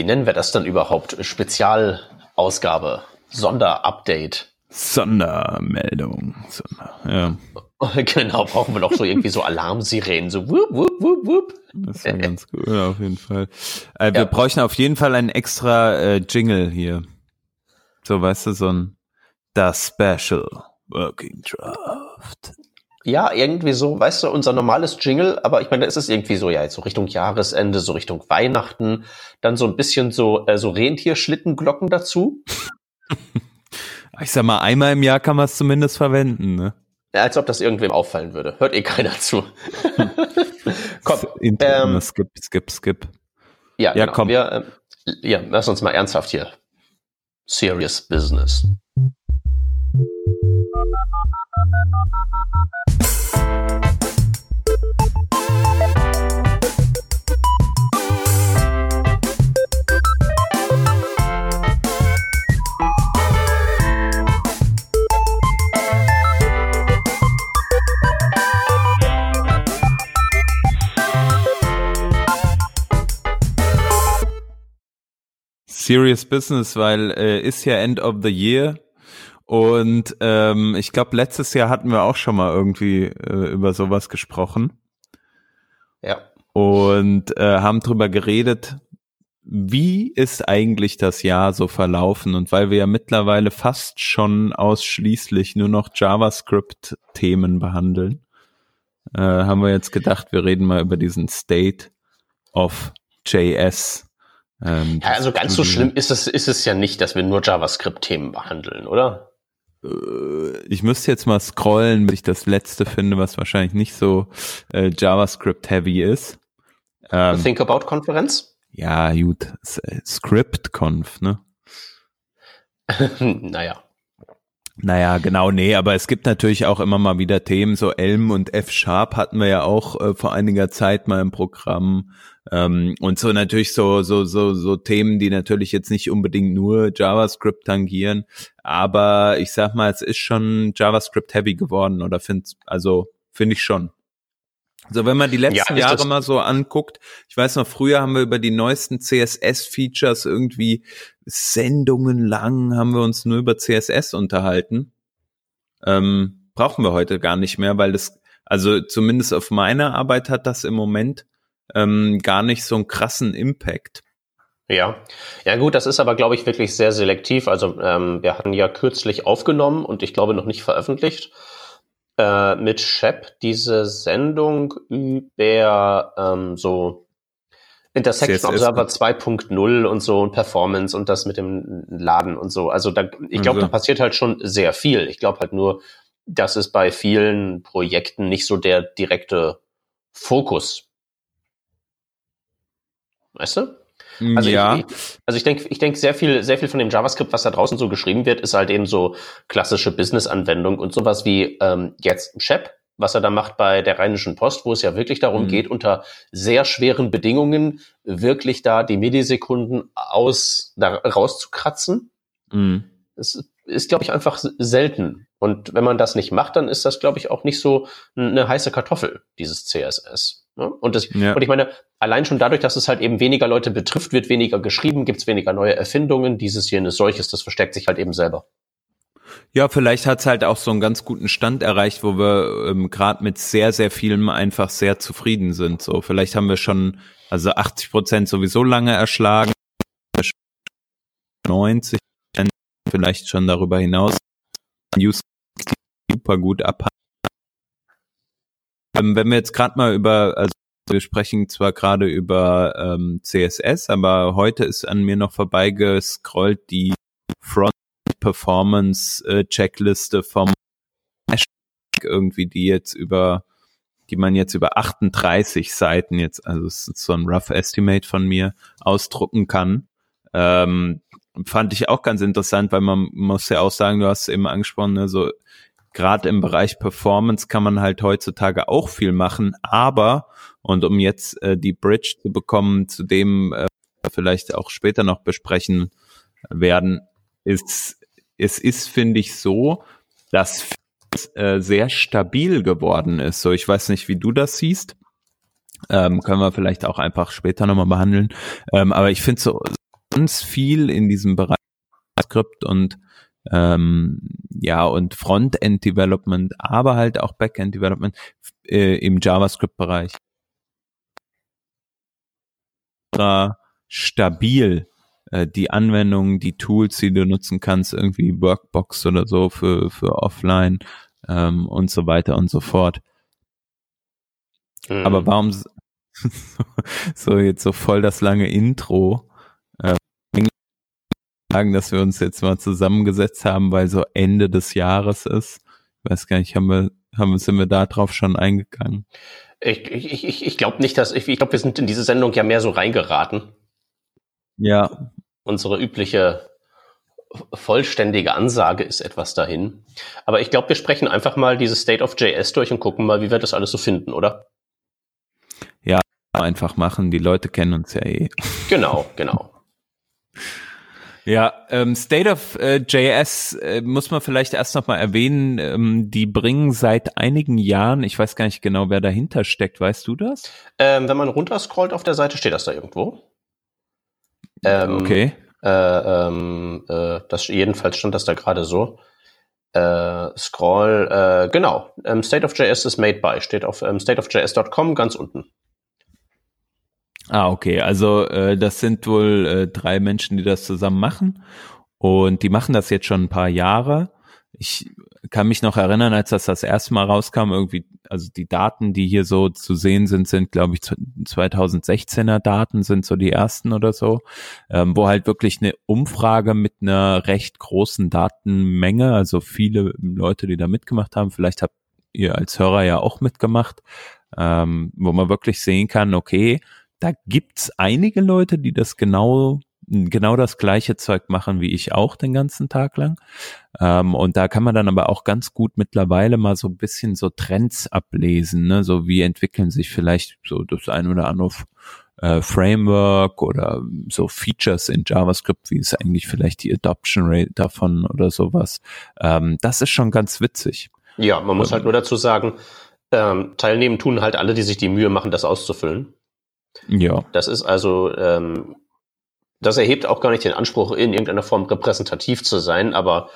wie nennen wir das dann überhaupt? Spezialausgabe, Sonderupdate. Sondermeldung. Sonder, ja. Genau, brauchen wir noch so irgendwie so Alarmsirenen, so wup, wup, wup, wup. Das war ganz gut, ja, auf jeden Fall. Äh, wir ja. bräuchten auf jeden Fall einen extra äh, Jingle hier. So, weißt du, so ein Das Special Working Draft. Ja, irgendwie so, weißt du, unser normales Jingle, aber ich meine, es ist irgendwie so, ja, jetzt so Richtung Jahresende, so Richtung Weihnachten, dann so ein bisschen so, äh, so Rentierschlittenglocken dazu. ich sag mal, einmal im Jahr kann man es zumindest verwenden, ne? Ja, als ob das irgendwem auffallen würde. Hört eh keiner zu. komm. Ähm, skip, skip, skip. Ja, ja genau. komm. Wir, äh, ja, lass uns mal ernsthaft hier. Serious Business. Serious Business, weil äh, ist ja End of the Year und ähm, ich glaube letztes Jahr hatten wir auch schon mal irgendwie äh, über sowas gesprochen. Ja. Und äh, haben drüber geredet, wie ist eigentlich das Jahr so verlaufen? Und weil wir ja mittlerweile fast schon ausschließlich nur noch JavaScript-Themen behandeln, äh, haben wir jetzt gedacht, wir reden mal über diesen State of JS. Ähm, ja, also ganz so schlimm ist es, ist es ja nicht, dass wir nur JavaScript-Themen behandeln, oder? Äh, ich müsste jetzt mal scrollen, bis ich das letzte finde, was wahrscheinlich nicht so äh, JavaScript-heavy ist. Ähm, Think About Konferenz? Ja, gut. Äh, Script-Conf, ne? naja. Naja, genau, nee, aber es gibt natürlich auch immer mal wieder Themen, so Elm und F-Sharp hatten wir ja auch äh, vor einiger Zeit mal im Programm. Ähm, und so natürlich so, so, so, so Themen, die natürlich jetzt nicht unbedingt nur JavaScript tangieren, aber ich sag mal, es ist schon JavaScript-heavy geworden, oder finde, also finde ich schon. So, wenn man die letzten ja, Jahre mal so anguckt, ich weiß noch, früher haben wir über die neuesten CSS-Features irgendwie Sendungen lang haben wir uns nur über CSS unterhalten. Ähm, brauchen wir heute gar nicht mehr, weil das, also zumindest auf meiner Arbeit hat das im Moment ähm, gar nicht so einen krassen Impact. Ja, ja gut, das ist aber, glaube ich, wirklich sehr selektiv. Also ähm, wir hatten ja kürzlich aufgenommen und ich glaube noch nicht veröffentlicht äh, mit Shep diese Sendung über ähm, so Intersection. Observer 2.0 und so und Performance und das mit dem Laden und so. Also da, ich glaube, also. da passiert halt schon sehr viel. Ich glaube halt nur, das ist bei vielen Projekten nicht so der direkte Fokus. Weißt du? Mm, also ja. ich, also ich denke, ich denke sehr viel, sehr viel von dem JavaScript, was da draußen so geschrieben wird, ist halt eben so klassische Business-Anwendung und sowas wie ähm, jetzt Shep, was er da macht bei der Rheinischen Post, wo es ja wirklich darum mhm. geht, unter sehr schweren Bedingungen wirklich da die Millisekunden aus da rauszukratzen. Mhm. Das ist, glaube ich, einfach selten. Und wenn man das nicht macht, dann ist das, glaube ich, auch nicht so eine heiße Kartoffel, dieses CSS. Ne? Und, das, ja. und ich meine, allein schon dadurch, dass es halt eben weniger Leute betrifft, wird weniger geschrieben, gibt es weniger neue Erfindungen, dieses, jenes, solches, das verstärkt sich halt eben selber. Ja, vielleicht hat's halt auch so einen ganz guten Stand erreicht, wo wir ähm, gerade mit sehr, sehr vielem einfach sehr zufrieden sind. So, vielleicht haben wir schon, also 80 Prozent sowieso lange erschlagen, 90 vielleicht schon darüber hinaus. News super gut ab. Ähm, wenn wir jetzt gerade mal über, also wir sprechen zwar gerade über ähm, CSS, aber heute ist an mir noch vorbeigescrollt die Front Performance äh, Checkliste vom irgendwie, die jetzt über, die man jetzt über 38 Seiten jetzt, also es ist so ein rough Estimate von mir, ausdrucken kann. Ähm, fand ich auch ganz interessant, weil man muss ja auch sagen, du hast eben angesprochen, ne, so gerade im Bereich Performance kann man halt heutzutage auch viel machen, aber und um jetzt äh, die Bridge zu bekommen, zu dem äh, vielleicht auch später noch besprechen werden, ist es ist finde ich so, dass äh, sehr stabil geworden ist. So, ich weiß nicht, wie du das siehst. Ähm, können wir vielleicht auch einfach später nochmal behandeln. Ähm, aber ich finde so ganz viel in diesem Bereich Skript und ähm, ja und Frontend Development, aber halt auch Backend Development äh, im JavaScript Bereich stabil äh, die Anwendungen, die Tools, die du nutzen kannst, irgendwie Workbox oder so für für offline ähm, und so weiter und so fort. Mhm. Aber warum so jetzt so voll das lange Intro? Sagen, dass wir uns jetzt mal zusammengesetzt haben, weil so Ende des Jahres ist. Ich weiß gar nicht, haben wir, haben, sind wir da drauf schon eingegangen? Ich, ich, ich, ich glaube nicht, dass ich, ich glaube, wir sind in diese Sendung ja mehr so reingeraten. Ja. Unsere übliche vollständige Ansage ist etwas dahin. Aber ich glaube, wir sprechen einfach mal dieses State of JS durch und gucken mal, wie wir das alles so finden, oder? Ja, einfach machen. Die Leute kennen uns ja eh. Genau, genau. Ja, ähm, State of äh, JS äh, muss man vielleicht erst noch mal erwähnen. Ähm, die bringen seit einigen Jahren, ich weiß gar nicht genau, wer dahinter steckt. Weißt du das? Ähm, wenn man runterscrollt auf der Seite, steht das da irgendwo. Ähm, okay. Äh, ähm, äh, das jedenfalls stand das da gerade so. Äh, scroll, äh, genau. Ähm, State of JS is made by steht auf ähm, stateofjs.com ganz unten. Ah, okay. Also äh, das sind wohl äh, drei Menschen, die das zusammen machen. Und die machen das jetzt schon ein paar Jahre. Ich kann mich noch erinnern, als das das erste Mal rauskam, irgendwie, also die Daten, die hier so zu sehen sind, sind, glaube ich, 2016er Daten sind so die ersten oder so, ähm, wo halt wirklich eine Umfrage mit einer recht großen Datenmenge, also viele Leute, die da mitgemacht haben, vielleicht habt ihr als Hörer ja auch mitgemacht, ähm, wo man wirklich sehen kann, okay, da gibt's einige Leute, die das genau genau das gleiche Zeug machen wie ich auch den ganzen Tag lang. Ähm, und da kann man dann aber auch ganz gut mittlerweile mal so ein bisschen so Trends ablesen, ne? So wie entwickeln sich vielleicht so das ein oder andere äh, Framework oder so Features in JavaScript, wie ist eigentlich vielleicht die Adoption Rate davon oder sowas. Ähm, das ist schon ganz witzig. Ja, man muss halt nur dazu sagen, ähm, teilnehmen tun halt alle, die sich die Mühe machen, das auszufüllen. Ja. Das ist also, ähm, das erhebt auch gar nicht den Anspruch, in irgendeiner Form repräsentativ zu sein, aber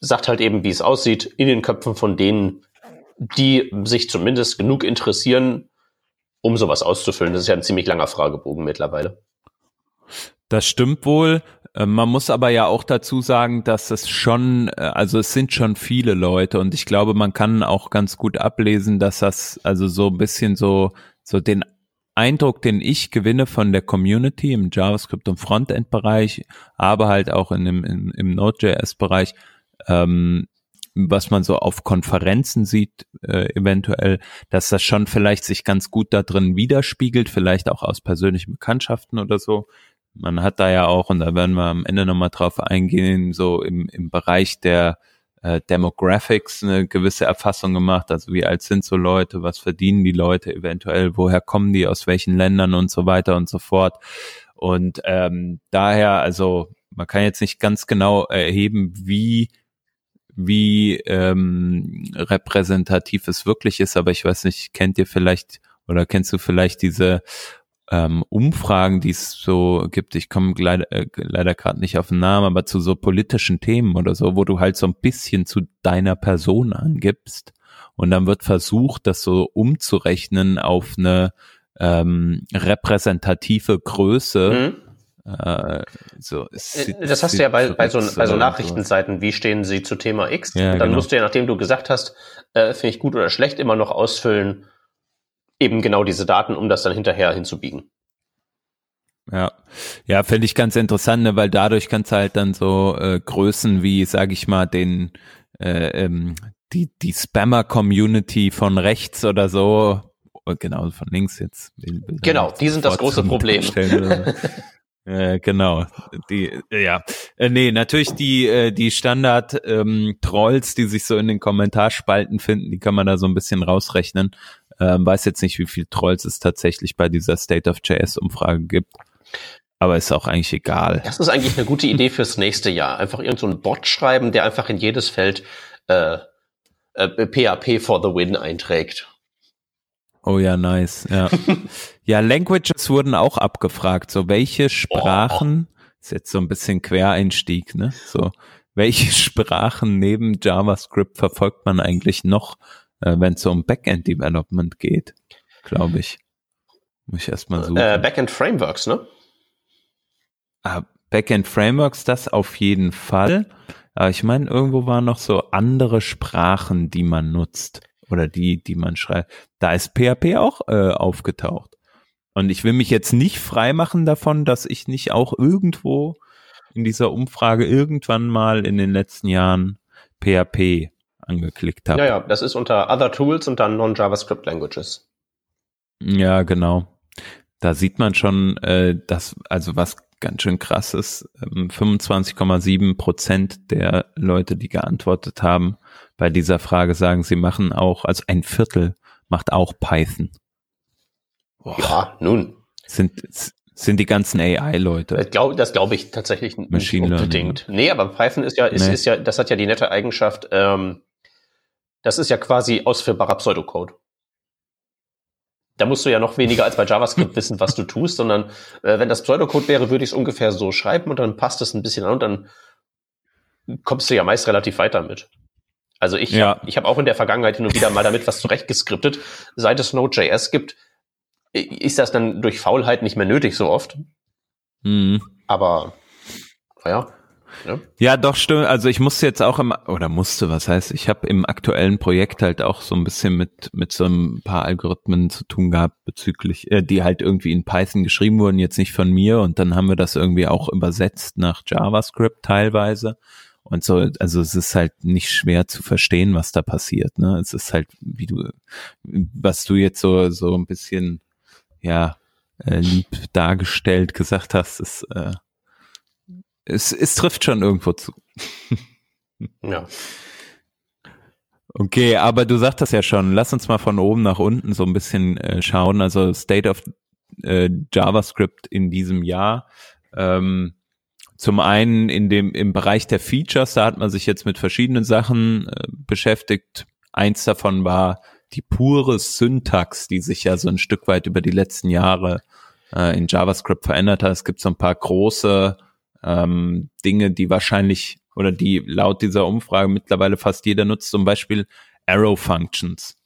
sagt halt eben, wie es aussieht in den Köpfen von denen, die sich zumindest genug interessieren, um sowas auszufüllen. Das ist ja ein ziemlich langer Fragebogen mittlerweile. Das stimmt wohl. Ähm, man muss aber ja auch dazu sagen, dass es schon, äh, also es sind schon viele Leute und ich glaube, man kann auch ganz gut ablesen, dass das also so ein bisschen so, so den Eindruck, den ich gewinne von der Community im JavaScript und Frontend-Bereich, aber halt auch in dem, in, im Node.js-Bereich, ähm, was man so auf Konferenzen sieht, äh, eventuell, dass das schon vielleicht sich ganz gut da drin widerspiegelt, vielleicht auch aus persönlichen Bekanntschaften oder so. Man hat da ja auch, und da werden wir am Ende nochmal drauf eingehen, so im, im Bereich der äh, Demographics eine gewisse Erfassung gemacht, also wie alt sind so Leute, was verdienen die Leute eventuell, woher kommen die, aus welchen Ländern? Und so weiter und so fort. Und ähm, daher, also man kann jetzt nicht ganz genau erheben, wie wie ähm, repräsentativ es wirklich ist, aber ich weiß nicht, kennt ihr vielleicht oder kennst du vielleicht diese ähm, Umfragen, die es so gibt, ich komme leider, äh, leider gerade nicht auf den Namen, aber zu so politischen Themen oder so, wo du halt so ein bisschen zu deiner Person angibst und dann wird versucht, das so umzurechnen auf eine ähm, repräsentative Größe. Mhm. Äh, so, äh, das hast du ja bei, bei, so, bei so Nachrichtenseiten, wie stehen sie zu Thema X? Ja, dann genau. musst du ja, nachdem du gesagt hast, äh, finde ich gut oder schlecht, immer noch ausfüllen, eben genau diese Daten, um das dann hinterher hinzubiegen. Ja, ja, finde ich ganz interessant, ne, weil dadurch kannst du halt dann so äh, Größen wie, sage ich mal, den äh, ähm, die die Spammer-Community von rechts oder so, oh, genau von links jetzt. Genau, die sind das große Problem. Äh, genau, die, ja, äh, nee, natürlich die äh, die Standard ähm, Trolls, die sich so in den Kommentarspalten finden, die kann man da so ein bisschen rausrechnen. Ähm, weiß jetzt nicht, wie viel Trolls es tatsächlich bei dieser State of JS Umfrage gibt. Aber ist auch eigentlich egal. Das ist eigentlich eine gute Idee fürs nächste Jahr. Einfach irgendeinen so Bot schreiben, der einfach in jedes Feld äh, äh, PHP for the win einträgt. Oh ja, nice. Ja, ja Languages wurden auch abgefragt. So welche Sprachen oh. ist jetzt so ein bisschen Quereinstieg, ne? So, welche Sprachen neben JavaScript verfolgt man eigentlich noch, äh, wenn es so um Backend-Development geht, glaube ich. Muss ich erstmal suchen. Äh, Backend-Frameworks, ne? Ah, Backend-Frameworks, das auf jeden Fall. Aber ich meine, irgendwo waren noch so andere Sprachen, die man nutzt oder die, die man schreibt. Da ist PHP auch äh, aufgetaucht. Und ich will mich jetzt nicht freimachen davon, dass ich nicht auch irgendwo in dieser Umfrage irgendwann mal in den letzten Jahren PHP angeklickt habe. Ja, ja, das ist unter Other Tools und dann Non-JavaScript Languages. Ja, genau. Da sieht man schon, äh, dass, also was ganz schön krass ist, 25,7 ähm, Prozent der Leute, die geantwortet haben, bei dieser Frage sagen, sie machen auch, also ein Viertel macht auch Python. Boah. Ja, nun. Sind, sind die ganzen AI-Leute. Das glaube glaub ich tatsächlich nicht unbedingt. Nee, aber Python ist ja, ist, nee. ist ja, das hat ja die nette Eigenschaft, ähm, das ist ja quasi ausführbarer Pseudocode. Da musst du ja noch weniger als bei JavaScript wissen, was du tust, sondern äh, wenn das Pseudocode wäre, würde ich es ungefähr so schreiben und dann passt es ein bisschen an und dann kommst du ja meist relativ weit damit. Also ich, ja. ich habe auch in der Vergangenheit hin und wieder mal damit was zurechtgeskriptet. Seit es Node.js gibt, ist das dann durch Faulheit nicht mehr nötig so oft. Mhm. Aber, naja. Ja. ja, doch stimmt. Also ich musste jetzt auch im oder musste, was heißt, ich habe im aktuellen Projekt halt auch so ein bisschen mit mit so ein paar Algorithmen zu tun gehabt bezüglich, äh, die halt irgendwie in Python geschrieben wurden, jetzt nicht von mir und dann haben wir das irgendwie auch übersetzt nach JavaScript teilweise. Und so, also es ist halt nicht schwer zu verstehen, was da passiert. Ne? Es ist halt, wie du, was du jetzt so so ein bisschen ja, äh, lieb dargestellt gesagt hast, ist, äh, es, es trifft schon irgendwo zu. ja. Okay, aber du sagtest ja schon, lass uns mal von oben nach unten so ein bisschen äh, schauen. Also State of äh, JavaScript in diesem Jahr. Ähm, zum einen in dem im Bereich der Features, da hat man sich jetzt mit verschiedenen Sachen äh, beschäftigt. Eins davon war die pure Syntax, die sich ja so ein Stück weit über die letzten Jahre äh, in JavaScript verändert hat. Es gibt so ein paar große ähm, Dinge, die wahrscheinlich oder die laut dieser Umfrage mittlerweile fast jeder nutzt, zum Beispiel Arrow Functions.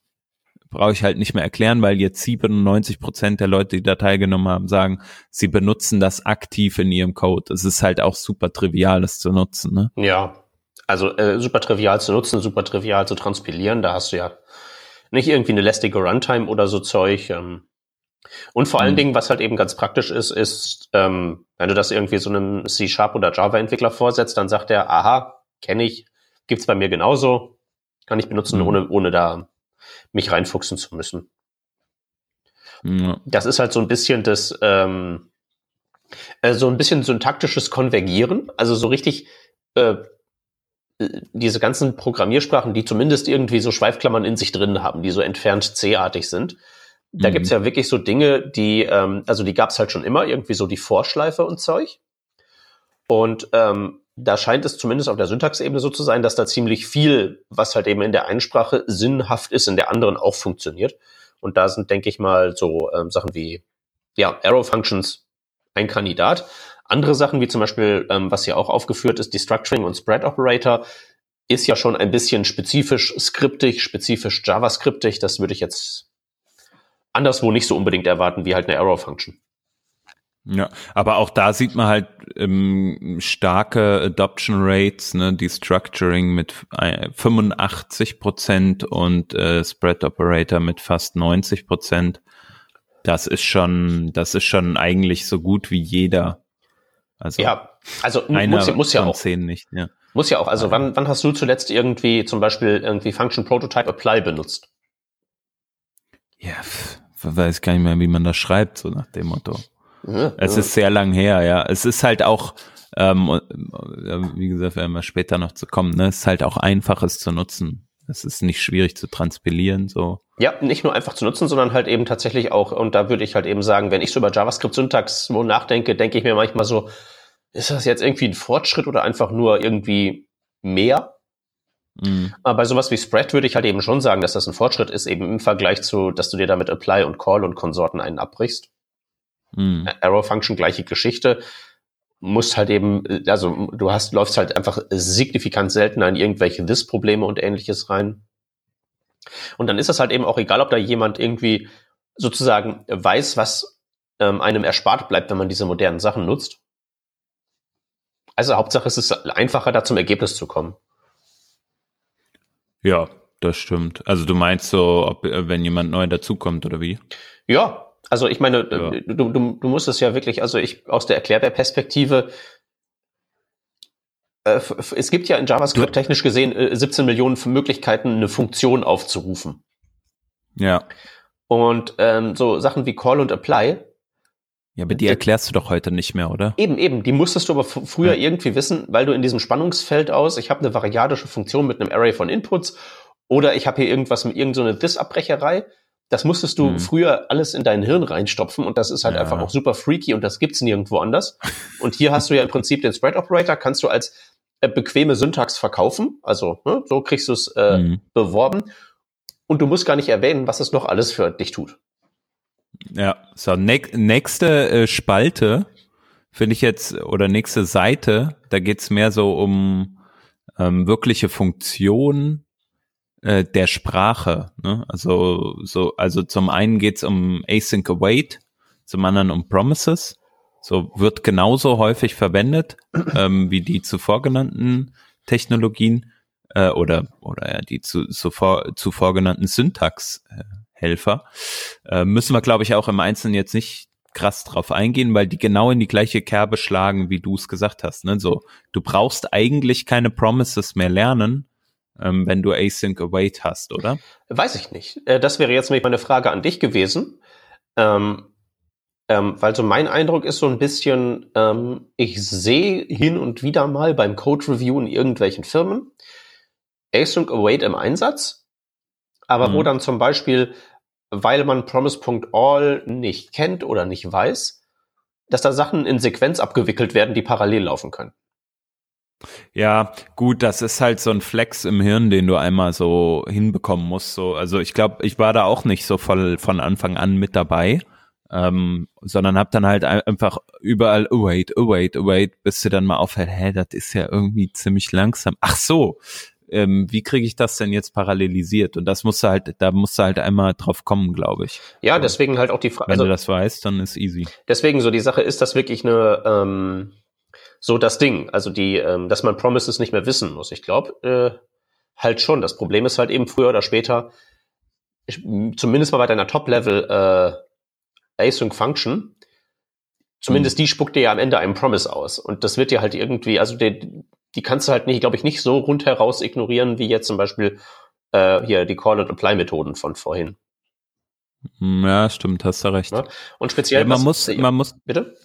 Brauche ich halt nicht mehr erklären, weil jetzt 97 Prozent der Leute, die da teilgenommen haben, sagen, sie benutzen das aktiv in ihrem Code. Es ist halt auch super trivial, das zu nutzen. Ne? Ja, also äh, super trivial zu nutzen, super trivial zu transpilieren. Da hast du ja nicht irgendwie eine lästige Runtime oder so Zeug. Ähm. Und vor allen mhm. Dingen, was halt eben ganz praktisch ist, ist, ähm, wenn du das irgendwie so einem C-Sharp oder Java-Entwickler vorsetzt, dann sagt er, aha, kenne ich, gibt's bei mir genauso, kann ich benutzen, mhm. ohne, ohne da mich reinfuchsen zu müssen. Mhm. Das ist halt so ein bisschen das, ähm, äh, so ein bisschen syntaktisches Konvergieren, also so richtig äh, diese ganzen Programmiersprachen, die zumindest irgendwie so Schweifklammern in sich drin haben, die so entfernt C-artig sind, da mhm. gibt's ja wirklich so Dinge, die, ähm, also die gab's halt schon immer, irgendwie so die Vorschleife und Zeug. Und ähm, da scheint es zumindest auf der Syntaxebene so zu sein, dass da ziemlich viel, was halt eben in der einen Sprache sinnhaft ist, in der anderen auch funktioniert. Und da sind, denke ich mal, so ähm, Sachen wie ja, Arrow Functions ein Kandidat. Andere Sachen, wie zum Beispiel, ähm, was hier auch aufgeführt ist, die Structuring und Spread Operator, ist ja schon ein bisschen spezifisch skriptig, spezifisch JavaScriptig. Das würde ich jetzt anderswo nicht so unbedingt erwarten wie halt eine Arrow-Function. Ja, aber auch da sieht man halt ähm, starke Adoption Rates, ne, die Structuring mit 85 Prozent und äh, Spread Operator mit fast 90 Prozent. Das ist schon, das ist schon eigentlich so gut wie jeder also ja, also muss, muss ja auch. Zehn nicht, ja. Muss ja auch. Also wann, wann hast du zuletzt irgendwie zum Beispiel irgendwie Function Prototype Apply benutzt? Ja, weiß gar nicht mehr, wie man das schreibt, so nach dem Motto. Ja, es ja. ist sehr lang her, ja. Es ist halt auch, ähm, wie gesagt, werden wir später noch zu kommen, ne? Es ist halt auch einfaches zu nutzen. Es ist nicht schwierig zu transpilieren, so. Ja, nicht nur einfach zu nutzen, sondern halt eben tatsächlich auch, und da würde ich halt eben sagen, wenn ich so über JavaScript-Syntax nachdenke, denke ich mir manchmal so, ist das jetzt irgendwie ein Fortschritt oder einfach nur irgendwie mehr? Mhm. Aber bei sowas wie Spread würde ich halt eben schon sagen, dass das ein Fortschritt ist, eben im Vergleich zu, dass du dir damit Apply und Call und Konsorten einen abbrichst. Mhm. Arrow Function, gleiche Geschichte. musst halt eben, also du hast, läufst halt einfach signifikant seltener in irgendwelche This-Probleme und ähnliches rein. Und dann ist es halt eben auch egal, ob da jemand irgendwie sozusagen weiß, was ähm, einem erspart bleibt, wenn man diese modernen Sachen nutzt. Also Hauptsache es ist einfacher, da zum Ergebnis zu kommen. Ja, das stimmt. Also du meinst so, ob, äh, wenn jemand neu dazukommt oder wie? Ja, also ich meine, ja. du, du, du musst es ja wirklich, also ich aus der Erklärbär-Perspektive, äh, es gibt ja in JavaScript technisch gesehen äh, 17 Millionen Möglichkeiten, eine Funktion aufzurufen. Ja. Und ähm, so Sachen wie Call und Apply. Ja, aber die erklärst du doch heute nicht mehr, oder? Eben, eben. Die musstest du aber früher ja. irgendwie wissen, weil du in diesem Spannungsfeld aus, ich habe eine variadische Funktion mit einem Array von Inputs oder ich habe hier irgendwas mit irgendeiner so This-Abbrecherei. Das musstest du mhm. früher alles in dein Hirn reinstopfen und das ist halt ja. einfach auch super freaky und das gibt's nirgendwo anders. Und hier hast du ja im Prinzip den Spread Operator, kannst du als äh, bequeme Syntax verkaufen. Also ne, so kriegst du es äh, mhm. beworben. Und du musst gar nicht erwähnen, was es noch alles für dich tut. Ja, so nächste äh, Spalte finde ich jetzt oder nächste Seite, da geht's mehr so um ähm, wirkliche Funktionen äh, der Sprache. Ne? Also so, also zum einen geht's um Async Await, zum anderen um Promises. So wird genauso häufig verwendet ähm, wie die zuvor genannten Technologien äh, oder oder ja, die zu, zuvor zuvor genannten Syntaxhelfer. Äh, müssen wir, glaube ich, auch im Einzelnen jetzt nicht krass drauf eingehen, weil die genau in die gleiche Kerbe schlagen, wie du es gesagt hast. Ne? So, du brauchst eigentlich keine Promises mehr lernen, ähm, wenn du Async Await hast, oder? Weiß ich nicht. Äh, das wäre jetzt meine Frage an dich gewesen. Ähm, ähm, weil so mein Eindruck ist so ein bisschen, ähm, ich sehe hin und wieder mal beim Code Review in irgendwelchen Firmen Async Await im Einsatz, aber mhm. wo dann zum Beispiel, weil man Promise.all nicht kennt oder nicht weiß, dass da Sachen in Sequenz abgewickelt werden, die parallel laufen können. Ja, gut, das ist halt so ein Flex im Hirn, den du einmal so hinbekommen musst. So, also ich glaube, ich war da auch nicht so voll von Anfang an mit dabei ähm, sondern hab dann halt einfach überall oh wait, oh wait, oh wait, bis du dann mal auffällt, hä, das ist ja irgendwie ziemlich langsam. Ach so, ähm, wie kriege ich das denn jetzt parallelisiert? Und das musst du halt, da musst du halt einmal drauf kommen, glaube ich. Ja, deswegen halt auch die Frage. Wenn also, du das weißt, dann ist easy. Deswegen so die Sache ist das wirklich eine ähm, so das Ding, also die, ähm, dass man Promises nicht mehr wissen muss. Ich glaube äh, halt schon. Das Problem ist halt eben früher oder später, ich, zumindest mal bei deiner Top-Level äh, Async Function, zumindest mhm. die spuckt dir ja am Ende einen Promise aus. Und das wird dir halt irgendwie, also die, die kannst du halt nicht, glaube ich, nicht so rundheraus ignorieren, wie jetzt zum Beispiel äh, hier die Call and Apply Methoden von vorhin. Hm, ja, stimmt, hast du recht. Ja? Und speziell. Ja, man was, muss, man muss. Bitte?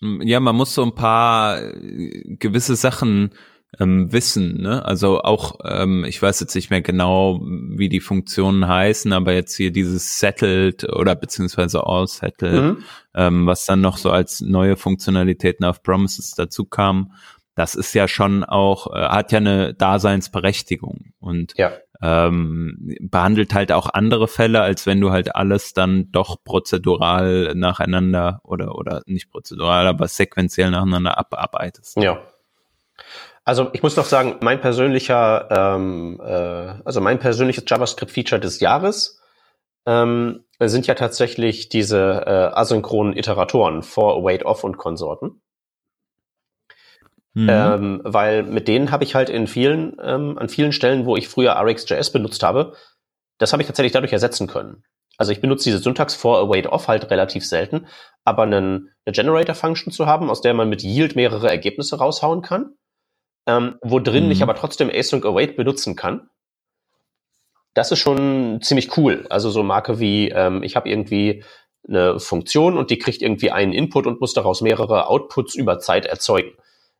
Hm, ja, man muss so ein paar äh, gewisse Sachen ähm, wissen. Ne? Also auch, ähm, ich weiß jetzt nicht mehr genau, wie die Funktionen heißen, aber jetzt hier dieses Settled oder beziehungsweise All Settled, mhm. ähm, was dann noch so als neue Funktionalitäten auf Promises dazu kam, das ist ja schon auch, äh, hat ja eine Daseinsberechtigung und ja. ähm, behandelt halt auch andere Fälle, als wenn du halt alles dann doch prozedural nacheinander oder oder nicht prozedural, aber sequenziell nacheinander abarbeitest. Ja. Also ich muss noch sagen, mein persönlicher, ähm, äh, also mein persönliches JavaScript-Feature des Jahres ähm, sind ja tatsächlich diese äh, asynchronen Iteratoren for Await Off und Konsorten. Mhm. Ähm, weil mit denen habe ich halt in vielen, ähm, an vielen Stellen, wo ich früher RxJS benutzt habe, das habe ich tatsächlich dadurch ersetzen können. Also ich benutze diese Syntax for await off halt relativ selten, aber einen, eine Generator-Function zu haben, aus der man mit Yield mehrere Ergebnisse raushauen kann, ähm, wo drin mhm. ich aber trotzdem Async Await benutzen kann. Das ist schon ziemlich cool. Also so Marke wie, ähm, ich habe irgendwie eine Funktion und die kriegt irgendwie einen Input und muss daraus mehrere Outputs über Zeit erzeugen.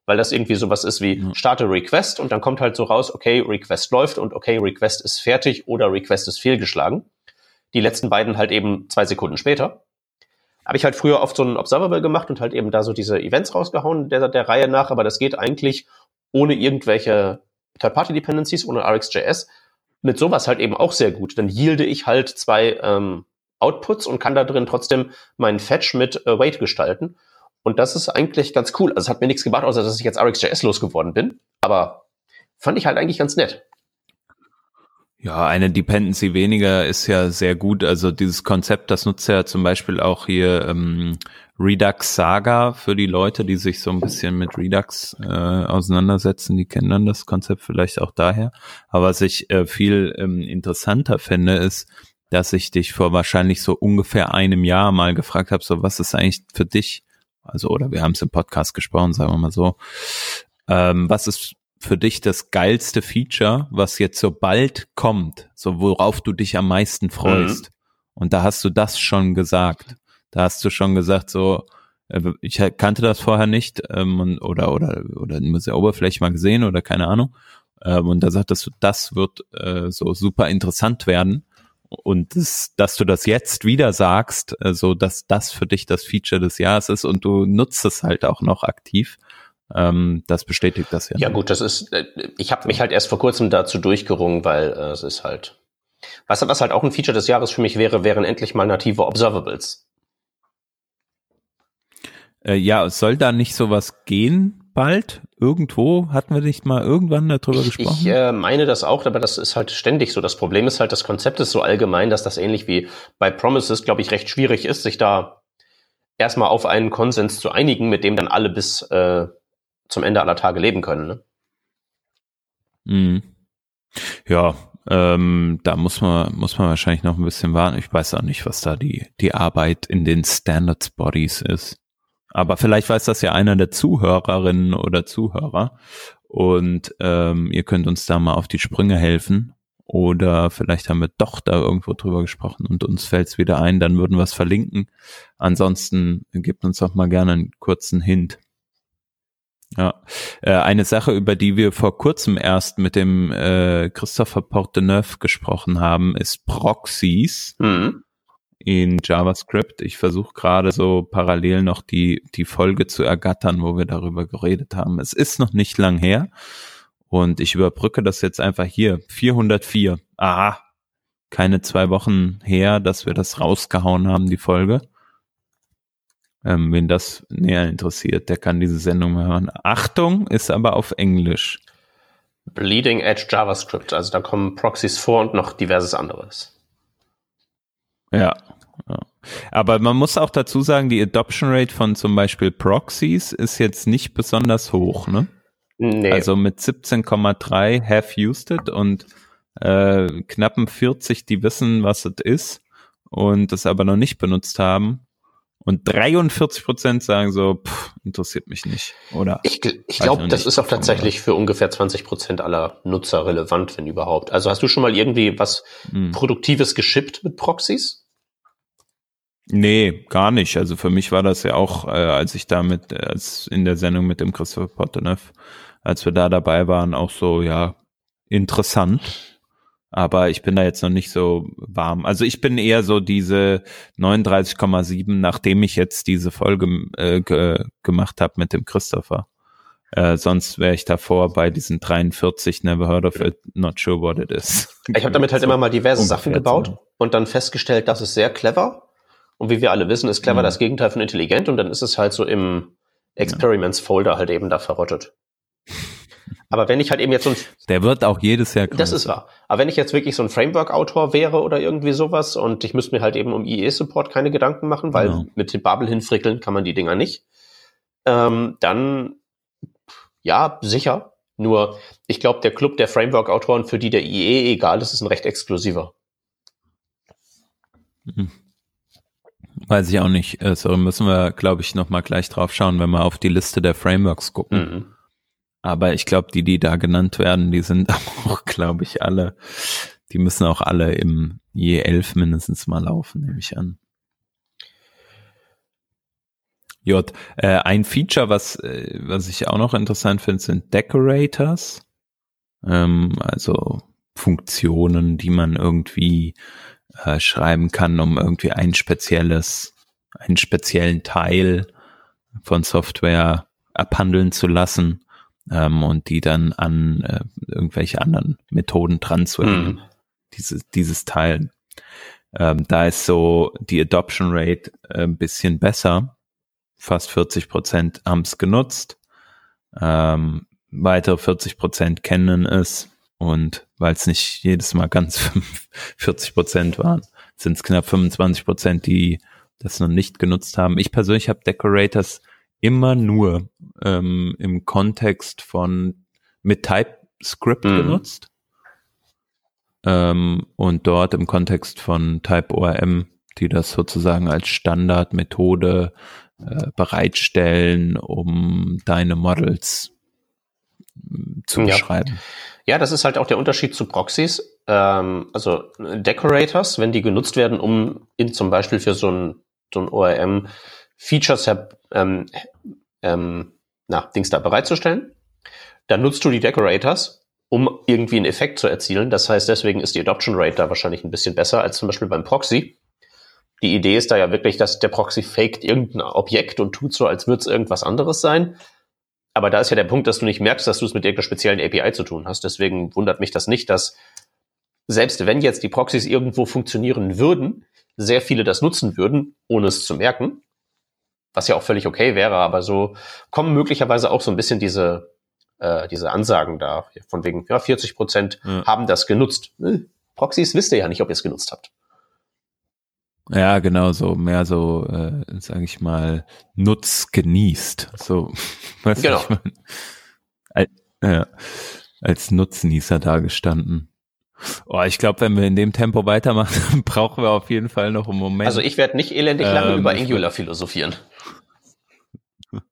Weil das irgendwie sowas ist wie starte Request und dann kommt halt so raus, okay, Request läuft und okay, Request ist fertig oder Request ist fehlgeschlagen. Die letzten beiden halt eben zwei Sekunden später. Habe ich halt früher oft so ein Observable gemacht und halt eben da so diese Events rausgehauen der, der Reihe nach, aber das geht eigentlich ohne irgendwelche Third-Party-Dependencies, ohne RxJS, mit sowas halt eben auch sehr gut. Dann yielde ich halt zwei ähm, Outputs und kann da drin trotzdem meinen Fetch mit äh, Wait gestalten. Und das ist eigentlich ganz cool. Also es hat mir nichts gebracht, außer dass ich jetzt RxJS losgeworden bin. Aber fand ich halt eigentlich ganz nett. Ja, eine Dependency weniger ist ja sehr gut. Also dieses Konzept, das nutzt ja zum Beispiel auch hier ähm, Redux Saga für die Leute, die sich so ein bisschen mit Redux äh, auseinandersetzen. Die kennen dann das Konzept vielleicht auch daher. Aber was ich äh, viel ähm, interessanter finde, ist, dass ich dich vor wahrscheinlich so ungefähr einem Jahr mal gefragt habe, so was ist eigentlich für dich, also oder wir haben es im Podcast gesprochen, sagen wir mal so, ähm, was ist für dich das geilste Feature, was jetzt so bald kommt, so worauf du dich am meisten freust? Mhm. Und da hast du das schon gesagt. Da hast du schon gesagt, so, äh, ich kannte das vorher nicht ähm, oder oder oder nur sehr Oberfläche mal gesehen oder keine Ahnung. Ähm, und da sagtest du, das wird äh, so super interessant werden. Und das, dass du das jetzt wieder sagst, so dass das für dich das Feature des Jahres ist und du nutzt es halt auch noch aktiv, ähm, das bestätigt das ja. Ja gut, das ist, äh, ich habe mich halt erst vor kurzem dazu durchgerungen, weil äh, es ist halt, was, was halt auch ein Feature des Jahres für mich wäre, wären endlich mal native Observables. Äh, ja, es soll da nicht sowas gehen bald? Irgendwo hatten wir nicht mal irgendwann darüber ich, gesprochen? Ich äh, meine das auch, aber das ist halt ständig so. Das Problem ist halt, das Konzept ist so allgemein, dass das ähnlich wie bei Promises, glaube ich, recht schwierig ist, sich da erstmal auf einen Konsens zu einigen, mit dem dann alle bis äh, zum Ende aller Tage leben können. Ne? Mhm. Ja, ähm, da muss man, muss man wahrscheinlich noch ein bisschen warten. Ich weiß auch nicht, was da die, die Arbeit in den Standards Bodies ist. Aber vielleicht weiß das ja einer der Zuhörerinnen oder Zuhörer. Und ähm, ihr könnt uns da mal auf die Sprünge helfen. Oder vielleicht haben wir doch da irgendwo drüber gesprochen und uns fällt es wieder ein, dann würden wir es verlinken. Ansonsten gebt uns doch mal gerne einen kurzen Hint. Ja, äh, eine Sache, über die wir vor kurzem erst mit dem äh, Christopher Porteneuf gesprochen haben, ist Proxys mhm. In JavaScript. Ich versuche gerade so parallel noch die, die Folge zu ergattern, wo wir darüber geredet haben. Es ist noch nicht lang her und ich überbrücke das jetzt einfach hier. 404. Aha, keine zwei Wochen her, dass wir das rausgehauen haben, die Folge. Ähm, wen das näher interessiert, der kann diese Sendung hören. Achtung, ist aber auf Englisch. Bleeding Edge JavaScript, also da kommen Proxys vor und noch diverses anderes. Ja, ja. Aber man muss auch dazu sagen, die Adoption Rate von zum Beispiel Proxys ist jetzt nicht besonders hoch, ne? Nee. Also mit 17,3 have used it und äh, knappen 40, die wissen, was es ist und das aber noch nicht benutzt haben. Und 43 Prozent sagen so, pff, interessiert mich nicht, oder? Ich, ich glaube, das ist auch tatsächlich für ungefähr 20 Prozent aller Nutzer relevant, wenn überhaupt. Also hast du schon mal irgendwie was hm. Produktives geschippt mit Proxys? Nee, gar nicht. Also für mich war das ja auch, äh, als ich da mit, als in der Sendung mit dem Christopher Potterneff, als wir da dabei waren, auch so, ja, interessant aber ich bin da jetzt noch nicht so warm. Also ich bin eher so diese 39,7, nachdem ich jetzt diese Folge äh, ge gemacht habe mit dem Christopher. Äh, sonst wäre ich davor bei diesen 43, never heard of it, not sure what it is. Ich habe damit halt so immer mal diverse Sachen gebaut und dann festgestellt, das ist sehr clever. Und wie wir alle wissen, ist clever mhm. das Gegenteil von intelligent und dann ist es halt so im Experiments-Folder halt eben da verrottet. Aber wenn ich halt eben jetzt so ein... Der wird auch jedes Jahr größer. Das ist wahr. Aber wenn ich jetzt wirklich so ein Framework-Autor wäre oder irgendwie sowas und ich müsste mir halt eben um IE-Support keine Gedanken machen, weil genau. mit dem Babel hinfrickeln kann man die Dinger nicht, ähm, dann ja, sicher. Nur, ich glaube, der Club der Framework-Autoren, für die der IE egal ist, ist ein recht exklusiver. Mhm. Weiß ich auch nicht. Äh, so müssen wir, glaube ich, noch mal gleich drauf schauen, wenn wir auf die Liste der Frameworks gucken. Mhm. Aber ich glaube, die, die da genannt werden, die sind auch, glaube ich, alle, die müssen auch alle im je elf mindestens mal laufen, nehme ich an. J. Äh, ein Feature, was, äh, was ich auch noch interessant finde, sind Decorators. Ähm, also Funktionen, die man irgendwie äh, schreiben kann, um irgendwie ein spezielles, einen speziellen Teil von Software abhandeln zu lassen ähm, und die dann an äh, irgendwelche anderen Methoden dran zu hängen, mhm. dieses, dieses Teil. Ähm, da ist so die Adoption Rate äh, ein bisschen besser. fast 40 Prozent haben es genutzt. Ähm, weitere 40 Prozent kennen es und weil es nicht jedes Mal ganz 40 Prozent waren, sind es knapp 25 Prozent, die das noch nicht genutzt haben. Ich persönlich habe Decorators immer nur ähm, im Kontext von mit TypeScript mhm. genutzt ähm, und dort im Kontext von TypeORM, die das sozusagen als Standardmethode äh, bereitstellen, um deine Models äh, zu ja. beschreiben. Ja, das ist halt auch der Unterschied zu Proxys. Ähm, also Decorators, wenn die genutzt werden, um in zum Beispiel für so ein, so ein ORM Features ähm, ähm, na, Dings da bereitzustellen, dann nutzt du die Decorators, um irgendwie einen Effekt zu erzielen. Das heißt, deswegen ist die Adoption Rate da wahrscheinlich ein bisschen besser als zum Beispiel beim Proxy. Die Idee ist da ja wirklich, dass der Proxy faked irgendein Objekt und tut so, als würde es irgendwas anderes sein. Aber da ist ja der Punkt, dass du nicht merkst, dass du es mit irgendeiner speziellen API zu tun hast. Deswegen wundert mich das nicht, dass selbst wenn jetzt die Proxys irgendwo funktionieren würden, sehr viele das nutzen würden, ohne es zu merken. Was ja auch völlig okay wäre, aber so kommen möglicherweise auch so ein bisschen diese, äh, diese Ansagen da, von wegen, ja, 40 Prozent ja. haben das genutzt. Äh, Proxys wisst ihr ja nicht, ob ihr es genutzt habt. Ja, genau, so mehr so, äh, sage ich mal, Nutz genießt. So, was genau. ich mein, als, ja, als Nutznießer dargestanden. Oh, ich glaube, wenn wir in dem Tempo weitermachen, brauchen wir auf jeden Fall noch einen Moment. Also ich werde nicht elendig lange ähm, über Angular philosophieren.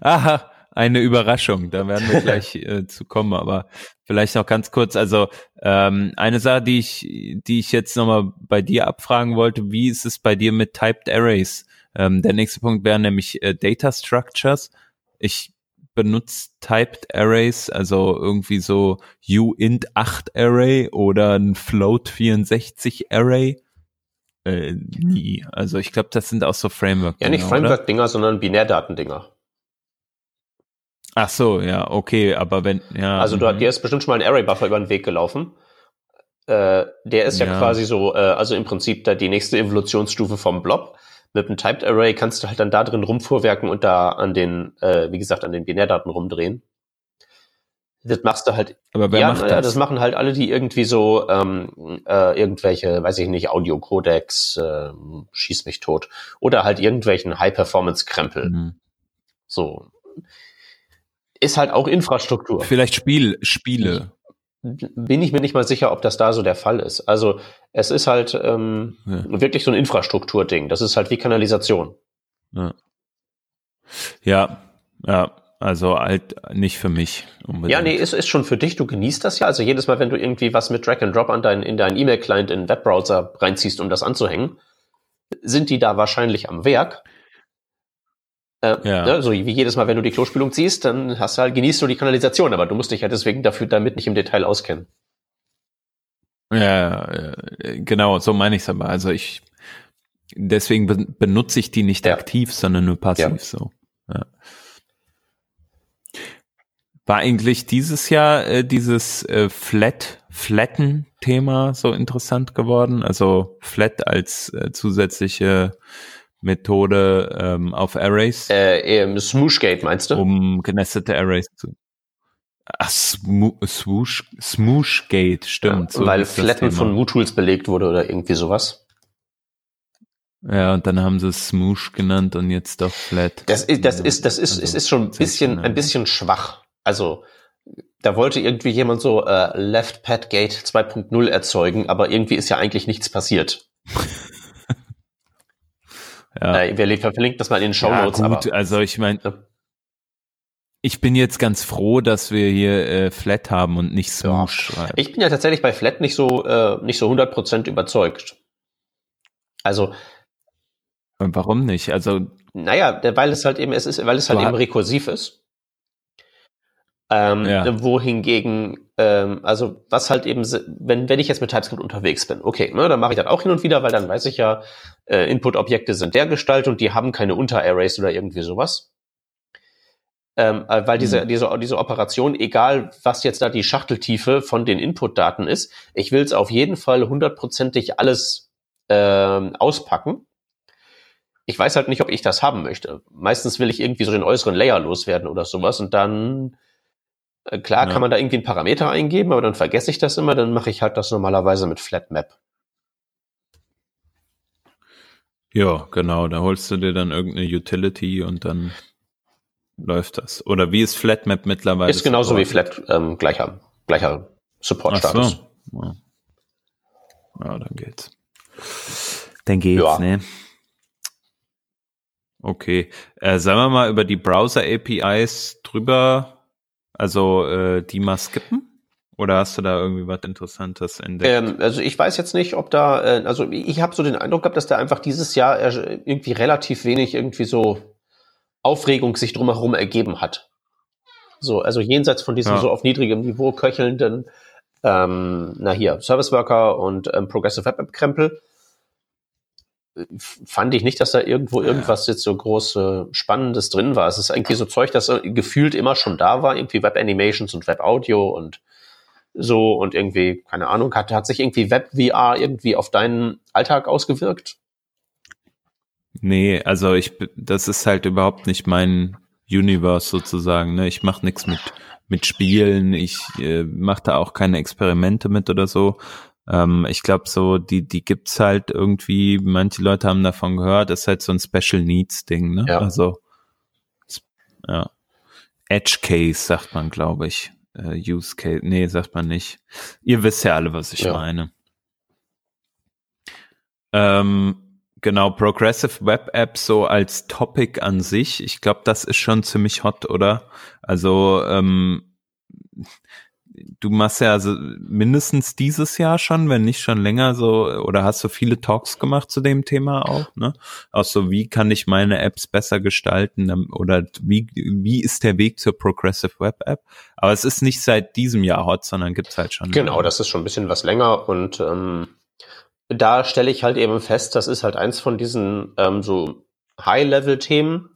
Aha, eine Überraschung. Da werden wir gleich äh, zu kommen, aber vielleicht noch ganz kurz. Also ähm, eine Sache, die ich, die ich jetzt nochmal bei dir abfragen wollte: Wie ist es bei dir mit Typed Arrays? Ähm, der nächste Punkt wäre nämlich äh, Data Structures. Ich benutze Typed Arrays, also irgendwie so uint 8 Array oder ein Float 64 Array. Äh, nie. Also ich glaube, das sind auch so Framework. Ja, nicht Framework-Dinger, sondern Binärdatendinger. Ach so, ja, okay, aber wenn, ja. Also du, mhm. dir ist bestimmt schon mal ein Array-Buffer über den Weg gelaufen. Äh, der ist ja, ja, quasi so, äh, also im Prinzip da die nächste Evolutionsstufe vom Blob. Mit einem Typed Array kannst du halt dann da drin rumfuhrwerken und da an den, äh, wie gesagt, an den Binärdaten rumdrehen. Das machst du halt. Aber wer ja, macht das? das machen halt alle, die irgendwie so ähm, äh, irgendwelche, weiß ich nicht, Audio-Codecs, äh, schieß mich tot. Oder halt irgendwelchen High-Performance-Krempel. Mhm. So ist halt auch Infrastruktur. Vielleicht Spiel, Spiele. Bin ich mir nicht mal sicher, ob das da so der Fall ist. Also es ist halt ähm, ja. wirklich so ein Infrastrukturding. Das ist halt wie Kanalisation. Ja, ja, ja also halt nicht für mich. Unbedingt. Ja, nee, ist, ist schon für dich. Du genießt das ja. Also jedes Mal, wenn du irgendwie was mit Drag and Drop an dein, in deinen E-Mail-Client in den Webbrowser reinziehst, um das anzuhängen, sind die da wahrscheinlich am Werk. Äh, ja. ne, so wie jedes Mal, wenn du die Klospülung ziehst, dann hast du halt, genießt du die Kanalisation, aber du musst dich ja deswegen dafür damit nicht im Detail auskennen. Ja, genau, so meine ich es aber. Also ich, deswegen be benutze ich die nicht ja. aktiv, sondern nur passiv ja. so. Ja. War eigentlich dieses Jahr äh, dieses äh, Flat, Flatten-Thema so interessant geworden? Also Flat als äh, zusätzliche Methode ähm, auf Arrays? Äh, Smooshgate meinst du? Um genestete Arrays zu. Ach, Smo Swoosh, Smooshgate, stimmt. Ja, so weil Flatten von MooTools belegt wurde oder irgendwie sowas. Ja, und dann haben sie es Smoosh genannt und jetzt doch Flat. Das ist, das ist, das ist, also, es ist schon ein bisschen, ein bisschen schwach. Also, da wollte irgendwie jemand so äh, Left Pad Gate 2.0 erzeugen, aber irgendwie ist ja eigentlich nichts passiert. Ja. Äh, wir verlinken das mal in den Show Notes. Ja, gut, aber, also ich meine, ich bin jetzt ganz froh, dass wir hier äh, Flat haben und nicht Smoosh ja. Ich bin ja tatsächlich bei Flat nicht so äh, nicht so 100% überzeugt. Also und warum nicht? Also naja, weil es halt eben es ist, weil es halt eben rekursiv ist. Ähm, ja. Wohingegen, ähm, also was halt eben, wenn, wenn ich jetzt mit TypeScript unterwegs bin, okay, ne, dann mache ich das auch hin und wieder, weil dann weiß ich ja, äh, Input-Objekte sind der Gestalt und die haben keine Unter-Arrays oder irgendwie sowas. Ähm, äh, weil diese, mhm. diese, diese Operation, egal was jetzt da die Schachteltiefe von den Input-Daten ist, ich will es auf jeden Fall hundertprozentig alles ähm, auspacken. ich weiß halt nicht, ob ich das haben möchte. Meistens will ich irgendwie so den äußeren Layer loswerden oder sowas und dann äh, klar ja. kann man da irgendwie einen Parameter eingeben, aber dann vergesse ich das immer, dann mache ich halt das normalerweise mit Flatmap. Ja, genau, da holst du dir dann irgendeine Utility und dann läuft das. Oder wie ist Flatmap mittlerweile? Ist genauso supported? wie Flat, ähm, gleicher, gleicher Support-Status. So. Ja. ja, dann geht's. Dann geht's, ja. ne? Okay. Äh, sagen wir mal über die Browser-APIs drüber, also äh, die mal skippen? Oder hast du da irgendwie was Interessantes entdeckt? Ähm, also ich weiß jetzt nicht, ob da, äh, also ich habe so den Eindruck gehabt, dass da einfach dieses Jahr irgendwie relativ wenig irgendwie so Aufregung sich drumherum ergeben hat. So, also jenseits von diesem ja. so auf niedrigem Niveau köchelnden, ähm, na hier, Service Worker und ähm, Progressive Web App Krempel, fand ich nicht, dass da irgendwo irgendwas jetzt so groß äh, Spannendes drin war. Es ist irgendwie so Zeug, das äh, gefühlt immer schon da war, irgendwie Web Animations und Web Audio und so und irgendwie, keine Ahnung, hat, hat sich irgendwie Web VR irgendwie auf deinen Alltag ausgewirkt? Nee, also ich, das ist halt überhaupt nicht mein Universe sozusagen. Ne? Ich mache nichts mit mit Spielen, ich äh, mache da auch keine Experimente mit oder so, ähm, ich glaube so, die, die gibt's halt irgendwie, manche Leute haben davon gehört, ist halt so ein Special Needs Ding, ne? Ja. Also, ja. Edge Case sagt man, glaube ich. Äh, Use Case, nee, sagt man nicht. Ihr wisst ja alle, was ich ja. meine. Ähm, genau, Progressive Web Apps so als Topic an sich, ich glaube, das ist schon ziemlich hot, oder? Also, ähm, du machst ja also mindestens dieses Jahr schon, wenn nicht schon länger so, oder hast du viele Talks gemacht zu dem Thema auch, ne? Auch so, wie kann ich meine Apps besser gestalten oder wie, wie ist der Weg zur Progressive Web App? Aber es ist nicht seit diesem Jahr hot, sondern gibt's halt schon. Genau, das ist schon ein bisschen was länger und ähm, da stelle ich halt eben fest, das ist halt eins von diesen ähm, so High-Level-Themen,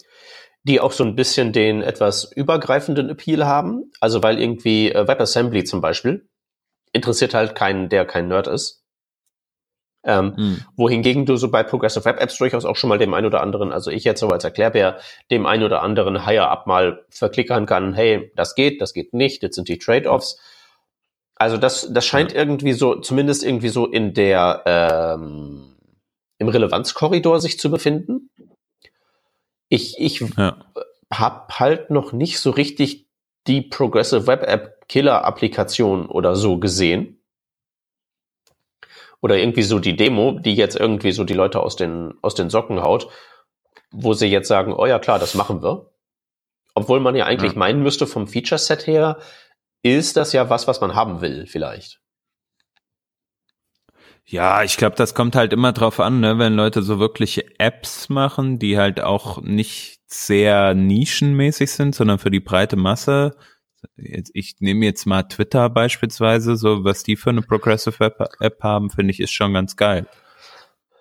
die auch so ein bisschen den etwas übergreifenden Appeal haben. Also weil irgendwie äh, WebAssembly zum Beispiel interessiert halt keinen, der kein Nerd ist. Ähm, hm. Wohingegen du so bei Progressive Web Apps durchaus auch schon mal dem einen oder anderen, also ich jetzt so als Erklärbär, dem einen oder anderen Higher-Up mal verklickern kann, hey, das geht, das geht nicht, jetzt sind die Trade-offs. Also das, das scheint ja. irgendwie so, zumindest irgendwie so in der, ähm, im Relevanzkorridor sich zu befinden. Ich, ich ja. habe halt noch nicht so richtig die Progressive Web App Killer Applikation oder so gesehen. Oder irgendwie so die Demo, die jetzt irgendwie so die Leute aus den, aus den Socken haut, wo sie jetzt sagen, oh ja klar, das machen wir. Obwohl man ja eigentlich ja. meinen müsste, vom Feature Set her, ist das ja was, was man haben will, vielleicht. Ja, ich glaube, das kommt halt immer drauf an, ne? wenn Leute so wirkliche Apps machen, die halt auch nicht sehr nischenmäßig sind, sondern für die breite Masse. Ich nehme jetzt mal Twitter beispielsweise, so was die für eine Progressive App haben, finde ich, ist schon ganz geil.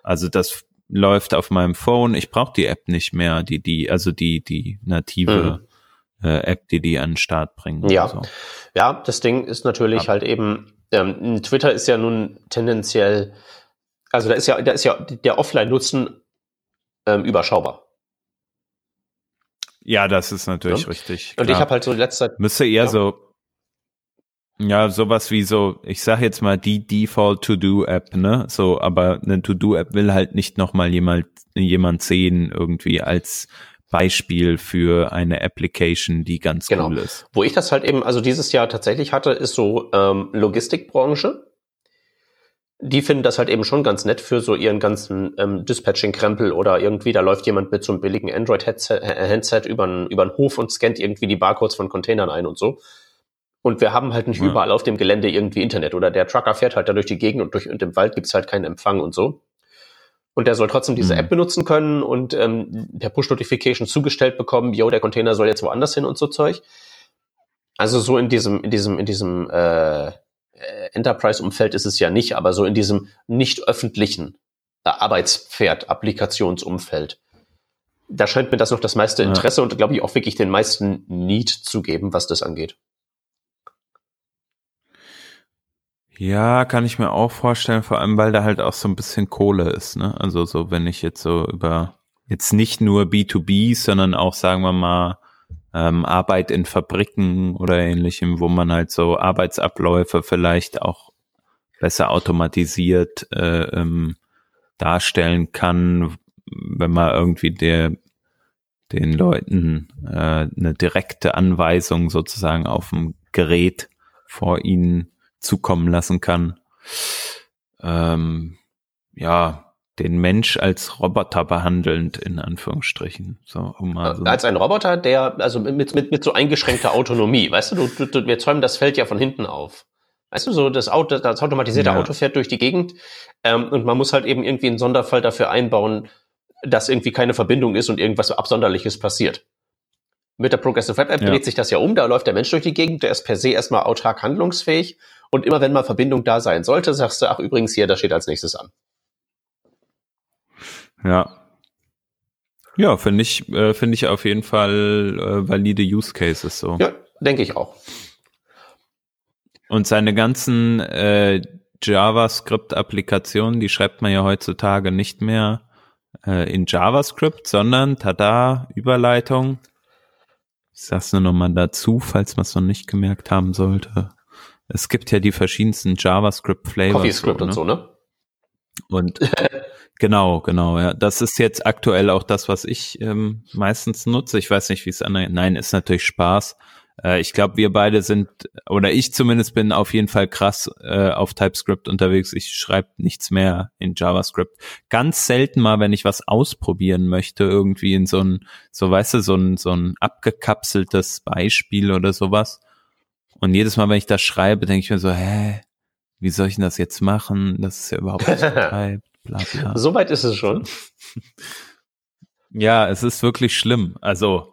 Also das läuft auf meinem Phone. Ich brauche die App nicht mehr, die die also die die native mhm. Äh, App, die die an den Start bringen. Ja, so. ja, das Ding ist natürlich ja. halt eben ähm, Twitter ist ja nun tendenziell, also da ist ja, da ist ja der Offline-Nutzen ähm, überschaubar. Ja, das ist natürlich ja? richtig. Und klar. ich habe halt so letzte Zeit. Müsste eher ja. so, ja, sowas wie so, ich sag jetzt mal die Default To-Do-App, ne? So, aber eine To-Do-App will halt nicht nochmal jemand, jemand sehen irgendwie als Beispiel für eine Application, die ganz genau. cool ist. Wo ich das halt eben, also dieses Jahr tatsächlich hatte, ist so ähm, Logistikbranche. Die finden das halt eben schon ganz nett für so ihren ganzen ähm, Dispatching-Krempel oder irgendwie, da läuft jemand mit so einem billigen Android-Handset über den Hof und scannt irgendwie die Barcodes von Containern ein und so. Und wir haben halt nicht ja. überall auf dem Gelände irgendwie Internet oder der Trucker fährt halt da durch die Gegend und durch und im Wald gibt's halt keinen Empfang und so. Und der soll trotzdem diese mhm. App benutzen können und ähm, per Push-Notification zugestellt bekommen, yo, der Container soll jetzt woanders hin und so Zeug. Also so in diesem, in diesem, in diesem äh, Enterprise-Umfeld ist es ja nicht, aber so in diesem nicht öffentlichen äh, Arbeitspferd-Applikationsumfeld. Da scheint mir das noch das meiste Interesse ja. und glaube ich auch wirklich den meisten Need zu geben, was das angeht. Ja, kann ich mir auch vorstellen, vor allem weil da halt auch so ein bisschen Kohle ist, ne? Also so, wenn ich jetzt so über jetzt nicht nur B2B, sondern auch, sagen wir mal, ähm, Arbeit in Fabriken oder ähnlichem, wo man halt so Arbeitsabläufe vielleicht auch besser automatisiert äh, ähm, darstellen kann, wenn man irgendwie der den Leuten äh, eine direkte Anweisung sozusagen auf dem Gerät vor ihnen zukommen lassen kann. Ähm, ja, den Mensch als Roboter behandelnd, in Anführungsstrichen. So, um mal so als ein Roboter, der, also mit, mit, mit so eingeschränkter Autonomie, weißt du, du, du, wir zäumen das Feld ja von hinten auf. Weißt du, so das Auto, das automatisierte ja. Auto fährt durch die Gegend ähm, und man muss halt eben irgendwie einen Sonderfall dafür einbauen, dass irgendwie keine Verbindung ist und irgendwas Absonderliches passiert. Mit der Progressive Web App ja. dreht sich das ja um, da läuft der Mensch durch die Gegend, der ist per se erstmal autark handlungsfähig und immer wenn mal Verbindung da sein sollte, sagst du, ach übrigens hier, das steht als nächstes an. Ja. Ja, finde ich, äh, finde ich auf jeden Fall äh, valide Use Cases so. Ja, denke ich auch. Und seine ganzen äh, JavaScript-Applikationen, die schreibt man ja heutzutage nicht mehr äh, in JavaScript, sondern tada, Überleitung. Ich sag's nur nochmal dazu, falls man es noch nicht gemerkt haben sollte. Es gibt ja die verschiedensten JavaScript-Flavors. CoffeeScript so, ne? und so, ne? Und genau, genau, ja. Das ist jetzt aktuell auch das, was ich ähm, meistens nutze. Ich weiß nicht, wie es andere. Nein, ist natürlich Spaß. Äh, ich glaube, wir beide sind, oder ich zumindest bin auf jeden Fall krass äh, auf TypeScript unterwegs. Ich schreibe nichts mehr in JavaScript. Ganz selten mal, wenn ich was ausprobieren möchte, irgendwie in so ein, so weißt du, so ein, so ein abgekapseltes Beispiel oder sowas. Und jedes Mal, wenn ich das schreibe, denke ich mir so, hä, wie soll ich denn das jetzt machen? Das ist ja überhaupt nicht Type, bla bla. Soweit ist es schon. ja, es ist wirklich schlimm. Also,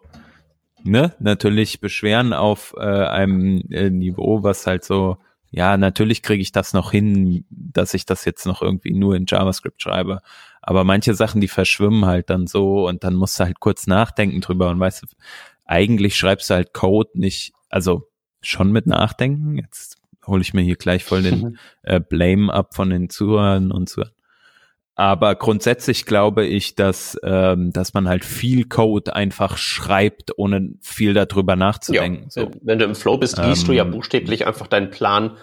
ne, natürlich beschweren auf äh, einem äh, Niveau, was halt so, ja, natürlich kriege ich das noch hin, dass ich das jetzt noch irgendwie nur in JavaScript schreibe. Aber manche Sachen, die verschwimmen halt dann so und dann musst du halt kurz nachdenken drüber und weißt du, eigentlich schreibst du halt Code nicht, also schon mit Nachdenken. Jetzt hole ich mir hier gleich voll den äh, Blame ab von den Zuhörern und Zuhörern. Aber grundsätzlich glaube ich, dass, ähm, dass man halt viel Code einfach schreibt, ohne viel darüber nachzudenken. Ja, so. Wenn du im Flow bist, liest ähm, du ja ähm, buchstäblich einfach deinen Plan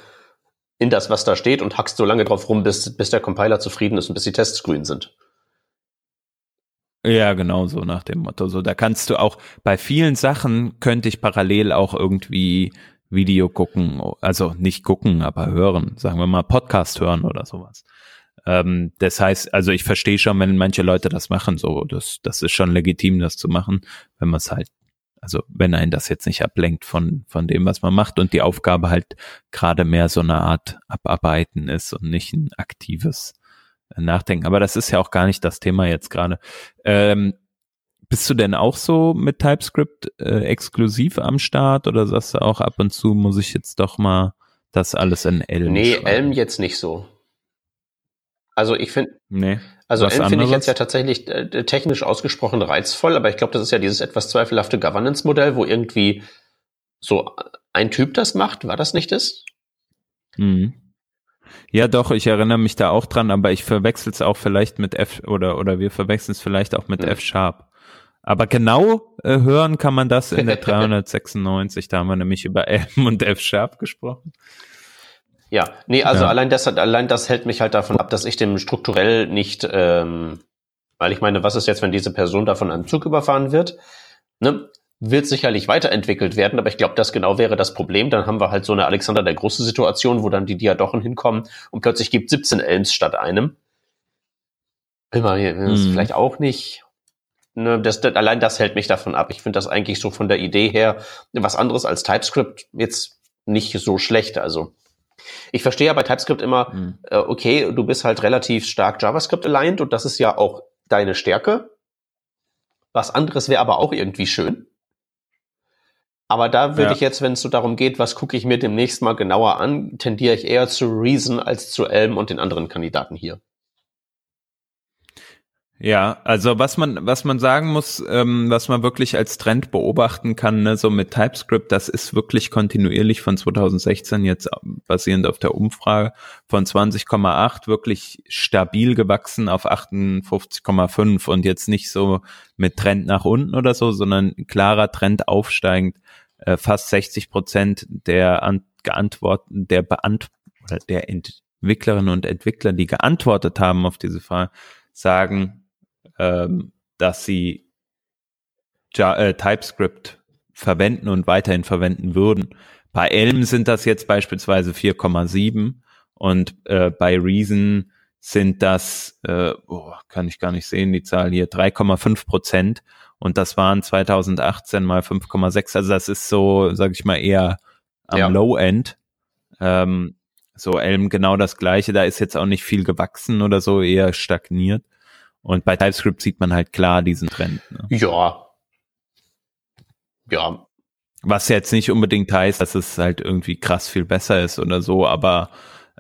in das, was da steht und hackst so lange drauf rum, bis, bis der Compiler zufrieden ist und bis die Tests grün sind. Ja, genau so nach dem Motto. So, da kannst du auch bei vielen Sachen könnte ich parallel auch irgendwie Video gucken, also nicht gucken, aber hören, sagen wir mal Podcast hören oder sowas. Ähm, das heißt, also ich verstehe schon, wenn manche Leute das machen, so, das, das ist schon legitim, das zu machen, wenn man es halt, also wenn einen das jetzt nicht ablenkt von, von dem, was man macht und die Aufgabe halt gerade mehr so eine Art Abarbeiten ist und nicht ein aktives Nachdenken. Aber das ist ja auch gar nicht das Thema jetzt gerade. Ähm, bist du denn auch so mit TypeScript äh, exklusiv am Start oder sagst du auch ab und zu muss ich jetzt doch mal das alles in Elm? Nee, schreiben? Elm jetzt nicht so. Also ich finde, nee, also Elm finde ich jetzt ja tatsächlich äh, technisch ausgesprochen reizvoll, aber ich glaube, das ist ja dieses etwas zweifelhafte Governance-Modell, wo irgendwie so ein Typ das macht. War das nicht das? Mhm. Ja, doch, ich erinnere mich da auch dran, aber ich verwechsel es auch vielleicht mit F oder oder wir verwechseln es vielleicht auch mit mhm. F Sharp. Aber genau äh, hören kann man das in der 396. da haben wir nämlich über M und F Sharp gesprochen. Ja, nee, also ja. allein das allein das hält mich halt davon ab, dass ich dem strukturell nicht, ähm, weil ich meine, was ist jetzt, wenn diese Person davon einem Zug überfahren wird? Ne? Wird sicherlich weiterentwickelt werden, aber ich glaube, das genau wäre das Problem. Dann haben wir halt so eine Alexander der Große Situation, wo dann die Diadochen hinkommen und plötzlich gibt 17 Elms statt einem. Immer, mhm. vielleicht auch nicht. Ne, das, das, allein das hält mich davon ab. Ich finde das eigentlich so von der Idee her was anderes als TypeScript jetzt nicht so schlecht. Also ich verstehe ja bei TypeScript immer, mhm. äh, okay, du bist halt relativ stark JavaScript-aligned und das ist ja auch deine Stärke. Was anderes wäre aber auch irgendwie schön. Aber da würde ja. ich jetzt, wenn es so darum geht, was gucke ich mir demnächst mal genauer an, tendiere ich eher zu Reason als zu Elm und den anderen Kandidaten hier. Ja, also was man was man sagen muss, ähm, was man wirklich als Trend beobachten kann, ne, so mit TypeScript, das ist wirklich kontinuierlich von 2016 jetzt basierend auf der Umfrage von 20,8 wirklich stabil gewachsen auf 58,5 und jetzt nicht so mit Trend nach unten oder so, sondern klarer Trend aufsteigend. Äh, fast 60 Prozent der an, geantworten der beant oder der Entwicklerinnen und Entwickler, die geantwortet haben auf diese Frage, sagen ähm, dass sie ja, äh, TypeScript verwenden und weiterhin verwenden würden. Bei Elm sind das jetzt beispielsweise 4,7 und äh, bei Reason sind das, äh, oh, kann ich gar nicht sehen, die Zahl hier, 3,5 Prozent und das waren 2018 mal 5,6. Also das ist so, sage ich mal, eher am ja. Low End. Ähm, so Elm genau das gleiche, da ist jetzt auch nicht viel gewachsen oder so, eher stagniert. Und bei TypeScript sieht man halt klar diesen Trend. Ne? Ja. Ja. Was jetzt nicht unbedingt heißt, dass es halt irgendwie krass viel besser ist oder so, aber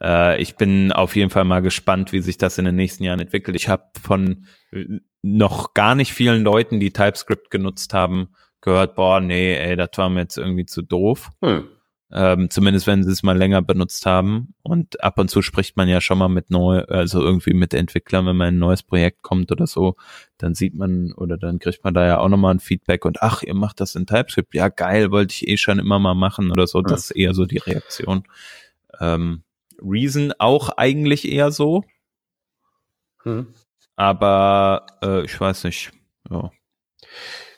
äh, ich bin auf jeden Fall mal gespannt, wie sich das in den nächsten Jahren entwickelt. Ich habe von äh, noch gar nicht vielen Leuten, die TypeScript genutzt haben, gehört, boah, nee, ey, das war mir jetzt irgendwie zu doof. Hm. Ähm, zumindest wenn sie es mal länger benutzt haben. Und ab und zu spricht man ja schon mal mit neu, also irgendwie mit Entwicklern, wenn man in ein neues Projekt kommt oder so, dann sieht man oder dann kriegt man da ja auch nochmal ein Feedback und ach, ihr macht das in TypeScript, ja geil, wollte ich eh schon immer mal machen oder so. Das ist eher so die Reaktion. Ähm, Reason auch eigentlich eher so. Hm. Aber äh, ich weiß nicht. Ja.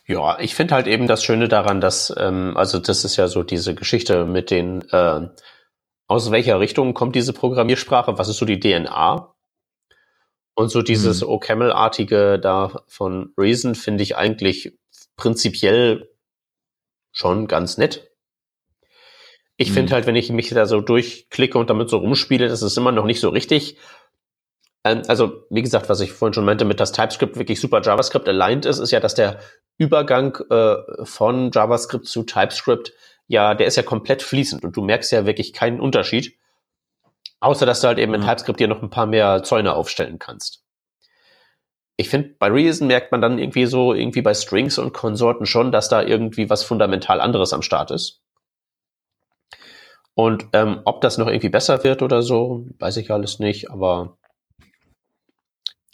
Ja, ich finde halt eben das Schöne daran, dass, ähm, also das ist ja so diese Geschichte mit den, äh, aus welcher Richtung kommt diese Programmiersprache, was ist so die DNA? Und so dieses mhm. OCaml-artige da von Reason finde ich eigentlich prinzipiell schon ganz nett. Ich mhm. finde halt, wenn ich mich da so durchklicke und damit so rumspiele, das ist immer noch nicht so richtig also, wie gesagt, was ich vorhin schon meinte, mit das TypeScript wirklich super JavaScript aligned ist, ist ja, dass der Übergang äh, von JavaScript zu TypeScript, ja, der ist ja komplett fließend und du merkst ja wirklich keinen Unterschied. Außer, dass du halt eben in mhm. TypeScript dir noch ein paar mehr Zäune aufstellen kannst. Ich finde, bei Reason merkt man dann irgendwie so, irgendwie bei Strings und Konsorten schon, dass da irgendwie was fundamental anderes am Start ist. Und ähm, ob das noch irgendwie besser wird oder so, weiß ich alles nicht, aber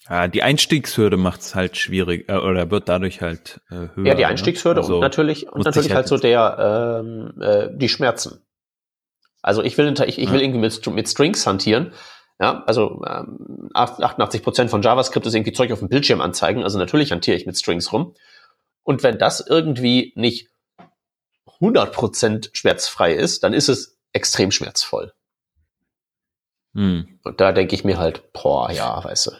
ja, die Einstiegshürde macht es halt schwierig äh, oder wird dadurch halt äh, höher. Ja, die ne? Einstiegshürde also und natürlich und natürlich halt, halt so der ähm, äh, die Schmerzen. Also ich will ich, ich will irgendwie mit, mit Strings hantieren. Ja, also ähm, 88 Prozent von JavaScript ist irgendwie Zeug auf dem Bildschirm anzeigen. Also natürlich hantiere ich mit Strings rum. Und wenn das irgendwie nicht 100 Prozent schmerzfrei ist, dann ist es extrem schmerzvoll. Hm. Und da denke ich mir halt, boah, ja, weißt du.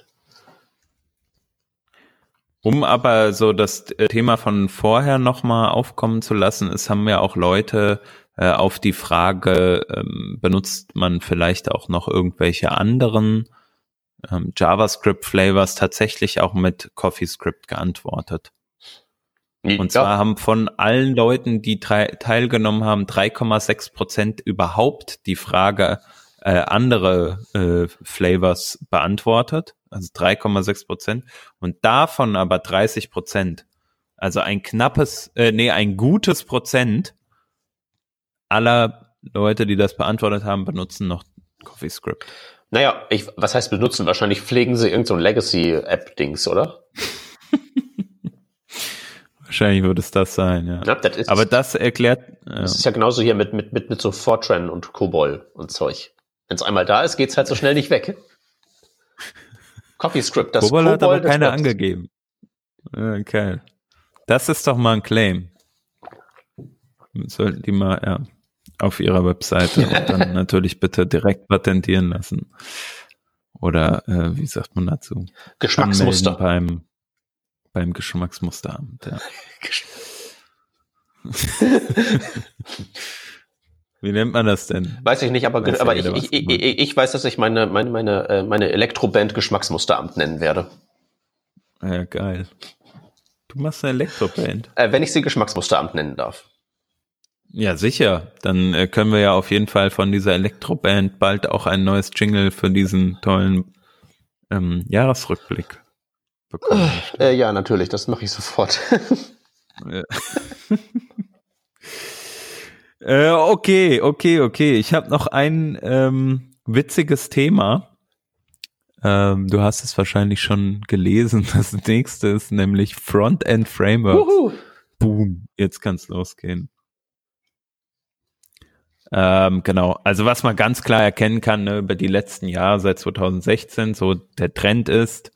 Um aber so das äh, Thema von vorher nochmal aufkommen zu lassen, es haben ja auch Leute äh, auf die Frage, ähm, benutzt man vielleicht auch noch irgendwelche anderen ähm, JavaScript-Flavors tatsächlich auch mit CoffeeScript geantwortet. Ja. Und zwar haben von allen Leuten, die teilgenommen haben, 3,6 Prozent überhaupt die Frage äh, andere äh, Flavors beantwortet, also 3,6 Prozent und davon aber 30 Prozent, also ein knappes, äh, nee, ein gutes Prozent aller Leute, die das beantwortet haben, benutzen noch CoffeeScript. Naja, ich, was heißt benutzen? Wahrscheinlich pflegen sie irgendein so Legacy-App-Dings, oder? Wahrscheinlich würde es das sein, ja. ja das ist, Aber das erklärt. Ja. Das ist ja genauso hier mit, mit, mit, mit so Fortran und Cobol und Zeug. Wenn es einmal da ist, geht's halt so schnell nicht weg. CoffeeScript, das Kobold hat aber keine angegeben. Okay. Das ist doch mal ein Claim. Sollten die mal, ja, auf ihrer Webseite und dann natürlich bitte direkt patentieren lassen. Oder äh, wie sagt man dazu? Geschmacksmuster. Beim, beim Geschmacksmusteramt, ja. Wie nennt man das denn? Weiß ich nicht, aber, weiß aber ich, ich, ich, ich, weiß, dass ich meine, meine, meine, äh, meine Elektroband Geschmacksmusteramt nennen werde. Ja, geil. Du machst eine Elektroband. Äh, wenn ich sie Geschmacksmusteramt nennen darf. Ja, sicher. Dann äh, können wir ja auf jeden Fall von dieser Elektroband bald auch ein neues Jingle für diesen tollen ähm, Jahresrückblick bekommen äh, ja, natürlich, das mache ich sofort. äh, okay, okay, okay. Ich habe noch ein ähm, witziges Thema. Ähm, du hast es wahrscheinlich schon gelesen. Das nächste ist nämlich Frontend Frameworks. Uhu. Boom, jetzt kann's losgehen. Ähm, genau, also was man ganz klar erkennen kann ne, über die letzten Jahre seit 2016, so der Trend ist,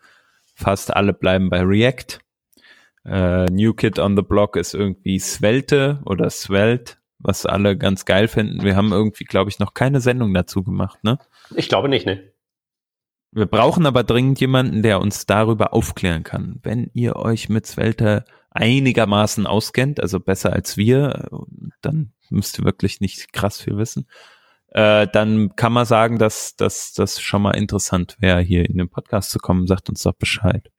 fast alle bleiben bei React. Äh, New Kid on the Block ist irgendwie Svelte oder Svelte, was alle ganz geil finden. Wir haben irgendwie, glaube ich, noch keine Sendung dazu gemacht, ne? Ich glaube nicht, ne? Wir brauchen aber dringend jemanden, der uns darüber aufklären kann. Wenn ihr euch mit Svelte einigermaßen auskennt, also besser als wir, dann müsst ihr wirklich nicht krass viel wissen, äh, dann kann man sagen, dass, dass das schon mal interessant wäre, hier in den Podcast zu kommen. Sagt uns doch Bescheid.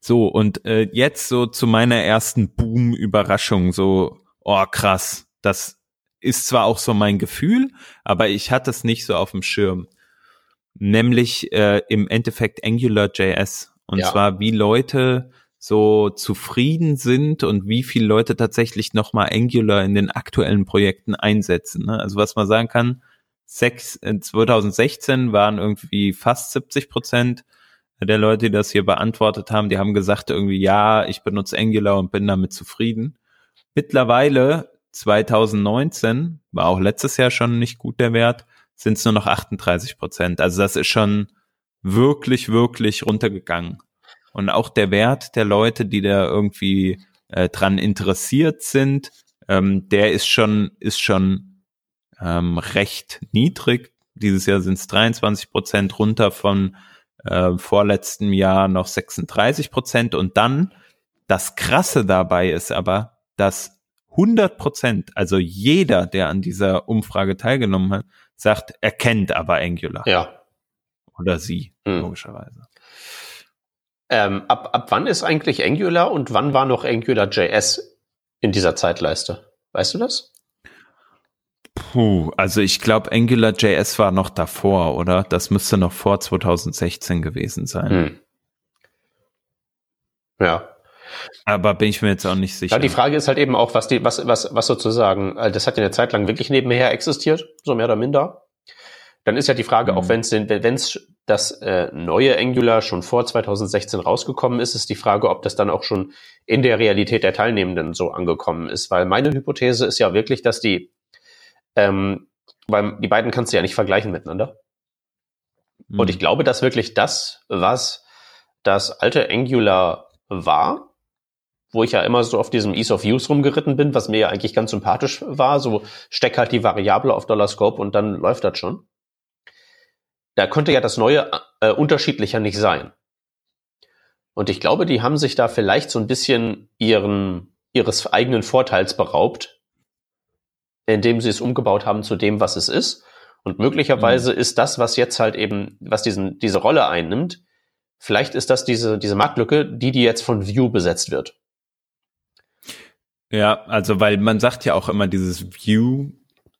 So, und äh, jetzt so zu meiner ersten Boom-Überraschung, so, oh krass, das ist zwar auch so mein Gefühl, aber ich hatte es nicht so auf dem Schirm. Nämlich äh, im Endeffekt AngularJS. Und ja. zwar, wie Leute so zufrieden sind und wie viele Leute tatsächlich nochmal Angular in den aktuellen Projekten einsetzen. Ne? Also was man sagen kann, sechs, in 2016 waren irgendwie fast 70 Prozent der Leute, die das hier beantwortet haben, die haben gesagt irgendwie, ja, ich benutze Angular und bin damit zufrieden. Mittlerweile 2019, war auch letztes Jahr schon nicht gut der Wert, sind es nur noch 38 Prozent. Also das ist schon wirklich, wirklich runtergegangen. Und auch der Wert der Leute, die da irgendwie äh, dran interessiert sind, ähm, der ist schon, ist schon ähm, recht niedrig. Dieses Jahr sind es 23 Prozent runter von äh, vorletztem Jahr noch 36 Prozent. Und dann, das Krasse dabei ist aber, dass 100 Prozent, also jeder, der an dieser Umfrage teilgenommen hat, sagt, er kennt aber Angular. Ja. Oder sie, mhm. logischerweise. Ähm, ab, ab wann ist eigentlich Angular und wann war noch AngularJS in dieser Zeitleiste? Weißt du das? Puh, also ich glaube, AngularJS war noch davor, oder? Das müsste noch vor 2016 gewesen sein. Hm. Ja. Aber bin ich mir jetzt auch nicht sicher. Ja, die Frage ist halt eben auch, was die, was, was, was sozusagen, äh, das hat ja eine Zeit lang wirklich nebenher existiert, so mehr oder minder. Dann ist ja die Frage, mhm. auch wenn es wenn es das äh, neue Angular schon vor 2016 rausgekommen ist, ist die Frage, ob das dann auch schon in der Realität der Teilnehmenden so angekommen ist. Weil meine Hypothese ist ja wirklich, dass die, ähm, weil die beiden kannst du ja nicht vergleichen miteinander. Mhm. Und ich glaube, dass wirklich das, was das alte Angular war, wo ich ja immer so auf diesem Ease of Use rumgeritten bin, was mir ja eigentlich ganz sympathisch war, so steck halt die Variable auf Dollar Scope und dann läuft das schon da könnte ja das Neue äh, unterschiedlicher nicht sein. Und ich glaube, die haben sich da vielleicht so ein bisschen ihren, ihres eigenen Vorteils beraubt, indem sie es umgebaut haben zu dem, was es ist. Und möglicherweise mhm. ist das, was jetzt halt eben, was diesen, diese Rolle einnimmt, vielleicht ist das diese, diese Marktlücke, die, die jetzt von View besetzt wird. Ja, also weil man sagt ja auch immer dieses View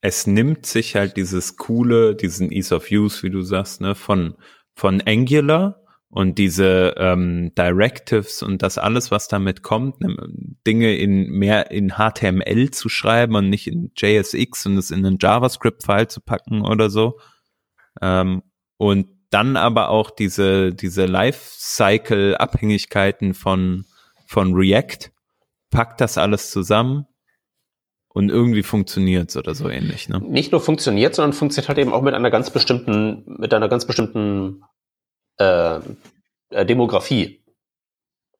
es nimmt sich halt dieses coole, diesen Ease of Use, wie du sagst, ne, von, von Angular und diese ähm, Directives und das alles, was damit kommt, ne, Dinge in mehr in HTML zu schreiben und nicht in JSX und es in einen JavaScript-File zu packen oder so. Ähm, und dann aber auch diese, diese Lifecycle-Abhängigkeiten von, von React, packt das alles zusammen und irgendwie funktioniert's oder so ähnlich, ne? Nicht nur funktioniert, sondern funktioniert halt eben auch mit einer ganz bestimmten, mit einer ganz bestimmten äh, äh, Demografie.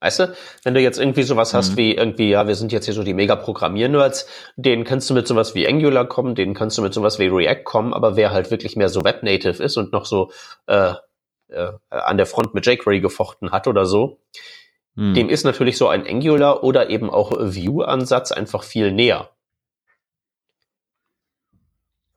Weißt du, wenn du jetzt irgendwie sowas mhm. hast wie irgendwie, ja, wir sind jetzt hier so die mega Programmier-Nerds, denen kannst du mit sowas wie Angular kommen, denen kannst du mit sowas wie React kommen, aber wer halt wirklich mehr so Web-Native ist und noch so äh, äh, an der Front mit jQuery gefochten hat oder so, mhm. dem ist natürlich so ein Angular oder eben auch Vue-Ansatz einfach viel näher.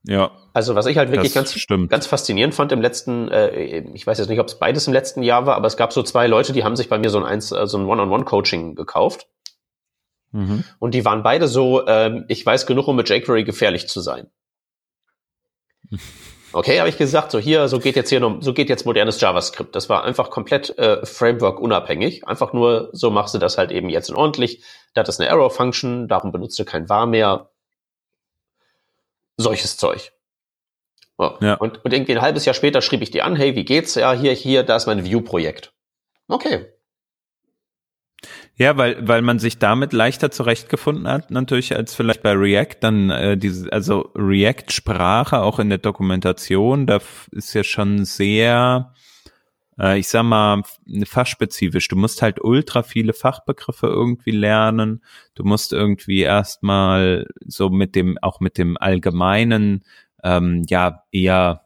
Ja. Also was ich halt wirklich ganz, ganz faszinierend fand im letzten, äh, ich weiß jetzt nicht, ob es beides im letzten Jahr war, aber es gab so zwei Leute, die haben sich bei mir so ein, Eins, äh, so ein One-on-One-Coaching gekauft. Mhm. Und die waren beide so, ähm, ich weiß genug, um mit jQuery gefährlich zu sein. Okay, habe ich gesagt, so hier, so geht jetzt hier, so geht jetzt modernes JavaScript. Das war einfach komplett äh, Framework unabhängig. Einfach nur, so machst du das halt eben jetzt ordentlich. Da hat es eine Arrow-Function, darum benutzt du kein var mehr. Solches Zeug. Oh. Ja. Und, und irgendwie ein halbes Jahr später schrieb ich die an, hey, wie geht's? Ja, hier, hier, da ist mein View-Projekt. Okay, ja, weil, weil man sich damit leichter zurechtgefunden hat, natürlich als vielleicht bei React. Dann äh, diese, also React-Sprache auch in der Dokumentation, da ist ja schon sehr, äh, ich sag mal, fachspezifisch. Du musst halt ultra viele Fachbegriffe irgendwie lernen. Du musst irgendwie erstmal so mit dem, auch mit dem allgemeinen, ähm, ja, eher,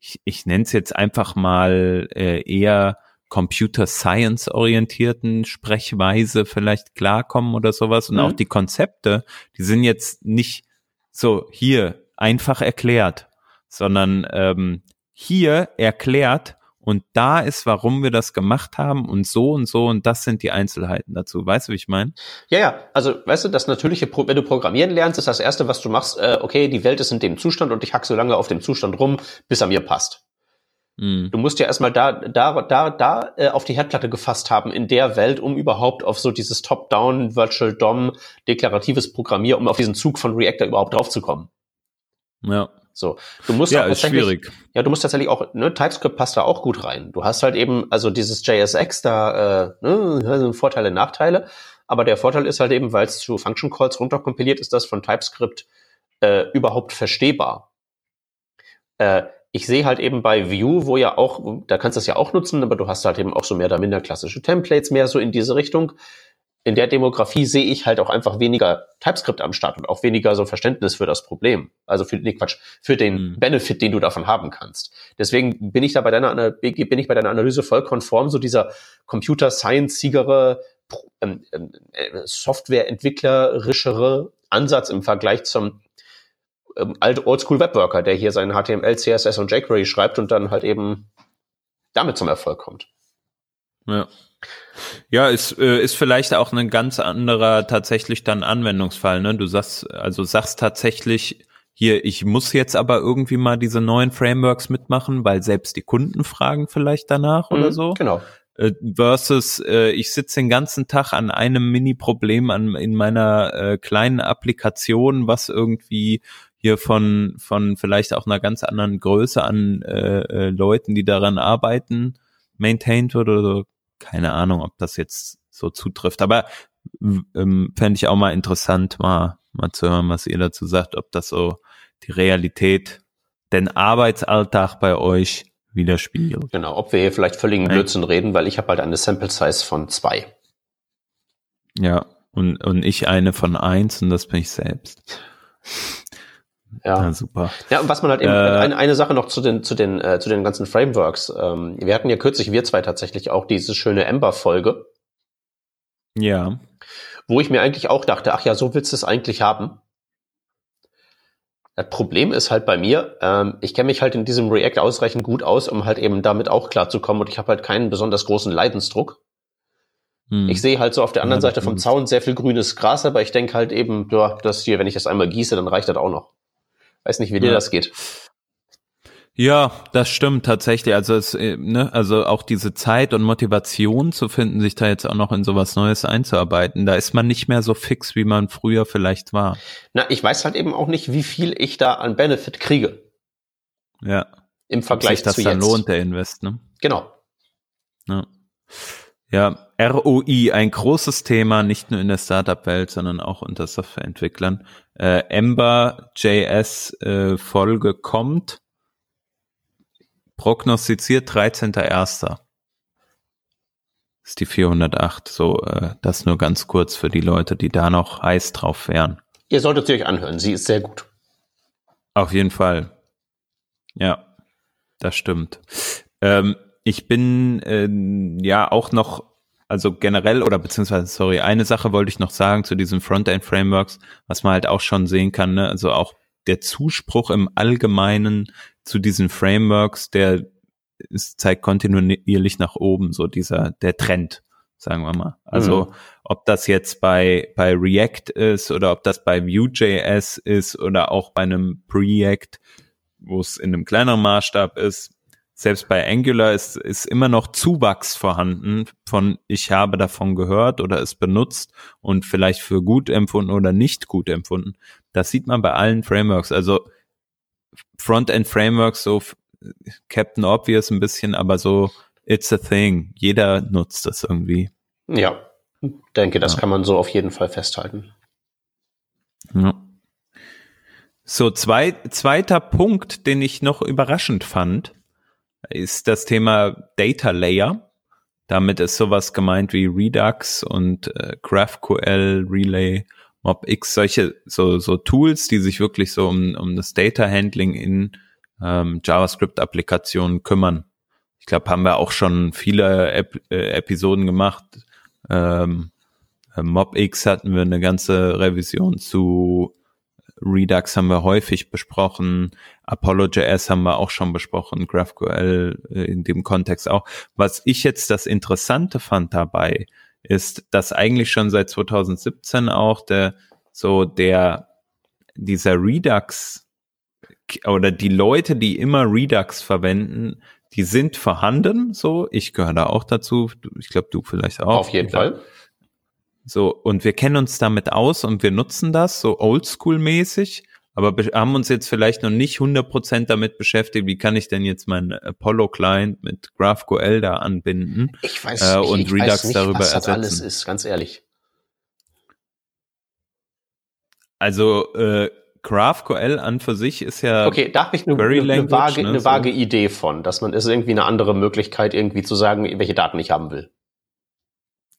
ich, ich nenne es jetzt einfach mal äh, eher Computer Science orientierten Sprechweise vielleicht klarkommen oder sowas und mhm. auch die Konzepte, die sind jetzt nicht so hier einfach erklärt, sondern ähm, hier erklärt und da ist, warum wir das gemacht haben und so und so und das sind die Einzelheiten dazu. Weißt du, wie ich meine? Ja, ja. Also, weißt du, das natürliche, wenn du programmieren lernst, ist das erste, was du machst, äh, okay, die Welt ist in dem Zustand und ich hack so lange auf dem Zustand rum, bis er mir passt. Mhm. Du musst ja erstmal da, da, da, da äh, auf die Herdplatte gefasst haben in der Welt, um überhaupt auf so dieses Top-Down Virtual DOM deklaratives Programmier, um auf diesen Zug von Reactor überhaupt draufzukommen. Ja. So, du musst ja, ist schwierig. Ja, du musst tatsächlich auch, ne, TypeScript passt da auch gut rein. Du hast halt eben, also dieses JSX da, äh, ne, Vorteile, Nachteile. Aber der Vorteil ist halt eben, weil es zu Function Calls runterkompiliert ist, das von TypeScript äh, überhaupt verstehbar. Äh, ich sehe halt eben bei Vue, wo ja auch, da kannst du das ja auch nutzen, aber du hast halt eben auch so mehr oder minder klassische Templates mehr so in diese Richtung. In der Demografie sehe ich halt auch einfach weniger TypeScript am Start und auch weniger so Verständnis für das Problem. Also für, nee, Quatsch, für den mhm. Benefit, den du davon haben kannst. Deswegen bin ich da bei deiner, bin ich bei deiner Analyse voll konform, so dieser Computer Science-sigere, ähm, ähm, äh, Software-entwicklerischere Ansatz im Vergleich zum ähm, alt Oldschool Webworker, der hier seinen HTML, CSS und jQuery schreibt und dann halt eben damit zum Erfolg kommt. Ja. Ja, ist, äh, ist vielleicht auch ein ganz anderer tatsächlich dann Anwendungsfall. Ne? Du sagst, also sagst tatsächlich, hier, ich muss jetzt aber irgendwie mal diese neuen Frameworks mitmachen, weil selbst die Kunden fragen vielleicht danach mhm, oder so. Genau. Äh, versus, äh, ich sitze den ganzen Tag an einem Mini-Problem an, in meiner äh, kleinen Applikation, was irgendwie hier von, von vielleicht auch einer ganz anderen Größe an äh, äh, Leuten, die daran arbeiten, maintained wird oder so. Keine Ahnung, ob das jetzt so zutrifft. Aber ähm, fände ich auch mal interessant, mal, mal zu hören, was ihr dazu sagt, ob das so die Realität, den Arbeitsalltag bei euch widerspiegelt. Genau, ob wir hier vielleicht völligen Blödsinn reden, weil ich habe halt eine Sample Size von zwei. Ja, und, und ich eine von eins und das bin ich selbst. Ja. ja, super. Ja, und was man halt eben, äh, eine, eine Sache noch zu den, zu den, äh, zu den ganzen Frameworks. Ähm, wir hatten ja kürzlich, wir zwei tatsächlich auch diese schöne Ember-Folge. Ja. Wo ich mir eigentlich auch dachte, ach ja, so willst du es eigentlich haben. Das Problem ist halt bei mir, ähm, ich kenne mich halt in diesem React ausreichend gut aus, um halt eben damit auch klarzukommen und ich habe halt keinen besonders großen Leidensdruck. Hm. Ich sehe halt so auf der anderen ja, Seite vom Zaun sehr viel grünes Gras, aber ich denke halt eben, ja, das hier, wenn ich das einmal gieße, dann reicht das auch noch. Weiß nicht, wie dir das geht. Ja, das stimmt tatsächlich. Also es, äh, ne, also auch diese Zeit und Motivation zu finden, sich da jetzt auch noch in sowas Neues einzuarbeiten, da ist man nicht mehr so fix, wie man früher vielleicht war. Na, ich weiß halt eben auch nicht, wie viel ich da an Benefit kriege. Ja. Im Vergleich Ob sich das zu dann jetzt. lohnt, der Invest, ne? Genau. Ja. Ja, ROI, ein großes Thema, nicht nur in der Startup-Welt, sondern auch unter Softwareentwicklern. Äh, Ember JS äh, Folge kommt. Prognostiziert 13.01. Ist die 408. So, äh, das nur ganz kurz für die Leute, die da noch heiß drauf wären. Ihr solltet sie euch anhören. Sie ist sehr gut. Auf jeden Fall. Ja, das stimmt. Ähm, ich bin äh, ja auch noch, also generell oder beziehungsweise, sorry, eine Sache wollte ich noch sagen zu diesen Frontend-Frameworks, was man halt auch schon sehen kann, ne? also auch der Zuspruch im Allgemeinen zu diesen Frameworks, der ist, zeigt kontinuierlich nach oben, so dieser, der Trend, sagen wir mal. Also, mhm. ob das jetzt bei, bei React ist oder ob das bei Vue.js ist oder auch bei einem Preact, wo es in einem kleineren Maßstab ist. Selbst bei Angular ist, ist immer noch Zuwachs vorhanden von ich habe davon gehört oder es benutzt und vielleicht für gut empfunden oder nicht gut empfunden. Das sieht man bei allen Frameworks. Also Frontend Frameworks, so Captain Obvious ein bisschen, aber so it's a thing. Jeder nutzt das irgendwie. Ja, denke, das ja. kann man so auf jeden Fall festhalten. Ja. So, zwei, zweiter Punkt, den ich noch überraschend fand, ist das Thema Data Layer. Damit ist sowas gemeint wie Redux und äh, GraphQL, Relay, MobX, solche so, so Tools, die sich wirklich so um, um das Data Handling in ähm, JavaScript-Applikationen kümmern. Ich glaube, haben wir auch schon viele Ep äh, Episoden gemacht. Ähm, äh, MobX hatten wir eine ganze Revision zu Redux haben wir häufig besprochen, Apollo.js haben wir auch schon besprochen, GraphQL äh, in dem Kontext auch. Was ich jetzt das Interessante fand dabei, ist, dass eigentlich schon seit 2017 auch der so der dieser Redux oder die Leute, die immer Redux verwenden, die sind vorhanden, so. Ich gehöre da auch dazu. Ich glaube, du vielleicht auch. Auf jeden Fall. So, und wir kennen uns damit aus und wir nutzen das so oldschool-mäßig, aber haben uns jetzt vielleicht noch nicht 100% damit beschäftigt, wie kann ich denn jetzt meinen Apollo-Client mit GraphQL da anbinden ich weiß, äh, und ich, Redux weiß nicht, darüber was das ersetzen. alles ist, ganz ehrlich. Also äh, GraphQL an für sich ist ja Okay, da habe ich eine, eine, eine, vage, ne, eine vage Idee von, dass man ist irgendwie eine andere Möglichkeit, irgendwie zu sagen, welche Daten ich haben will.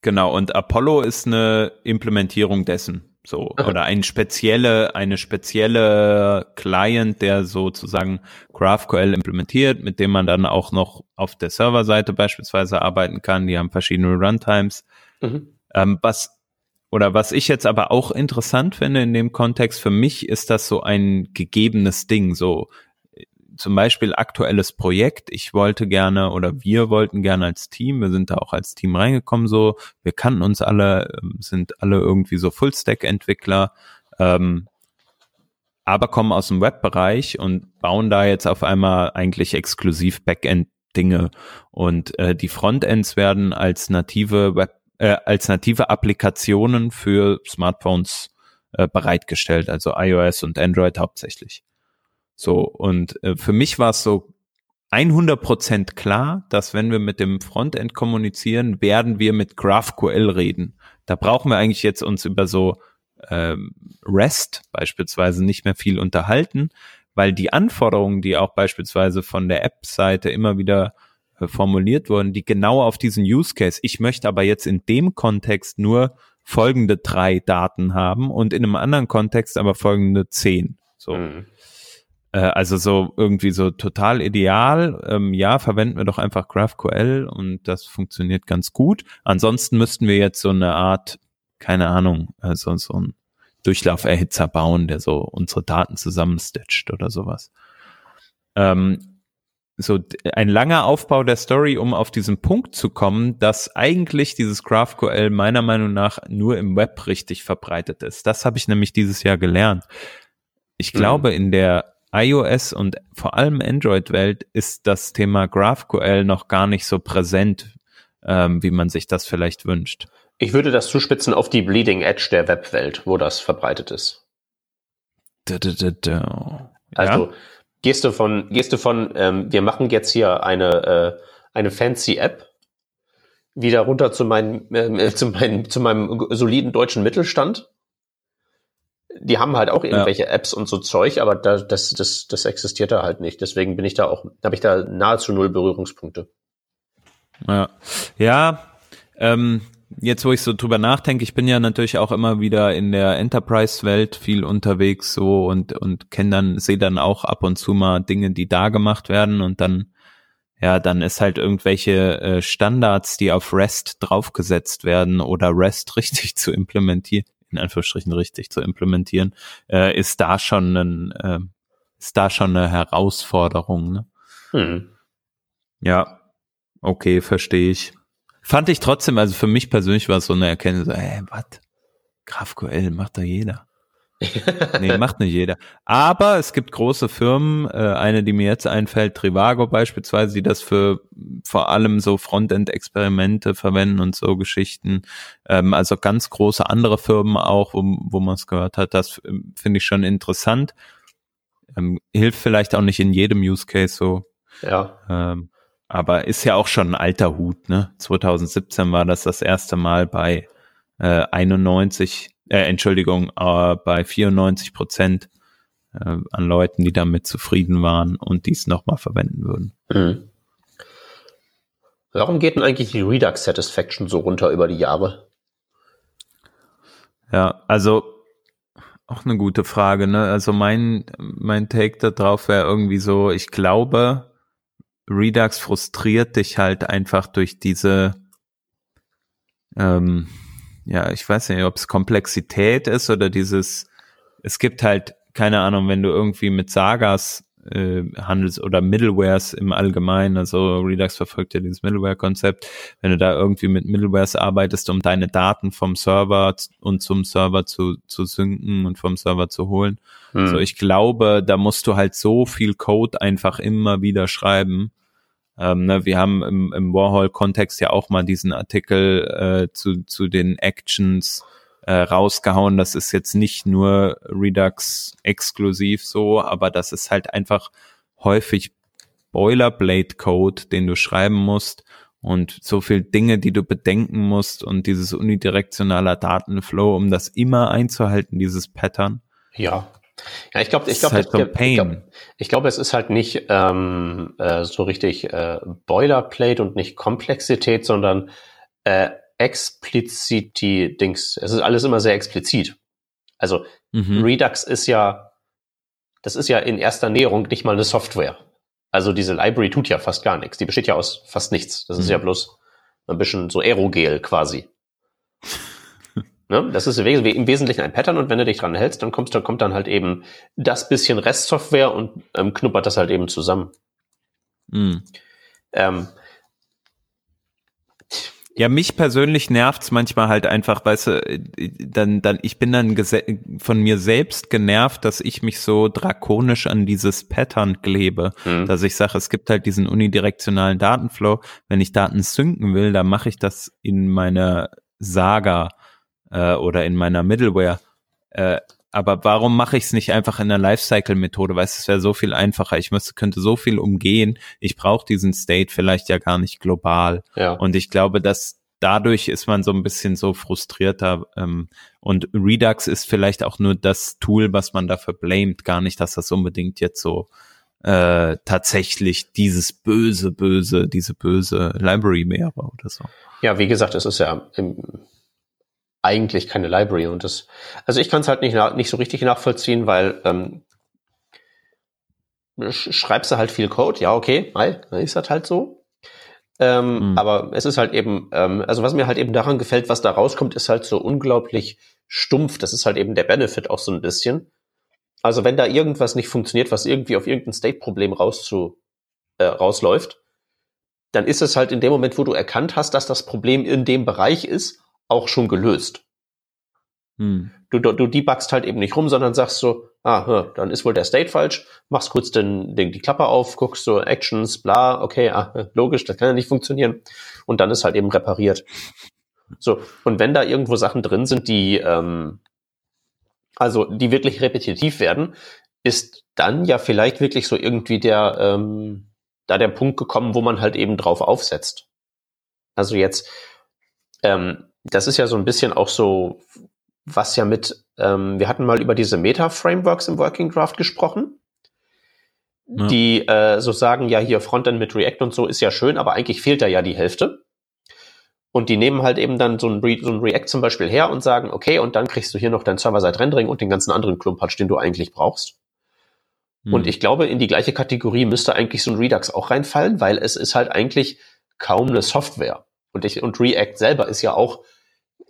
Genau, und Apollo ist eine Implementierung dessen. So, okay. oder eine spezielle, eine spezielle Client, der sozusagen GraphQL implementiert, mit dem man dann auch noch auf der Serverseite beispielsweise arbeiten kann. Die haben verschiedene Runtimes. Mhm. Ähm, was oder was ich jetzt aber auch interessant finde in dem Kontext, für mich ist das so ein gegebenes Ding, so zum Beispiel aktuelles Projekt. Ich wollte gerne oder wir wollten gerne als Team, wir sind da auch als Team reingekommen, so, wir kannten uns alle, ähm, sind alle irgendwie so Full-Stack-Entwickler, ähm, aber kommen aus dem Webbereich und bauen da jetzt auf einmal eigentlich exklusiv Backend-Dinge und äh, die Frontends werden als native Web äh, als native Applikationen für Smartphones äh, bereitgestellt, also iOS und Android hauptsächlich. So, und äh, für mich war es so 100% klar, dass wenn wir mit dem Frontend kommunizieren, werden wir mit GraphQL reden. Da brauchen wir eigentlich jetzt uns über so ähm, REST beispielsweise nicht mehr viel unterhalten, weil die Anforderungen, die auch beispielsweise von der App-Seite immer wieder äh, formuliert wurden, die genau auf diesen Use Case. Ich möchte aber jetzt in dem Kontext nur folgende drei Daten haben und in einem anderen Kontext aber folgende zehn. So. Mhm. Äh, also so irgendwie so total ideal. Ähm, ja, verwenden wir doch einfach GraphQL und das funktioniert ganz gut. Ansonsten müssten wir jetzt so eine Art, keine Ahnung, also so ein Durchlauferhitzer bauen, der so unsere Daten zusammenstitcht oder sowas. Ähm, so ein langer Aufbau der Story, um auf diesen Punkt zu kommen, dass eigentlich dieses GraphQL meiner Meinung nach nur im Web richtig verbreitet ist. Das habe ich nämlich dieses Jahr gelernt. Ich mhm. glaube, in der iOS und vor allem Android-Welt ist das Thema GraphQL noch gar nicht so präsent, ähm, wie man sich das vielleicht wünscht. Ich würde das zuspitzen auf die Bleeding Edge der Webwelt, wo das verbreitet ist. Da, da, da. Also ja? gehst du von, gehst du von, ähm, wir machen jetzt hier eine, äh, eine fancy App, wieder runter zu meinem, äh, zu meinem, zu meinem soliden deutschen Mittelstand. Die haben halt auch irgendwelche ja. Apps und so Zeug, aber da, das, das, das existiert da halt nicht. Deswegen bin ich da auch, habe ich da nahezu null Berührungspunkte. Ja, ja ähm, jetzt wo ich so drüber nachdenke, ich bin ja natürlich auch immer wieder in der Enterprise-Welt viel unterwegs so und und kenne dann sehe dann auch ab und zu mal Dinge, die da gemacht werden und dann ja, dann ist halt irgendwelche äh, Standards, die auf REST draufgesetzt werden oder REST richtig zu implementieren, in Anführungsstrichen richtig zu implementieren, äh, ist da schon ein, äh, ist da schon eine Herausforderung. Ne? Hm. Ja, okay, verstehe ich. Fand ich trotzdem, also für mich persönlich war es so eine Erkenntnis, ey, was? GraphQL macht da jeder. nee, macht nicht jeder. Aber es gibt große Firmen, äh, eine, die mir jetzt einfällt, Trivago beispielsweise, die das für vor allem so Frontend-Experimente verwenden und so Geschichten. Ähm, also ganz große andere Firmen auch, wo, wo man es gehört hat. Das ähm, finde ich schon interessant. Ähm, hilft vielleicht auch nicht in jedem Use Case so. Ja. Ähm, aber ist ja auch schon ein alter Hut, ne? 2017 war das das erste Mal bei äh, 91 äh, Entschuldigung, äh, bei 94 Prozent äh, an Leuten, die damit zufrieden waren und dies nochmal verwenden würden. Mhm. Warum geht denn eigentlich die Redux Satisfaction so runter über die Jahre? Ja, also auch eine gute Frage, ne? Also mein, mein Take da drauf wäre irgendwie so, ich glaube, Redux frustriert dich halt einfach durch diese, ähm, ja, ich weiß nicht, ob es Komplexität ist oder dieses, es gibt halt, keine Ahnung, wenn du irgendwie mit Sagas äh, handelst oder Middlewares im Allgemeinen, also Redux verfolgt ja dieses Middleware-Konzept, wenn du da irgendwie mit Middlewares arbeitest, um deine Daten vom Server und zum Server zu, zu synken und vom Server zu holen. Hm. So, ich glaube, da musst du halt so viel Code einfach immer wieder schreiben, ähm, ne, wir haben im, im Warhol-Kontext ja auch mal diesen Artikel äh, zu, zu den Actions äh, rausgehauen. Das ist jetzt nicht nur Redux exklusiv so, aber das ist halt einfach häufig Boilerplate-Code, den du schreiben musst und so viel Dinge, die du bedenken musst und dieses unidirektionaler Datenflow, um das immer einzuhalten, dieses Pattern. Ja. Ja, ich glaube, ich glaube, halt so ich, ich glaube, glaub, es ist halt nicht ähm, äh, so richtig äh, Boilerplate und nicht Komplexität, sondern äh, Explizity-Dings. Es ist alles immer sehr explizit. Also mhm. Redux ist ja, das ist ja in erster Näherung nicht mal eine Software. Also diese Library tut ja fast gar nichts. Die besteht ja aus fast nichts. Das mhm. ist ja bloß ein bisschen so Aerogel quasi. Ne? Das ist im Wesentlichen ein Pattern und wenn du dich dran hältst, dann kommst, dann kommt dann halt eben das bisschen Restsoftware und ähm, knuppert das halt eben zusammen. Mhm. Ähm, ja, mich persönlich nervt's manchmal halt einfach, weißt du, dann, dann, ich bin dann von mir selbst genervt, dass ich mich so drakonisch an dieses Pattern klebe, mhm. dass ich sage, es gibt halt diesen unidirektionalen Datenflow. Wenn ich Daten synken will, dann mache ich das in meiner Saga äh, oder in meiner Middleware. Äh, aber warum mache ich es nicht einfach in der Lifecycle-Methode? Weil es wäre so viel einfacher. Ich müsste, könnte so viel umgehen. Ich brauche diesen State vielleicht ja gar nicht global. Ja. Und ich glaube, dass dadurch ist man so ein bisschen so frustrierter. Ähm, und Redux ist vielleicht auch nur das Tool, was man dafür blamet. Gar nicht, dass das unbedingt jetzt so äh, tatsächlich dieses böse, böse, diese böse Library wäre oder so. Ja, wie gesagt, es ist ja im, eigentlich keine Library. Und das, also ich kann es halt nicht, nicht so richtig nachvollziehen, weil ähm, schreibst du halt viel Code, ja, okay, dann ist das halt so. Ähm, mhm. Aber es ist halt eben, ähm, also was mir halt eben daran gefällt, was da rauskommt, ist halt so unglaublich stumpf. Das ist halt eben der Benefit auch so ein bisschen. Also wenn da irgendwas nicht funktioniert, was irgendwie auf irgendein State-Problem rauszu, äh, rausläuft, dann ist es halt in dem Moment, wo du erkannt hast, dass das Problem in dem Bereich ist, auch schon gelöst. Hm. Du, du, du debuggst halt eben nicht rum, sondern sagst so, ah, dann ist wohl der State falsch, machst kurz den, den, die Klappe auf, guckst so Actions, bla, okay, ah, logisch, das kann ja nicht funktionieren. Und dann ist halt eben repariert. So, und wenn da irgendwo Sachen drin sind, die, ähm, also die wirklich repetitiv werden, ist dann ja vielleicht wirklich so irgendwie der, ähm, da der Punkt gekommen, wo man halt eben drauf aufsetzt. Also jetzt, ähm, das ist ja so ein bisschen auch so, was ja mit, ähm, wir hatten mal über diese Meta-Frameworks im Working Draft gesprochen, ja. die äh, so sagen, ja, hier Frontend mit React und so ist ja schön, aber eigentlich fehlt da ja die Hälfte. Und die nehmen halt eben dann so ein, Re so ein React zum Beispiel her und sagen, okay, und dann kriegst du hier noch dein Server-Side-Rendering und den ganzen anderen Klumpatsch, den du eigentlich brauchst. Hm. Und ich glaube, in die gleiche Kategorie müsste eigentlich so ein Redux auch reinfallen, weil es ist halt eigentlich kaum eine Software. Und, ich, und React selber ist ja auch,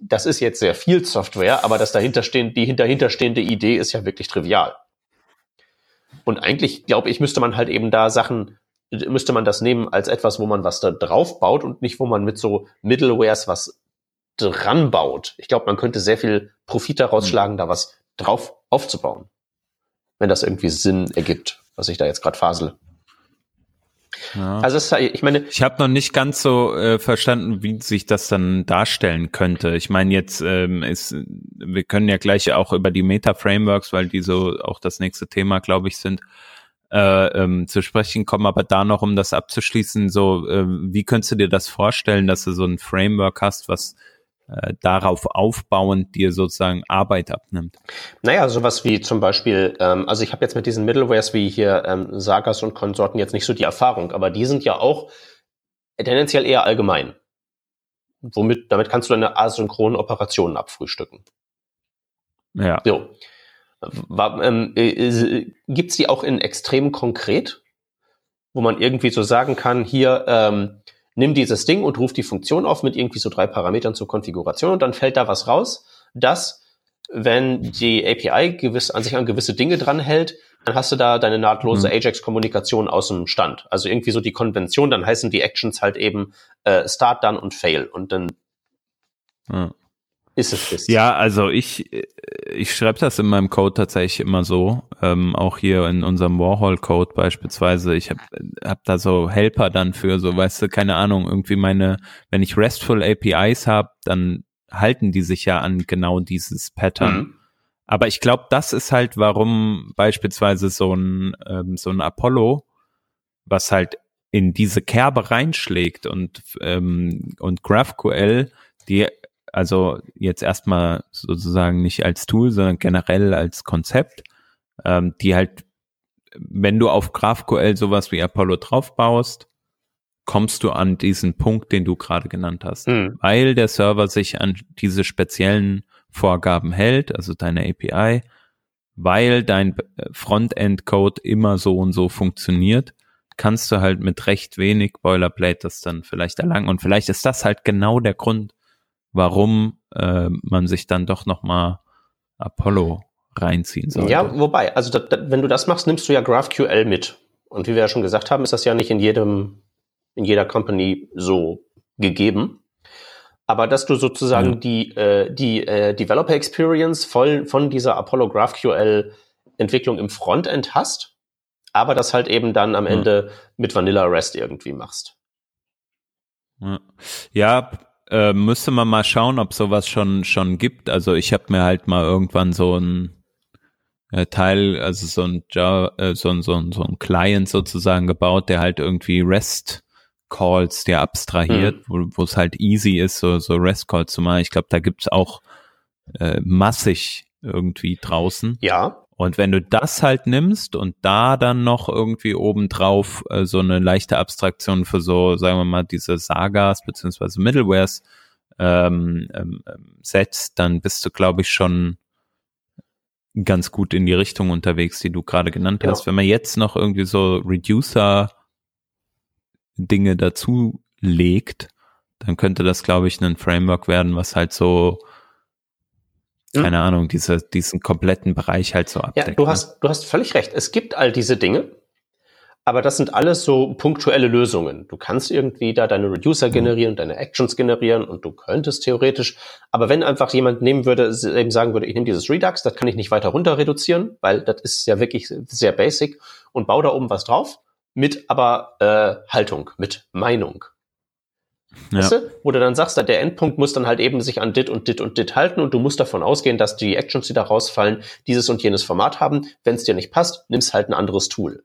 das ist jetzt sehr viel Software, aber das dahinterstehende, die dahinterstehende Idee ist ja wirklich trivial. Und eigentlich, glaube ich, müsste man halt eben da Sachen, müsste man das nehmen als etwas, wo man was da drauf baut und nicht, wo man mit so Middlewares was dran baut. Ich glaube, man könnte sehr viel Profit daraus schlagen, da was drauf aufzubauen. Wenn das irgendwie Sinn ergibt, was ich da jetzt gerade fasele. Ja. Also es, ich meine, ich habe noch nicht ganz so äh, verstanden, wie sich das dann darstellen könnte. Ich meine jetzt ähm, ist, wir können ja gleich auch über die Meta Frameworks, weil die so auch das nächste Thema, glaube ich, sind, äh, ähm, zu sprechen kommen. Aber da noch, um das abzuschließen, so äh, wie könntest du dir das vorstellen, dass du so ein Framework hast, was äh, darauf aufbauend dir sozusagen Arbeit abnimmt? Naja, sowas wie zum Beispiel, ähm, also ich habe jetzt mit diesen Middlewares wie hier ähm, Sagas und Konsorten jetzt nicht so die Erfahrung, aber die sind ja auch tendenziell eher allgemein. Womit, damit kannst du deine asynchronen Operationen abfrühstücken. Ja. So. Ähm, äh, gibt's die auch in extrem konkret, wo man irgendwie so sagen kann, hier, ähm, nimm dieses Ding und ruf die Funktion auf mit irgendwie so drei Parametern zur Konfiguration und dann fällt da was raus, dass wenn die API gewiss, an sich an gewisse Dinge dranhält, dann hast du da deine nahtlose mhm. Ajax-Kommunikation aus dem Stand. Also irgendwie so die Konvention, dann heißen die Actions halt eben äh, Start, Done und Fail. Und dann mhm ist es das. Ja, also ich, ich schreibe das in meinem Code tatsächlich immer so. Ähm, auch hier in unserem Warhol-Code beispielsweise. Ich habe hab da so Helper dann für, so weißt du, keine Ahnung, irgendwie meine, wenn ich RESTful APIs habe, dann halten die sich ja an genau dieses Pattern. Mhm. Aber ich glaube, das ist halt, warum beispielsweise so ein, ähm, so ein Apollo, was halt in diese Kerbe reinschlägt und, ähm, und GraphQL, die also jetzt erstmal sozusagen nicht als Tool, sondern generell als Konzept, ähm, die halt, wenn du auf GraphQL sowas wie Apollo draufbaust, kommst du an diesen Punkt, den du gerade genannt hast, mhm. weil der Server sich an diese speziellen Vorgaben hält, also deine API, weil dein Frontend-Code immer so und so funktioniert, kannst du halt mit recht wenig Boilerplate das dann vielleicht erlangen. Und vielleicht ist das halt genau der Grund, warum äh, man sich dann doch nochmal Apollo reinziehen soll. Ja, wobei, also da, da, wenn du das machst, nimmst du ja GraphQL mit. Und wie wir ja schon gesagt haben, ist das ja nicht in jedem, in jeder Company so gegeben. Aber dass du sozusagen ja. die, äh, die äh, Developer Experience voll von dieser Apollo GraphQL Entwicklung im Frontend hast, aber das halt eben dann am Ende ja. mit Vanilla REST irgendwie machst. Ja äh, müsste man mal schauen, ob sowas schon schon gibt. Also ich habe mir halt mal irgendwann so ein äh, Teil, also so ein, äh, so, ein, so, ein, so ein Client sozusagen gebaut, der halt irgendwie REST Calls der abstrahiert, mhm. wo es halt easy ist, so, so REST Calls zu machen. Ich glaube, da gibt's auch äh, massig irgendwie draußen. Ja. Und wenn du das halt nimmst und da dann noch irgendwie obendrauf äh, so eine leichte Abstraktion für so, sagen wir mal, diese Sagas beziehungsweise Middlewares ähm, ähm, ähm, setzt, dann bist du, glaube ich, schon ganz gut in die Richtung unterwegs, die du gerade genannt hast. Wenn man jetzt noch irgendwie so Reducer Dinge dazu legt, dann könnte das, glaube ich, ein Framework werden, was halt so keine hm. Ahnung, diese, diesen kompletten Bereich halt so abdeckt. Ja, du hast, du hast völlig recht. Es gibt all diese Dinge, aber das sind alles so punktuelle Lösungen. Du kannst irgendwie da deine Reducer mhm. generieren, deine Actions generieren und du könntest theoretisch, aber wenn einfach jemand nehmen würde, eben sagen würde, ich nehme dieses Redux, das kann ich nicht weiter runter reduzieren, weil das ist ja wirklich sehr basic und baue da oben was drauf mit aber äh, Haltung, mit Meinung. Ja. Weißt du? Wo du dann sagst, der Endpunkt muss dann halt eben sich an dit und dit und dit halten und du musst davon ausgehen, dass die Actions, die da rausfallen, dieses und jenes Format haben. Wenn es dir nicht passt, nimmst halt ein anderes Tool.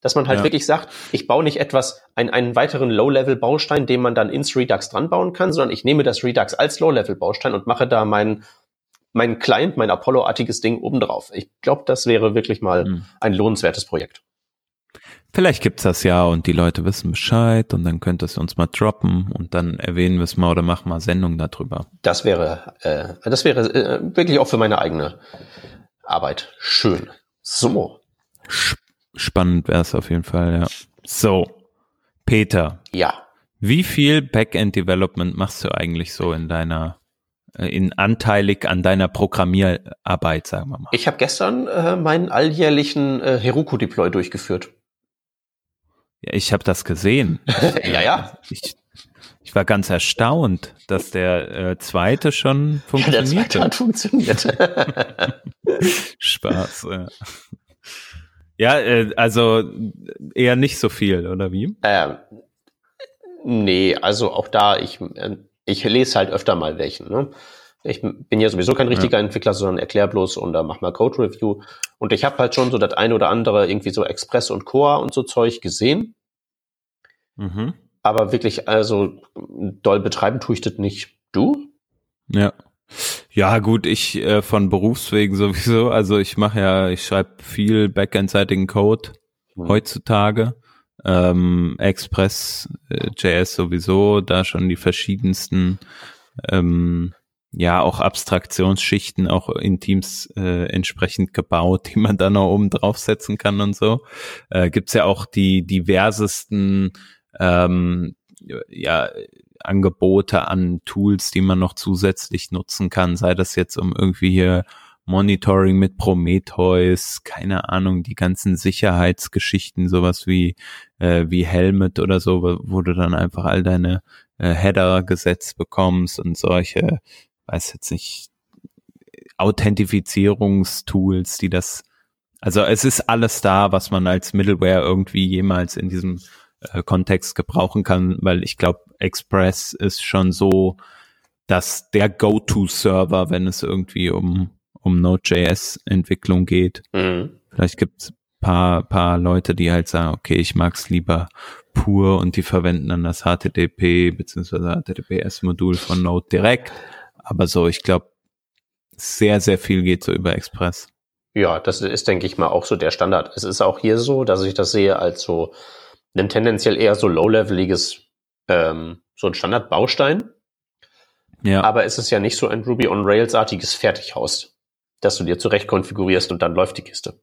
Dass man halt ja. wirklich sagt, ich baue nicht etwas, ein, einen weiteren Low-Level-Baustein, den man dann ins Redux dran bauen kann, sondern ich nehme das Redux als Low-Level-Baustein und mache da meinen mein Client, mein Apollo-artiges Ding obendrauf. Ich glaube, das wäre wirklich mal mhm. ein lohnenswertes Projekt. Vielleicht gibt's das ja und die Leute wissen Bescheid und dann könnt ihr es uns mal droppen und dann erwähnen wir es mal oder machen mal Sendung darüber. Das wäre, äh, das wäre äh, wirklich auch für meine eigene Arbeit schön. So. Spannend wäre es auf jeden Fall, ja. So, Peter. Ja. Wie viel Backend Development machst du eigentlich so in deiner äh, in anteilig an deiner Programmierarbeit, sagen wir mal? Ich habe gestern äh, meinen alljährlichen äh, Heroku Deploy durchgeführt. Ja, ich habe das gesehen. ja, ja. Ich, Ich war ganz erstaunt, dass der äh, zweite schon funktioniert. Ja, der zweite hat funktioniert. Spaß. Ja, ja äh, also eher nicht so viel, oder wie? Ähm, nee, also auch da, ich, äh, ich lese halt öfter mal welchen. Ne? Ich bin ja sowieso kein richtiger ja. Entwickler, sondern erklär bloß und da mach mal Code Review. Und ich habe halt schon so das eine oder andere irgendwie so Express und Core und so Zeug gesehen. Mhm. Aber wirklich, also doll betreiben tue ich das nicht. Du? Ja. Ja, gut, ich äh, von Berufswegen sowieso. Also ich mache ja, ich schreibe viel backend-seitigen Code mhm. heutzutage. Ähm, Express, äh, JS sowieso, da schon die verschiedensten ähm, ja auch Abstraktionsschichten auch in Teams äh, entsprechend gebaut, die man dann noch oben draufsetzen kann und so. Äh, gibt's ja auch die diversesten ähm, ja, Angebote an Tools, die man noch zusätzlich nutzen kann, sei das jetzt um irgendwie hier Monitoring mit Prometheus, keine Ahnung, die ganzen Sicherheitsgeschichten, sowas wie, äh, wie Helmet oder so, wo du dann einfach all deine äh, Header gesetzt bekommst und solche weiß jetzt nicht, Authentifizierungstools, die das, also es ist alles da, was man als Middleware irgendwie jemals in diesem äh, Kontext gebrauchen kann, weil ich glaube, Express ist schon so, dass der Go-To-Server, wenn es irgendwie um, um Node.js-Entwicklung geht. Mhm. Vielleicht gibt's paar, paar Leute, die halt sagen, okay, ich mag's lieber pur und die verwenden dann das HTTP bzw. HTTPS-Modul von Node direkt. Aber so, ich glaube, sehr, sehr viel geht so über Express. Ja, das ist, denke ich mal, auch so der Standard. Es ist auch hier so, dass ich das sehe als so ein tendenziell eher so low-leveliges, ähm, so ein Standardbaustein. Ja. Aber es ist ja nicht so ein Ruby on Rails-artiges Fertighaus, dass du dir zurecht konfigurierst und dann läuft die Kiste.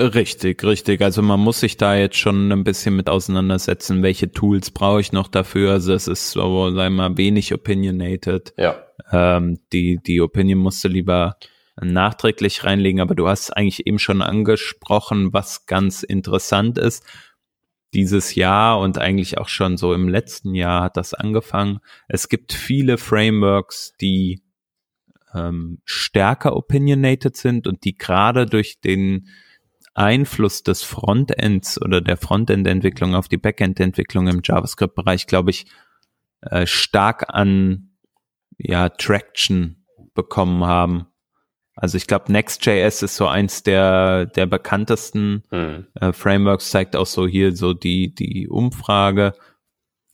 Richtig, richtig. Also man muss sich da jetzt schon ein bisschen mit auseinandersetzen, welche Tools brauche ich noch dafür. Also es ist so, sagen wir mal, wenig opinionated. Ja. Ähm, die, die Opinion musst du lieber nachträglich reinlegen, aber du hast eigentlich eben schon angesprochen, was ganz interessant ist. Dieses Jahr und eigentlich auch schon so im letzten Jahr hat das angefangen. Es gibt viele Frameworks, die ähm, stärker opinionated sind und die gerade durch den Einfluss des Frontends oder der Frontend-Entwicklung auf die Backend-Entwicklung im JavaScript-Bereich, glaube ich, äh, stark an ja, Traction bekommen haben. Also ich glaube, Next.js ist so eins der, der bekanntesten hm. äh, Frameworks, zeigt auch so hier so die, die Umfrage,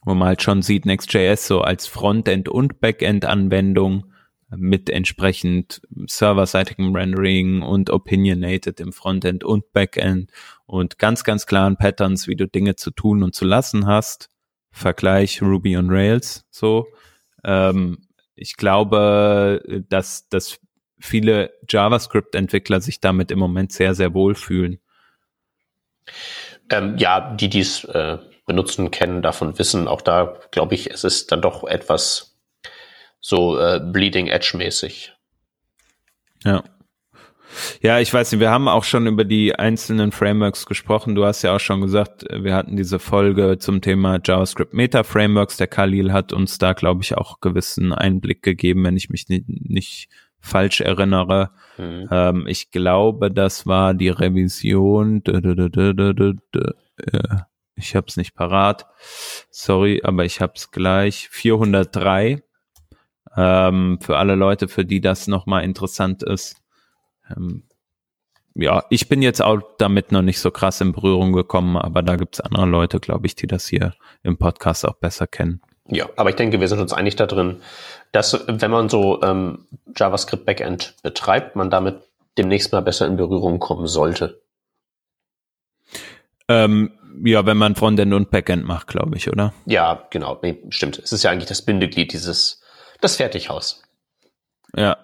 wo man halt schon sieht, Next.js so als Frontend- und Backend-Anwendung mit entsprechend serverseitigem Rendering und opinionated im Frontend und Backend und ganz, ganz klaren Patterns, wie du Dinge zu tun und zu lassen hast. Vergleich Ruby on Rails, so. Ähm, ich glaube, dass, dass viele JavaScript-Entwickler sich damit im Moment sehr, sehr wohl fühlen. Ähm, ja, die dies äh, benutzen, kennen, davon wissen. Auch da glaube ich, es ist dann doch etwas so äh, Bleeding Edge mäßig. Ja. Ja, ich weiß nicht, wir haben auch schon über die einzelnen Frameworks gesprochen. Du hast ja auch schon gesagt, wir hatten diese Folge zum Thema JavaScript Meta Frameworks. Der Khalil hat uns da, glaube ich, auch gewissen Einblick gegeben, wenn ich mich nicht, nicht falsch erinnere. Mhm. Ähm, ich glaube, das war die Revision. Ich habe es nicht parat. Sorry, aber ich habe es gleich. 403 ähm, für alle Leute, für die das nochmal interessant ist. Ähm, ja, ich bin jetzt auch damit noch nicht so krass in Berührung gekommen, aber da gibt's andere Leute, glaube ich, die das hier im Podcast auch besser kennen. Ja, aber ich denke, wir sind uns einig da drin, dass wenn man so ähm, JavaScript Backend betreibt, man damit demnächst mal besser in Berührung kommen sollte. Ähm, ja, wenn man Frontend und Backend macht, glaube ich, oder? Ja, genau. Nee, stimmt. Es ist ja eigentlich das Bindeglied dieses das Fertighaus. Ja.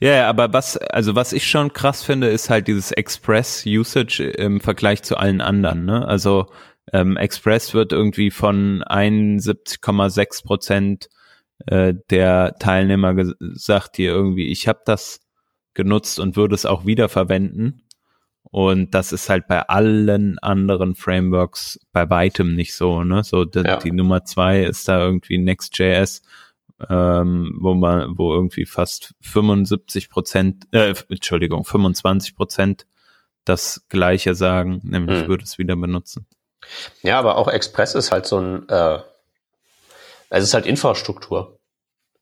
Ja, aber was, also was ich schon krass finde, ist halt dieses Express-Usage im Vergleich zu allen anderen. Ne? Also ähm, Express wird irgendwie von 71,6 Prozent äh, der Teilnehmer gesagt, hier irgendwie, ich habe das genutzt und würde es auch wieder verwenden. Und das ist halt bei allen anderen Frameworks bei weitem nicht so, ne? So die, ja. die Nummer zwei ist da irgendwie Next.js, ähm, wo man, wo irgendwie fast 75 Prozent, äh, Entschuldigung, 25 Prozent das Gleiche sagen, nämlich hm. würde es wieder benutzen. Ja, aber auch Express ist halt so ein, äh, es ist halt Infrastruktur.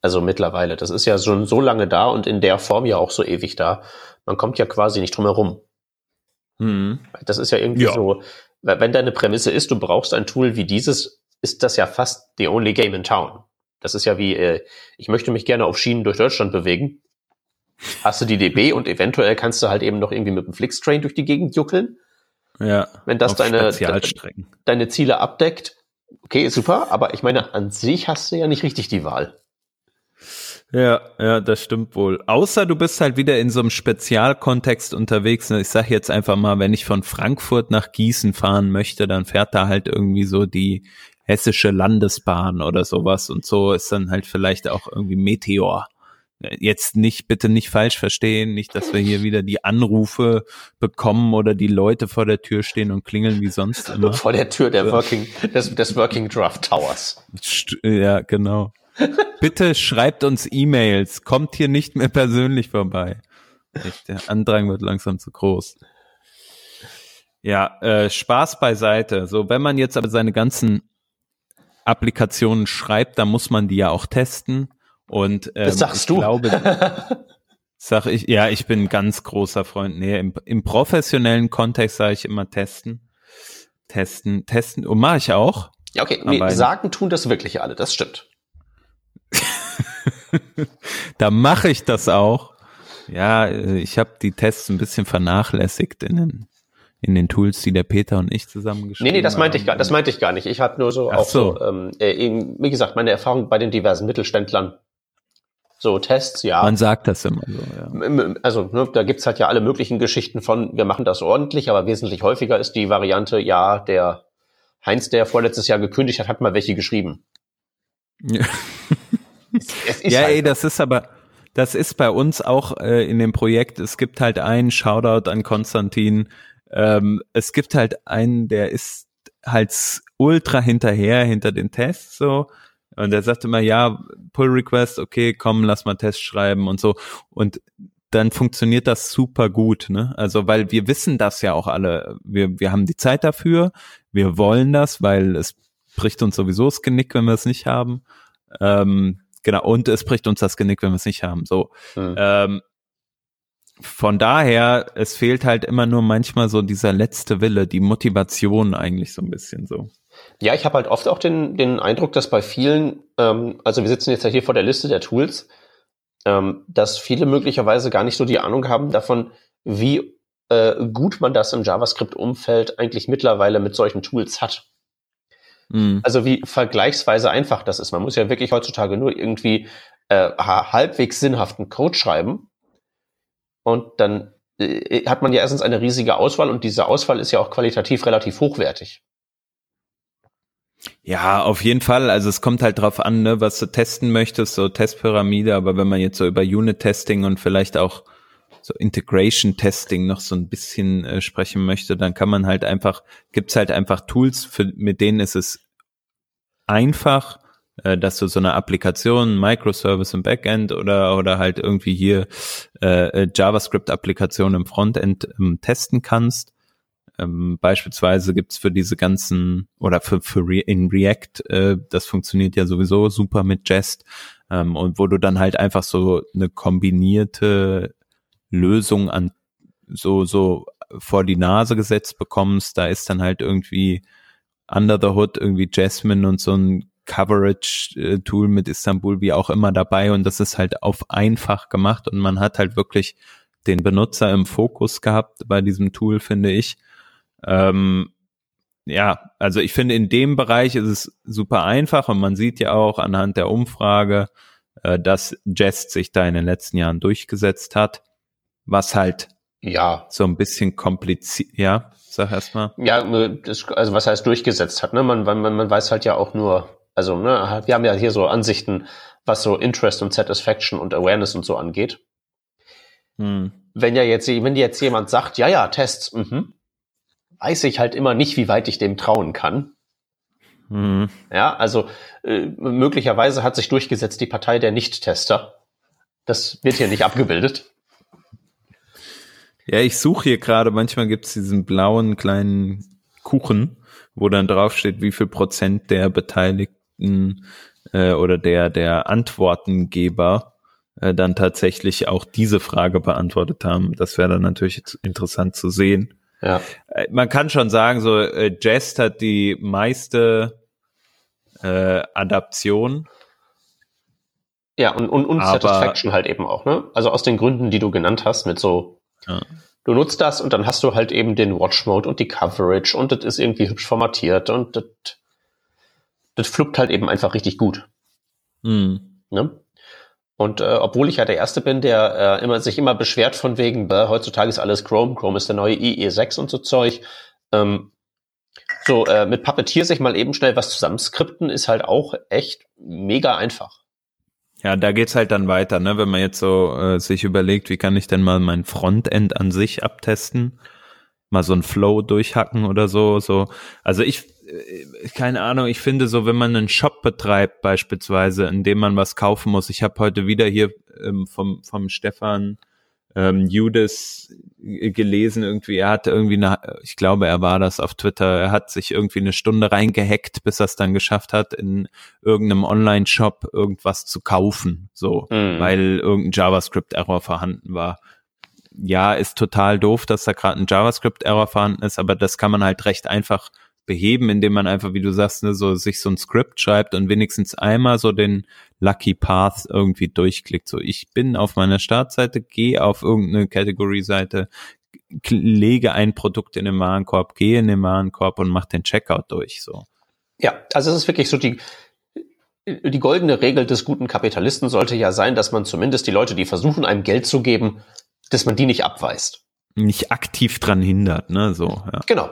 Also mittlerweile. Das ist ja schon so lange da und in der Form ja auch so ewig da. Man kommt ja quasi nicht drum herum. Mhm. Das ist ja irgendwie ja. so, wenn deine Prämisse ist, du brauchst ein Tool wie dieses, ist das ja fast the only game in town. Das ist ja wie, äh, ich möchte mich gerne auf Schienen durch Deutschland bewegen. Hast du die DB und eventuell kannst du halt eben noch irgendwie mit dem Flixtrain durch die Gegend juckeln. Ja. Wenn das deine, deine Ziele abdeckt, okay, super, aber ich meine, an sich hast du ja nicht richtig die Wahl. Ja, ja, das stimmt wohl. Außer du bist halt wieder in so einem Spezialkontext unterwegs. Ich sag jetzt einfach mal, wenn ich von Frankfurt nach Gießen fahren möchte, dann fährt da halt irgendwie so die hessische Landesbahn oder sowas und so ist dann halt vielleicht auch irgendwie Meteor. Jetzt nicht, bitte nicht falsch verstehen, nicht, dass wir hier wieder die Anrufe bekommen oder die Leute vor der Tür stehen und klingeln wie sonst immer. Vor der Tür der Working, des, des Working Draft Towers. Ja, genau. Bitte schreibt uns E-Mails, kommt hier nicht mehr persönlich vorbei. Der Andrang wird langsam zu groß. Ja, äh, Spaß beiseite. So, wenn man jetzt aber seine ganzen Applikationen schreibt, dann muss man die ja auch testen. Und ähm, das sagst ich du. glaube, sag ich, ja, ich bin ganz großer Freund. Nee, im, im professionellen Kontext sage ich immer testen. Testen, testen. Und mache ich auch. Ja, okay. Nee, sagen tun das wirklich alle, das stimmt. da mache ich das auch. Ja, ich habe die Tests ein bisschen vernachlässigt in den, in den Tools, die der Peter und ich zusammen geschrieben haben. Nee, nee, das meinte ich gar, das meinte ich gar nicht. Ich habe nur so Ach auch so, ähm, äh, eben, wie gesagt, meine Erfahrung bei den diversen Mittelständlern. So Tests, ja. Man sagt das immer so, ja. Also, ne, da gibt's halt ja alle möglichen Geschichten von, wir machen das ordentlich, aber wesentlich häufiger ist die Variante, ja, der Heinz, der vorletztes Jahr gekündigt hat, hat mal welche geschrieben. Ja. Es, es ja, halt ey, das ist aber, das ist bei uns auch äh, in dem Projekt. Es gibt halt einen Shoutout an Konstantin. Ähm, es gibt halt einen, der ist halt ultra hinterher hinter den Tests so. Und der sagt immer, ja, Pull Request, okay, komm, lass mal Test schreiben und so. Und dann funktioniert das super gut, ne? Also, weil wir wissen das ja auch alle. Wir, wir haben die Zeit dafür. Wir wollen das, weil es bricht uns sowieso das Genick, wenn wir es nicht haben. Ähm, Genau, und es bricht uns das Genick, wenn wir es nicht haben. So. Mhm. Ähm, von daher, es fehlt halt immer nur manchmal so dieser letzte Wille, die Motivation eigentlich so ein bisschen so. Ja, ich habe halt oft auch den, den Eindruck, dass bei vielen, ähm, also wir sitzen jetzt ja hier vor der Liste der Tools, ähm, dass viele möglicherweise gar nicht so die Ahnung haben davon, wie äh, gut man das im JavaScript-Umfeld eigentlich mittlerweile mit solchen Tools hat. Mhm. Also wie vergleichsweise einfach das ist. Man muss ja wirklich heutzutage nur irgendwie äh, halbwegs sinnhaften Code schreiben und dann äh, hat man ja erstens eine riesige Auswahl und diese Auswahl ist ja auch qualitativ relativ hochwertig. Ja, auf jeden Fall. Also es kommt halt drauf an, ne, was du testen möchtest, so Testpyramide, aber wenn man jetzt so über Unit-Testing und vielleicht auch so Integration-Testing noch so ein bisschen äh, sprechen möchte, dann kann man halt einfach, gibt's halt einfach Tools, für, mit denen ist es einfach, äh, dass du so eine Applikation, Microservice im Backend oder oder halt irgendwie hier äh, JavaScript-Applikation im Frontend ähm, testen kannst. Ähm, beispielsweise gibt's für diese ganzen oder für, für Re in React, äh, das funktioniert ja sowieso super mit Jest ähm, und wo du dann halt einfach so eine kombinierte Lösung an so, so vor die Nase gesetzt bekommst, da ist dann halt irgendwie under the hood irgendwie Jasmine und so ein Coverage-Tool mit Istanbul wie auch immer dabei und das ist halt auf einfach gemacht und man hat halt wirklich den Benutzer im Fokus gehabt bei diesem Tool, finde ich. Ähm, ja, also ich finde, in dem Bereich ist es super einfach und man sieht ja auch anhand der Umfrage, äh, dass Jest sich da in den letzten Jahren durchgesetzt hat was halt ja so ein bisschen kompliziert, ja, sag erstmal. Ja, das, also was heißt durchgesetzt hat, ne? Man, man, man weiß halt ja auch nur, also ne, wir haben ja hier so Ansichten, was so Interest und Satisfaction und Awareness und so angeht. Hm. Wenn ja jetzt, wenn jetzt jemand sagt, ja, ja, Tests, mhm, weiß ich halt immer nicht, wie weit ich dem trauen kann. Mhm. Ja, also äh, möglicherweise hat sich durchgesetzt die Partei der Nicht-Tester. Das wird hier nicht abgebildet. Ja, ich suche hier gerade, manchmal gibt's diesen blauen kleinen Kuchen, wo dann draufsteht, wie viel Prozent der Beteiligten äh, oder der, der Antwortengeber äh, dann tatsächlich auch diese Frage beantwortet haben. Das wäre dann natürlich interessant zu sehen. Ja. Äh, man kann schon sagen, so äh, Jest hat die meiste äh, Adaption. Ja, und, und, und aber, Satisfaction halt eben auch, ne? Also aus den Gründen, die du genannt hast, mit so, ja. du nutzt das und dann hast du halt eben den Watch-Mode und die Coverage und das ist irgendwie hübsch formatiert und das, das fluppt halt eben einfach richtig gut. Mhm. Ne? Und äh, obwohl ich ja der Erste bin, der äh, immer sich immer beschwert von wegen, bäh, heutzutage ist alles Chrome, Chrome ist der neue IE6 und so Zeug. Ähm, so, äh, mit Puppeteer sich mal eben schnell was zusammenskripten, ist halt auch echt mega einfach. Ja, da geht's halt dann weiter, ne? Wenn man jetzt so äh, sich überlegt, wie kann ich denn mal mein Frontend an sich abtesten? Mal so ein Flow durchhacken oder so, so. Also ich, keine Ahnung, ich finde so, wenn man einen Shop betreibt beispielsweise, in dem man was kaufen muss. Ich habe heute wieder hier ähm, vom, vom Stefan ähm, Judas gelesen irgendwie, er hatte irgendwie eine, ich glaube, er war das auf Twitter, er hat sich irgendwie eine Stunde reingehackt, bis er es dann geschafft hat, in irgendeinem Online-Shop irgendwas zu kaufen, so, mhm. weil irgendein JavaScript-Error vorhanden war. Ja, ist total doof, dass da gerade ein JavaScript-Error vorhanden ist, aber das kann man halt recht einfach beheben, indem man einfach, wie du sagst, ne, so sich so ein Skript schreibt und wenigstens einmal so den Lucky Path irgendwie durchklickt. So, ich bin auf meiner Startseite, gehe auf irgendeine Category-Seite, lege ein Produkt in den Warenkorb, gehe in den Warenkorb und mache den Checkout durch. So. Ja, also es ist wirklich so die die goldene Regel des guten Kapitalisten sollte ja sein, dass man zumindest die Leute, die versuchen, einem Geld zu geben, dass man die nicht abweist. Nicht aktiv dran hindert, ne, so, ja. Genau.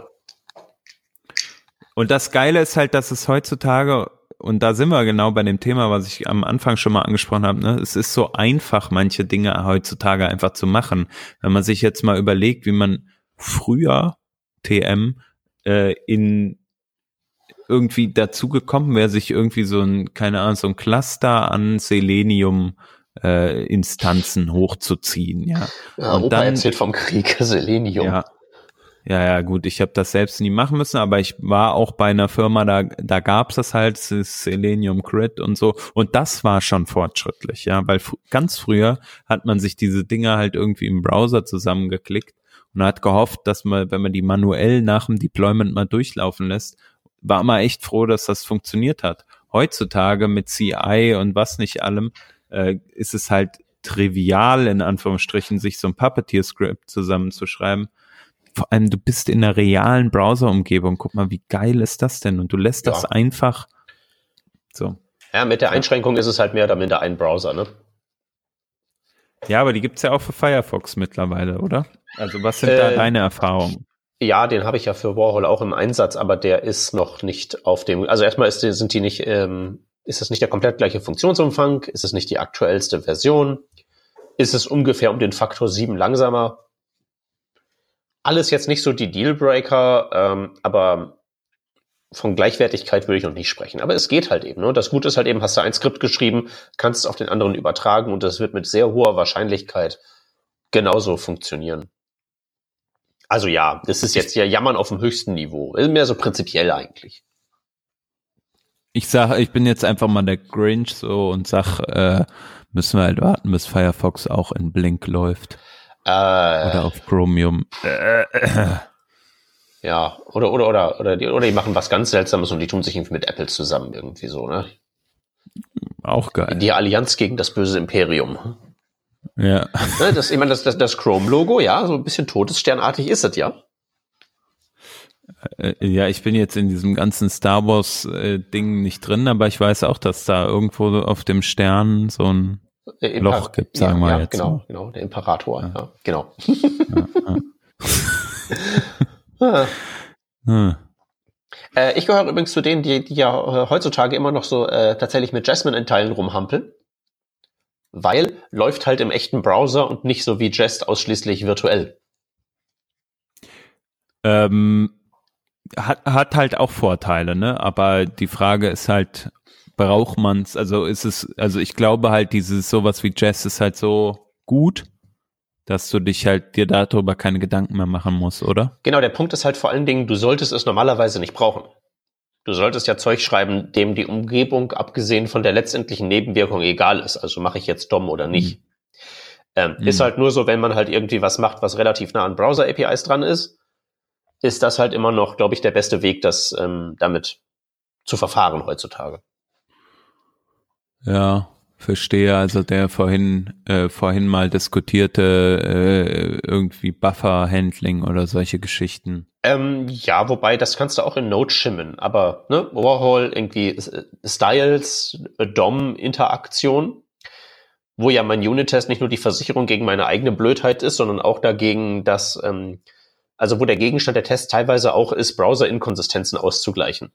Und das Geile ist halt, dass es heutzutage, und da sind wir genau bei dem Thema, was ich am Anfang schon mal angesprochen habe, ne? es ist so einfach, manche Dinge heutzutage einfach zu machen. Wenn man sich jetzt mal überlegt, wie man früher TM äh, in irgendwie dazu gekommen wäre, sich irgendwie so ein, keine Ahnung, so ein Cluster an Selenium äh, Instanzen hochzuziehen, ja. ja und Opa dann erzählt vom Krieg Selenium. Ja, ja, ja, gut, ich habe das selbst nie machen müssen, aber ich war auch bei einer Firma, da, da gab's das halt, das Selenium Crit und so. Und das war schon fortschrittlich, ja, weil ganz früher hat man sich diese Dinge halt irgendwie im Browser zusammengeklickt und hat gehofft, dass man, wenn man die manuell nach dem Deployment mal durchlaufen lässt, war man echt froh, dass das funktioniert hat. Heutzutage mit CI und was nicht allem, äh, ist es halt trivial, in Anführungsstrichen, sich so ein Puppeteer-Script zusammenzuschreiben vor allem du bist in einer realen Browser-Umgebung. Guck mal, wie geil ist das denn? Und du lässt ja. das einfach so. Ja, mit der Einschränkung ist es halt mehr oder minder ein Browser, ne? Ja, aber die gibt's ja auch für Firefox mittlerweile, oder? Also was sind äh, da deine Erfahrungen? Ja, den habe ich ja für Warhol auch im Einsatz, aber der ist noch nicht auf dem. Also erstmal ist, sind die nicht, ähm, ist es nicht der komplett gleiche Funktionsumfang? Ist es nicht die aktuellste Version? Ist es ungefähr um den Faktor 7 langsamer? Alles jetzt nicht so die Dealbreaker, ähm, aber von Gleichwertigkeit würde ich noch nicht sprechen. Aber es geht halt eben. Ne? Das Gute ist halt eben, hast du ein Skript geschrieben, kannst es auf den anderen übertragen und das wird mit sehr hoher Wahrscheinlichkeit genauso funktionieren. Also ja, das ist jetzt ja Jammern auf dem höchsten Niveau. Mehr so prinzipiell eigentlich. Ich sage, ich bin jetzt einfach mal der Grinch so und sag, äh, müssen wir halt warten, bis Firefox auch in Blink läuft. Äh, oder auf Chromium. Ja, oder, oder, oder, oder, die, oder die machen was ganz Seltsames und die tun sich irgendwie mit Apple zusammen irgendwie so, ne? Auch geil. Die Allianz gegen das böse Imperium. Ja. Ne, das, ich meine, das, das, das Chrome-Logo, ja, so ein bisschen todessternartig ist es ja. Äh, ja, ich bin jetzt in diesem ganzen Star Wars-Ding äh, nicht drin, aber ich weiß auch, dass da irgendwo auf dem Stern so ein äh, Loch gibt, sagen ja, wir ja, jetzt. Genau, so. genau, der Imperator, ja, ja genau. Ja, hm. äh, ich gehöre übrigens zu denen, die, die ja heutzutage immer noch so äh, tatsächlich mit Jasmine in Teilen rumhampeln. weil läuft halt im echten Browser und nicht so wie Jest ausschließlich virtuell. Ähm, hat, hat halt auch Vorteile, ne? Aber die Frage ist halt, braucht man's? Also ist es, also ich glaube halt, dieses sowas wie Jazz ist halt so gut, dass du dich halt dir darüber keine Gedanken mehr machen musst, oder? Genau, der Punkt ist halt vor allen Dingen, du solltest es normalerweise nicht brauchen. Du solltest ja Zeug schreiben, dem die Umgebung, abgesehen von der letztendlichen Nebenwirkung, egal ist. Also mache ich jetzt DOM oder nicht. Mhm. Ähm, mhm. Ist halt nur so, wenn man halt irgendwie was macht, was relativ nah an Browser-APIs dran ist, ist das halt immer noch, glaube ich, der beste Weg, das ähm, damit zu verfahren heutzutage. Ja, verstehe. Also der vorhin äh, vorhin mal diskutierte äh, irgendwie Buffer-Handling oder solche Geschichten. Ähm, ja, wobei das kannst du auch in Node schimmen, aber ne, Warhol irgendwie Styles, DOM-Interaktion, wo ja mein Unit-Test nicht nur die Versicherung gegen meine eigene Blödheit ist, sondern auch dagegen, dass ähm, also wo der Gegenstand der Test teilweise auch ist, Browser-Inkonsistenzen auszugleichen.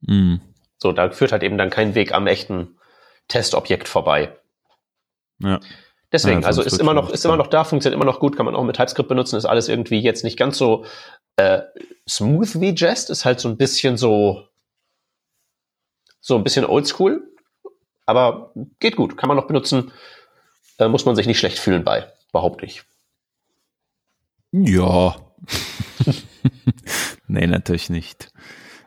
Mm. So, da führt halt eben dann kein Weg am echten Testobjekt vorbei. Ja. Deswegen, ja, also ist immer noch, ist immer noch da, funktioniert immer noch gut, kann man auch mit TypeScript benutzen, ist alles irgendwie jetzt nicht ganz so äh, smooth wie Jest, ist halt so ein bisschen so, so ein bisschen oldschool, aber geht gut, kann man noch benutzen, äh, muss man sich nicht schlecht fühlen bei, behaupte ich. Ja. nee, natürlich nicht.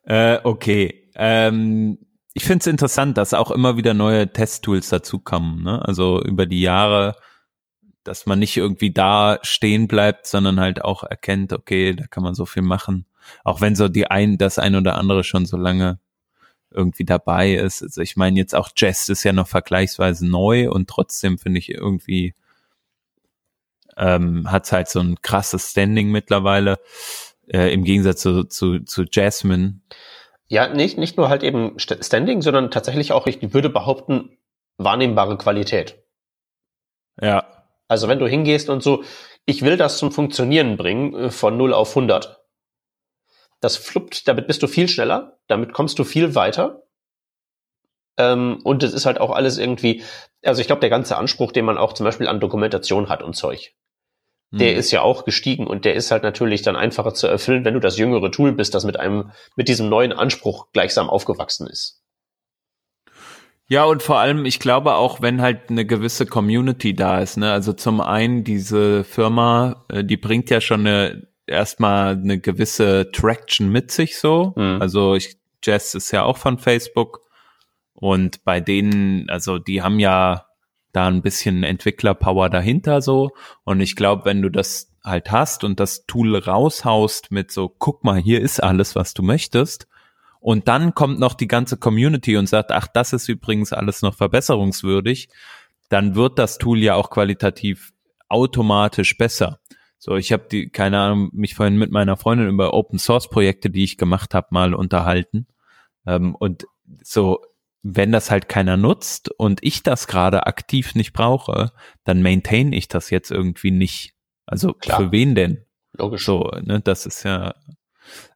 Äh, okay. Ähm, ich finde es interessant, dass auch immer wieder neue Testtools dazukommen. Ne? Also über die Jahre, dass man nicht irgendwie da stehen bleibt, sondern halt auch erkennt, okay, da kann man so viel machen. Auch wenn so die ein, das ein oder andere schon so lange irgendwie dabei ist. Also ich meine jetzt auch Jest ist ja noch vergleichsweise neu und trotzdem finde ich irgendwie ähm, hat halt so ein krasses Standing mittlerweile äh, im Gegensatz zu, zu, zu Jasmine. Ja, nicht, nicht nur halt eben Standing, sondern tatsächlich auch, ich würde behaupten, wahrnehmbare Qualität. Ja. Also wenn du hingehst und so, ich will das zum Funktionieren bringen äh, von 0 auf 100. Das fluppt, damit bist du viel schneller, damit kommst du viel weiter. Ähm, und es ist halt auch alles irgendwie, also ich glaube, der ganze Anspruch, den man auch zum Beispiel an Dokumentation hat und Zeug, der hm. ist ja auch gestiegen und der ist halt natürlich dann einfacher zu erfüllen, wenn du das jüngere Tool bist, das mit einem, mit diesem neuen Anspruch gleichsam aufgewachsen ist. Ja, und vor allem, ich glaube auch, wenn halt eine gewisse Community da ist, ne, also zum einen diese Firma, äh, die bringt ja schon eine, erstmal eine gewisse Traction mit sich so. Mhm. Also ich, Jess ist ja auch von Facebook und bei denen, also die haben ja da ein bisschen Entwicklerpower dahinter so. Und ich glaube, wenn du das halt hast und das Tool raushaust mit so, guck mal, hier ist alles, was du möchtest. Und dann kommt noch die ganze Community und sagt, ach, das ist übrigens alles noch verbesserungswürdig. Dann wird das Tool ja auch qualitativ automatisch besser. So, ich habe die, keine Ahnung, mich vorhin mit meiner Freundin über Open Source Projekte, die ich gemacht habe, mal unterhalten. Ähm, und so, wenn das halt keiner nutzt und ich das gerade aktiv nicht brauche, dann maintain ich das jetzt irgendwie nicht. Also Klar. für wen denn? Logisch. So, ne, das ist ja,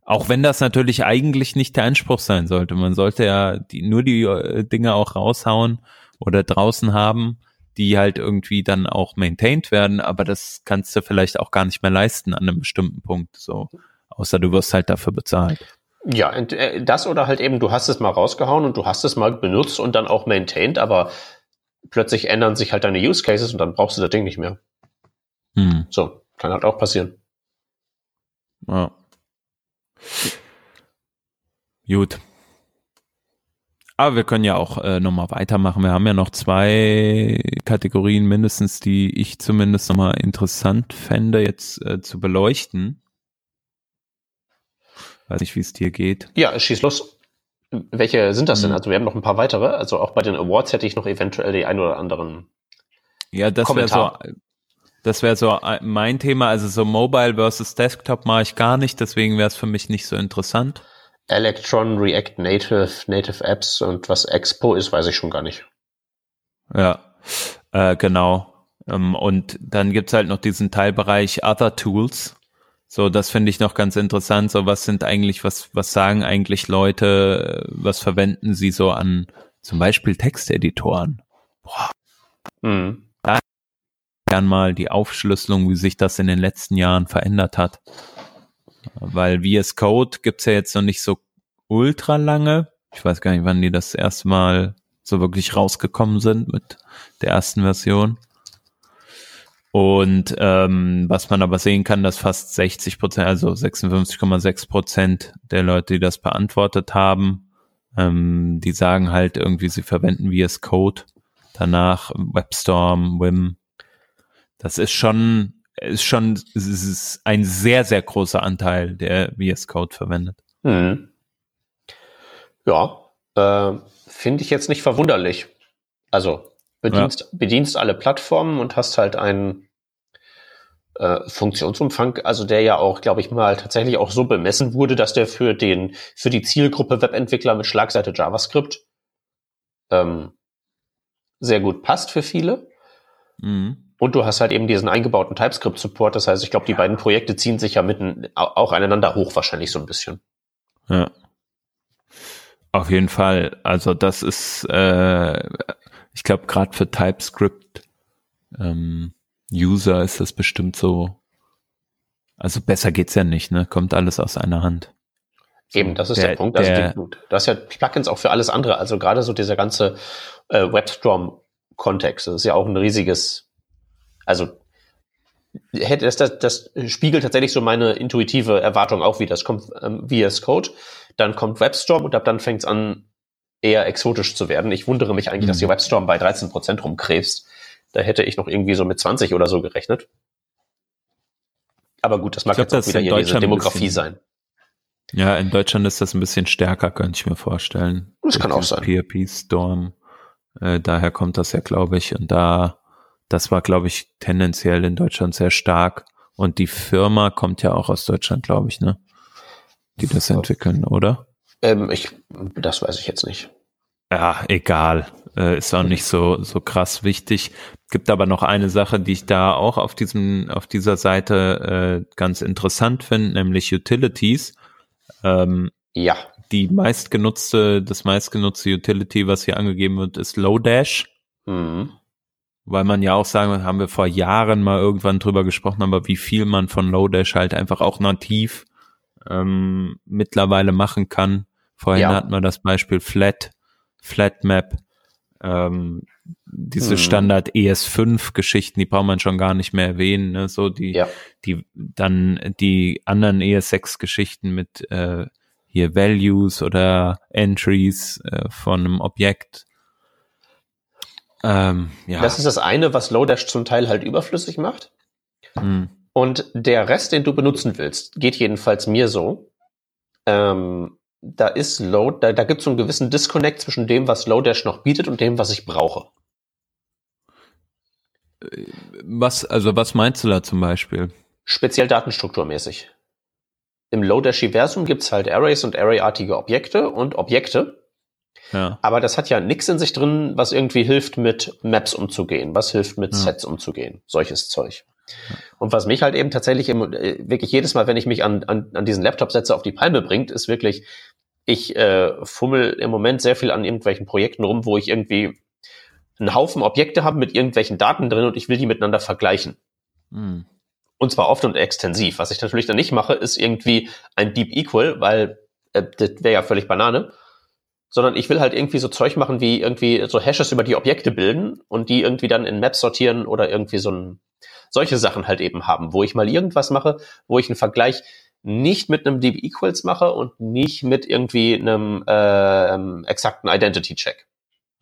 auch wenn das natürlich eigentlich nicht der Anspruch sein sollte. Man sollte ja die, nur die äh, Dinge auch raushauen oder draußen haben, die halt irgendwie dann auch maintained werden, aber das kannst du vielleicht auch gar nicht mehr leisten an einem bestimmten Punkt, so. Außer du wirst halt dafür bezahlt. Ja, äh, das oder halt eben, du hast es mal rausgehauen und du hast es mal benutzt und dann auch maintained, aber plötzlich ändern sich halt deine Use Cases und dann brauchst du das Ding nicht mehr. Hm. So, kann halt auch passieren. Ja. Gut. Aber wir können ja auch äh, nochmal weitermachen. Wir haben ja noch zwei Kategorien mindestens, die ich zumindest nochmal interessant fände, jetzt äh, zu beleuchten. Weiß nicht, wie es dir geht. Ja, schieß los. Welche sind das denn? Mhm. Also wir haben noch ein paar weitere. Also auch bei den Awards hätte ich noch eventuell die ein oder anderen. Ja, das wäre so. Das wäre so mein Thema. Also so Mobile versus Desktop mache ich gar nicht. Deswegen wäre es für mich nicht so interessant. Electron, React Native, Native Apps und was Expo ist, weiß ich schon gar nicht. Ja, äh, genau. Ähm, und dann gibt's halt noch diesen Teilbereich Other Tools. So, das finde ich noch ganz interessant. So, was sind eigentlich, was, was sagen eigentlich Leute, was verwenden sie so an zum Beispiel Texteditoren? Boah, Mhm. Da gern mal die Aufschlüsselung, wie sich das in den letzten Jahren verändert hat. Weil VS Code gibt's ja jetzt noch nicht so ultra lange. Ich weiß gar nicht, wann die das erste Mal so wirklich rausgekommen sind mit der ersten Version. Und ähm, was man aber sehen kann, dass fast 60 Prozent, also 56,6 Prozent der Leute, die das beantwortet haben, ähm, die sagen halt irgendwie, sie verwenden VS Code. Danach WebStorm, Wim. Das ist schon, ist schon, es ist ein sehr, sehr großer Anteil, der VS Code verwendet. Hm. Ja, äh, finde ich jetzt nicht verwunderlich. Also bedienst, ja. bedienst alle Plattformen und hast halt einen äh, Funktionsumfang, also der ja auch, glaube ich mal, tatsächlich auch so bemessen wurde, dass der für den für die Zielgruppe Webentwickler mit Schlagseite JavaScript ähm, sehr gut passt für viele. Mhm. Und du hast halt eben diesen eingebauten TypeScript-Support. Das heißt, ich glaube, die beiden Projekte ziehen sich ja mitten auch aneinander hoch, wahrscheinlich so ein bisschen. Ja. Auf jeden Fall. Also das ist, äh, ich glaube, gerade für TypeScript ähm, User ist das bestimmt so. Also besser geht's ja nicht, ne? Kommt alles aus einer Hand. Eben, das ist der, der Punkt. Also der, du hast ja Plugins auch für alles andere. Also gerade so dieser ganze äh, WebStorm-Kontext, das ist ja auch ein riesiges, also hätte das, das, das spiegelt tatsächlich so meine intuitive Erwartung auch wieder. Es kommt ähm, VS Code, dann kommt WebStorm und ab dann fängt es an, eher exotisch zu werden. Ich wundere mich eigentlich, mhm. dass die WebStorm bei 13 Prozent rumkrebst. Da hätte ich noch irgendwie so mit 20 oder so gerechnet. Aber gut, das mag glaub, jetzt auch wieder hier diese Demografie sein. Ja, in Deutschland ist das ein bisschen stärker, könnte ich mir vorstellen. Das kann auch sein. PHP Storm. Äh, daher kommt das ja, glaube ich. Und da, das war, glaube ich, tendenziell in Deutschland sehr stark. Und die Firma kommt ja auch aus Deutschland, glaube ich, ne? Die das entwickeln, oder? Ähm, ich, das weiß ich jetzt nicht. Ja, egal. Äh, ist auch nicht so, so krass wichtig. Gibt aber noch eine Sache, die ich da auch auf diesem, auf dieser Seite äh, ganz interessant finde, nämlich Utilities. Ähm, ja. Die meistgenutzte, das meistgenutzte Utility, was hier angegeben wird, ist Lodash. Mhm. Weil man ja auch sagen, haben wir vor Jahren mal irgendwann drüber gesprochen, aber wie viel man von Lodash halt einfach auch nativ ähm, mittlerweile machen kann. Vorhin ja. hatten wir das Beispiel Flat, Flatmap, ähm, diese hm. Standard ES5-Geschichten, die braucht man schon gar nicht mehr erwähnen. Ne? So die, ja. die dann die anderen ES6-Geschichten mit äh, hier Values oder Entries äh, von einem Objekt. Ähm, ja. Das ist das eine, was Lodash zum Teil halt überflüssig macht. Hm. Und der Rest, den du benutzen willst, geht jedenfalls mir so. Ähm, da ist Load, da, da gibt es so einen gewissen Disconnect zwischen dem, was Lodash noch bietet und dem, was ich brauche. Was, also was meinst du da zum Beispiel? Speziell datenstrukturmäßig. Im Lodash-Versum gibt's halt Arrays und Array-artige Objekte und Objekte. Ja. Aber das hat ja nichts in sich drin, was irgendwie hilft, mit Maps umzugehen, was hilft, mit ja. Sets umzugehen. Solches Zeug. Und was mich halt eben tatsächlich im, äh, wirklich jedes Mal, wenn ich mich an, an, an diesen Laptop setze, auf die Palme bringt, ist wirklich, ich äh, fummel im Moment sehr viel an irgendwelchen Projekten rum, wo ich irgendwie einen Haufen Objekte habe mit irgendwelchen Daten drin und ich will die miteinander vergleichen. Mhm. Und zwar oft und extensiv. Was ich natürlich dann nicht mache, ist irgendwie ein Deep Equal, weil äh, das wäre ja völlig Banane. Sondern ich will halt irgendwie so Zeug machen, wie irgendwie so Hashes über die Objekte bilden und die irgendwie dann in Maps sortieren oder irgendwie so ein solche Sachen halt eben haben, wo ich mal irgendwas mache, wo ich einen Vergleich nicht mit einem DB Equals mache und nicht mit irgendwie einem äh, exakten Identity Check.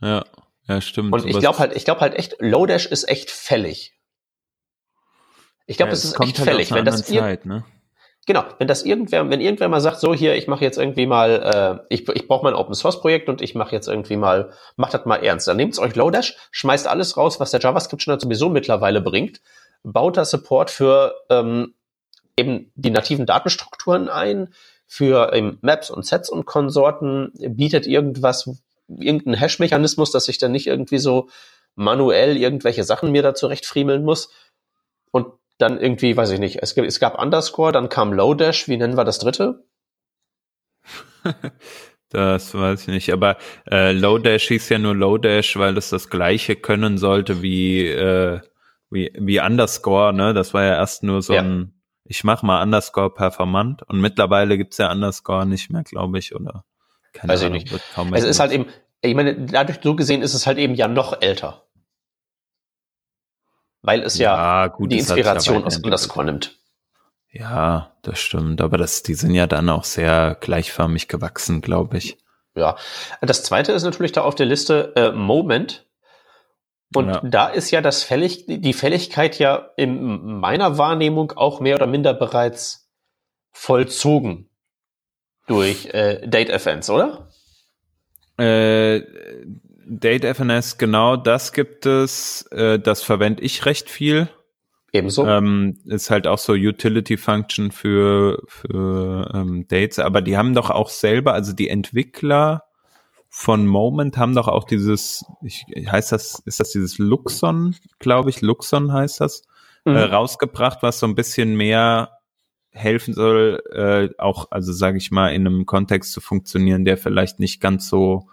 Ja, ja, stimmt. Und ich glaube halt, ich glaube halt echt, Lodash ist echt fällig. Ich glaube, ja, es ist echt halt fällig, wenn das Zeit, ne? Genau, wenn das irgendwer, wenn irgendwer mal sagt, so hier, ich mache jetzt irgendwie mal, äh, ich, ich brauche mal ein Open Source Projekt und ich mache jetzt irgendwie mal, macht das mal ernst. Dann nehmt euch Lodash, schmeißt alles raus, was der JavaScript schon sowieso mittlerweile bringt baut da Support für ähm, eben die nativen Datenstrukturen ein, für ähm, Maps und Sets und Konsorten, bietet irgendwas, irgendeinen Hash-Mechanismus, dass ich dann nicht irgendwie so manuell irgendwelche Sachen mir da zurechtfriemeln muss. Und dann irgendwie, weiß ich nicht, es, es gab Underscore, dann kam Lodash, wie nennen wir das dritte? Das weiß ich nicht, aber äh, Lodash hieß ja nur Lodash, weil es das gleiche können sollte wie, äh, wie, wie Underscore, ne? Das war ja erst nur so ja. ein, ich mach mal Underscore performant und mittlerweile gibt's ja Underscore nicht mehr, glaube ich, oder? Keine weiß Ahnung, ich nicht. Es ist halt eben, ich meine, dadurch so gesehen ist es halt eben ja noch älter. Weil es ja, ja gut, die Inspiration aus Underscore nimmt. Ja, das stimmt. Aber das, die sind ja dann auch sehr gleichförmig gewachsen, glaube ich. Ja. Das zweite ist natürlich da auf der Liste äh, Moment. Und ja. da ist ja das Fällig, die Fälligkeit ja in meiner Wahrnehmung auch mehr oder minder bereits vollzogen durch äh, DateFNs, oder? Äh, DateFNS, genau das gibt es. Äh, das verwende ich recht viel. Ebenso. Ähm, ist halt auch so Utility Function für, für ähm, Dates, aber die haben doch auch selber, also die Entwickler von Moment haben doch auch dieses, ich, heißt das, ist das dieses Luxon, glaube ich, Luxon heißt das, mhm. äh, rausgebracht, was so ein bisschen mehr helfen soll, äh, auch, also sage ich mal, in einem Kontext zu funktionieren, der vielleicht nicht ganz so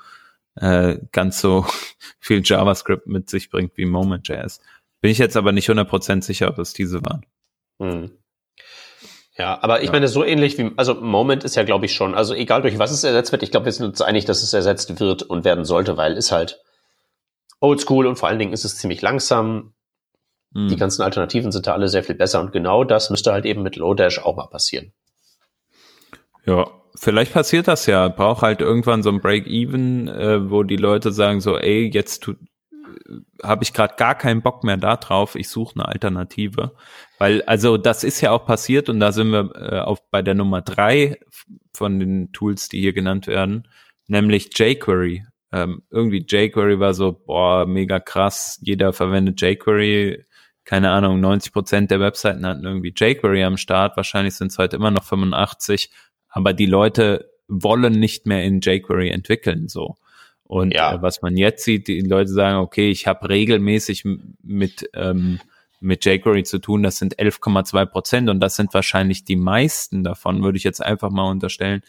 äh, ganz so viel JavaScript mit sich bringt wie Moment.js. Bin ich jetzt aber nicht 100% sicher, ob es diese waren. Hm. Ja, aber ich ja. meine, so ähnlich wie, also Moment ist ja, glaube ich, schon, also egal durch was es ersetzt wird, ich glaube, wir sind uns einig, dass es ersetzt wird und werden sollte, weil es halt oldschool und vor allen Dingen ist es ziemlich langsam. Hm. Die ganzen Alternativen sind da alle sehr viel besser und genau das müsste halt eben mit Lodash auch mal passieren. Ja, vielleicht passiert das ja. Braucht halt irgendwann so ein Break-Even, äh, wo die Leute sagen so, ey, jetzt tut, habe ich gerade gar keinen Bock mehr da drauf, ich suche eine Alternative. Weil, also das ist ja auch passiert und da sind wir äh, auf bei der Nummer drei von den Tools, die hier genannt werden, nämlich jQuery. Ähm, irgendwie jQuery war so, boah, mega krass, jeder verwendet jQuery. Keine Ahnung, 90 Prozent der Webseiten hatten irgendwie jQuery am Start. Wahrscheinlich sind es heute immer noch 85, aber die Leute wollen nicht mehr in jQuery entwickeln, so. Und ja. äh, was man jetzt sieht, die Leute sagen, okay, ich habe regelmäßig mit, ähm, mit jQuery zu tun, das sind 11,2 Prozent und das sind wahrscheinlich die meisten davon, würde ich jetzt einfach mal unterstellen,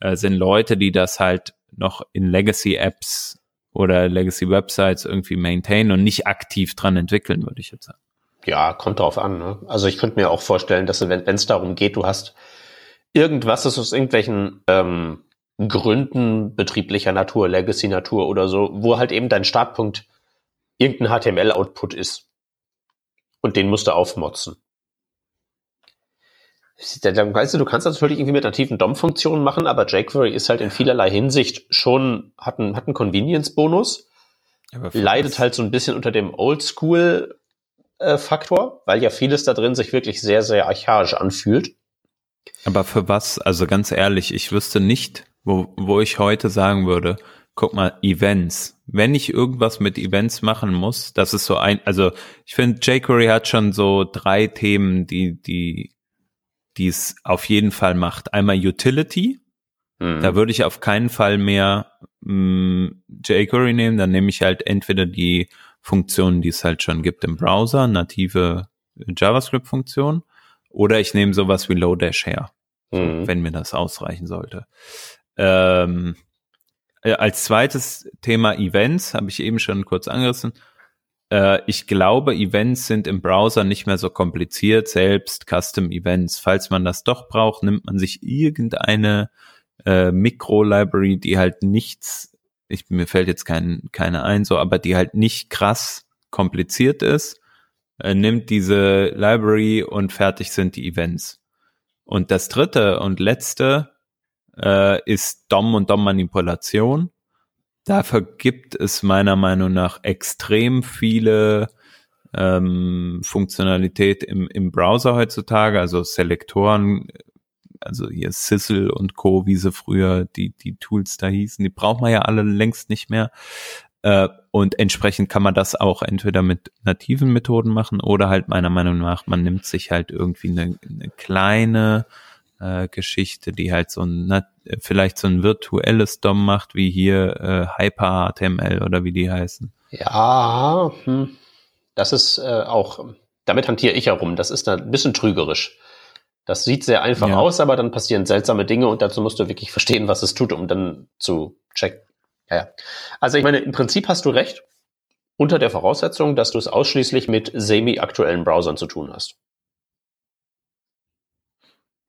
äh, sind Leute, die das halt noch in Legacy-Apps oder Legacy-Websites irgendwie maintainen und nicht aktiv dran entwickeln, würde ich jetzt sagen. Ja, kommt drauf an. Ne? Also ich könnte mir auch vorstellen, dass wenn es darum geht, du hast irgendwas, das aus irgendwelchen ähm, Gründen betrieblicher Natur, Legacy-Natur oder so, wo halt eben dein Startpunkt irgendein HTML-Output ist. Und den musst du aufmotzen. Weißt du, du kannst das natürlich irgendwie mit nativen DOM-Funktionen machen, aber jQuery ist halt in vielerlei Hinsicht schon, hat einen, hat einen Convenience-Bonus, leidet halt so ein bisschen unter dem Oldschool-Faktor, weil ja vieles da drin sich wirklich sehr, sehr archaisch anfühlt. Aber für was? Also ganz ehrlich, ich wüsste nicht, wo, wo ich heute sagen würde, guck mal, Events. Wenn ich irgendwas mit Events machen muss, das ist so ein, also ich finde, jQuery hat schon so drei Themen, die, die, die es auf jeden Fall macht. Einmal Utility. Mhm. Da würde ich auf keinen Fall mehr mh, mm, jQuery nehmen. Dann nehme ich halt entweder die Funktionen, die es halt schon gibt im Browser, native JavaScript-Funktionen, oder ich nehme sowas wie Lodash her, mhm. wenn mir das ausreichen sollte. Ähm, äh, als zweites Thema Events, habe ich eben schon kurz angerissen. Äh, ich glaube, Events sind im Browser nicht mehr so kompliziert, selbst Custom Events. Falls man das doch braucht, nimmt man sich irgendeine äh, Mikro-Library, die halt nichts, ich, mir fällt jetzt kein, keine ein, so, aber die halt nicht krass kompliziert ist, äh, nimmt diese Library und fertig sind die Events. Und das dritte und letzte äh, ist DOM und DOM-Manipulation. Dafür gibt es meiner Meinung nach extrem viele ähm, Funktionalität im, im Browser heutzutage, also Selektoren, also hier Sizzle und Co., wie sie früher die, die Tools da hießen, die braucht man ja alle längst nicht mehr. Äh, und entsprechend kann man das auch entweder mit nativen Methoden machen oder halt meiner Meinung nach, man nimmt sich halt irgendwie eine, eine kleine äh, Geschichte, die halt so ein, na, vielleicht so ein virtuelles DOM macht, wie hier äh, Hyper-HTML oder wie die heißen. Ja, hm. das ist äh, auch, damit hantiere ich herum. Das ist ein bisschen trügerisch. Das sieht sehr einfach ja. aus, aber dann passieren seltsame Dinge und dazu musst du wirklich verstehen, was es tut, um dann zu checken. Ja, ja. Also ich meine, im Prinzip hast du recht, unter der Voraussetzung, dass du es ausschließlich mit semi-aktuellen Browsern zu tun hast.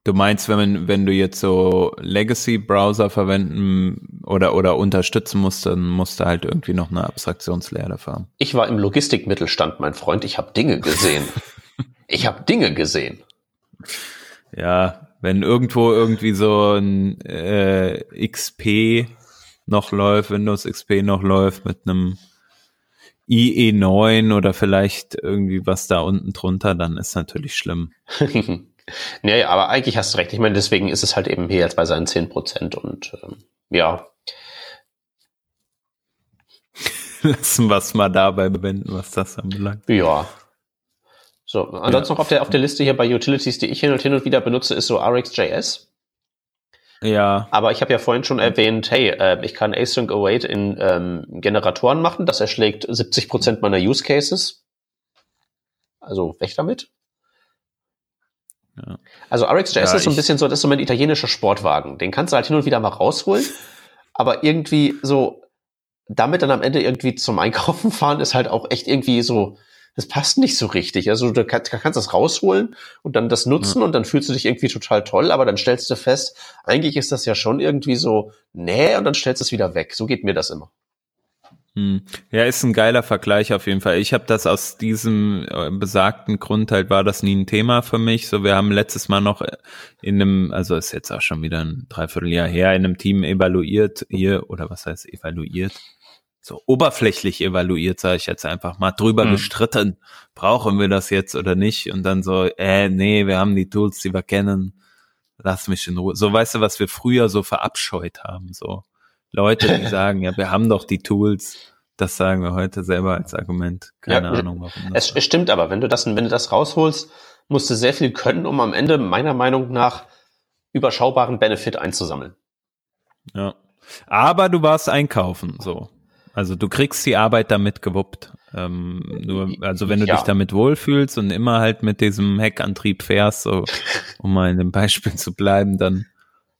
Du meinst, wenn, wenn du jetzt so Legacy-Browser verwenden oder, oder unterstützen musst, dann musst du halt irgendwie noch eine Abstraktionslayer dafür haben. Ich war im Logistikmittelstand, mein Freund. Ich habe Dinge gesehen. ich habe Dinge gesehen. Ja, wenn irgendwo irgendwie so ein äh, XP noch läuft, Windows XP noch läuft mit einem IE9 oder vielleicht irgendwie was da unten drunter, dann ist natürlich schlimm. nee, aber eigentlich hast du recht. Ich meine, deswegen ist es halt eben hier jetzt bei seinen 10 Prozent und ähm, ja. Lassen wir es mal dabei bewenden, was das anbelangt. Ja. So, ansonsten ja. noch auf der, auf der Liste hier bei Utilities, die ich hin und hin und wieder benutze, ist so RxJS. Ja. Aber ich habe ja vorhin schon erwähnt, hey, äh, ich kann Async Await in ähm, Generatoren machen. Das erschlägt 70 Prozent meiner Use Cases. Also weg damit. Ja. Also RxJS ja, ist so ein bisschen so, das ist so mein italienischer Sportwagen. Den kannst du halt hin und wieder mal rausholen, aber irgendwie so damit dann am Ende irgendwie zum Einkaufen fahren ist halt auch echt irgendwie so, das passt nicht so richtig. Also du kannst, kannst das rausholen und dann das nutzen ja. und dann fühlst du dich irgendwie total toll, aber dann stellst du fest, eigentlich ist das ja schon irgendwie so, nee, und dann stellst du es wieder weg. So geht mir das immer. Hm. Ja, ist ein geiler Vergleich auf jeden Fall. Ich habe das aus diesem äh, besagten Grund halt war das nie ein Thema für mich. So, wir haben letztes Mal noch in einem, also ist jetzt auch schon wieder ein Dreivierteljahr her, in einem Team evaluiert hier oder was heißt evaluiert? So oberflächlich evaluiert, sage ich jetzt einfach mal, drüber hm. gestritten. Brauchen wir das jetzt oder nicht? Und dann so, äh, nee, wir haben die Tools, die wir kennen. Lass mich in Ruhe. So, weißt du, was wir früher so verabscheut haben, so. Leute, die sagen, ja, wir haben doch die Tools. Das sagen wir heute selber als Argument. Keine ja, Ahnung, warum. Es, es stimmt aber, wenn du das, wenn du das rausholst, musst du sehr viel können, um am Ende meiner Meinung nach überschaubaren Benefit einzusammeln. Ja. Aber du warst einkaufen, so. Also du kriegst die Arbeit damit gewuppt. Ähm, nur, also wenn du ja. dich damit wohlfühlst und immer halt mit diesem Heckantrieb fährst, so, um mal in dem Beispiel zu bleiben, dann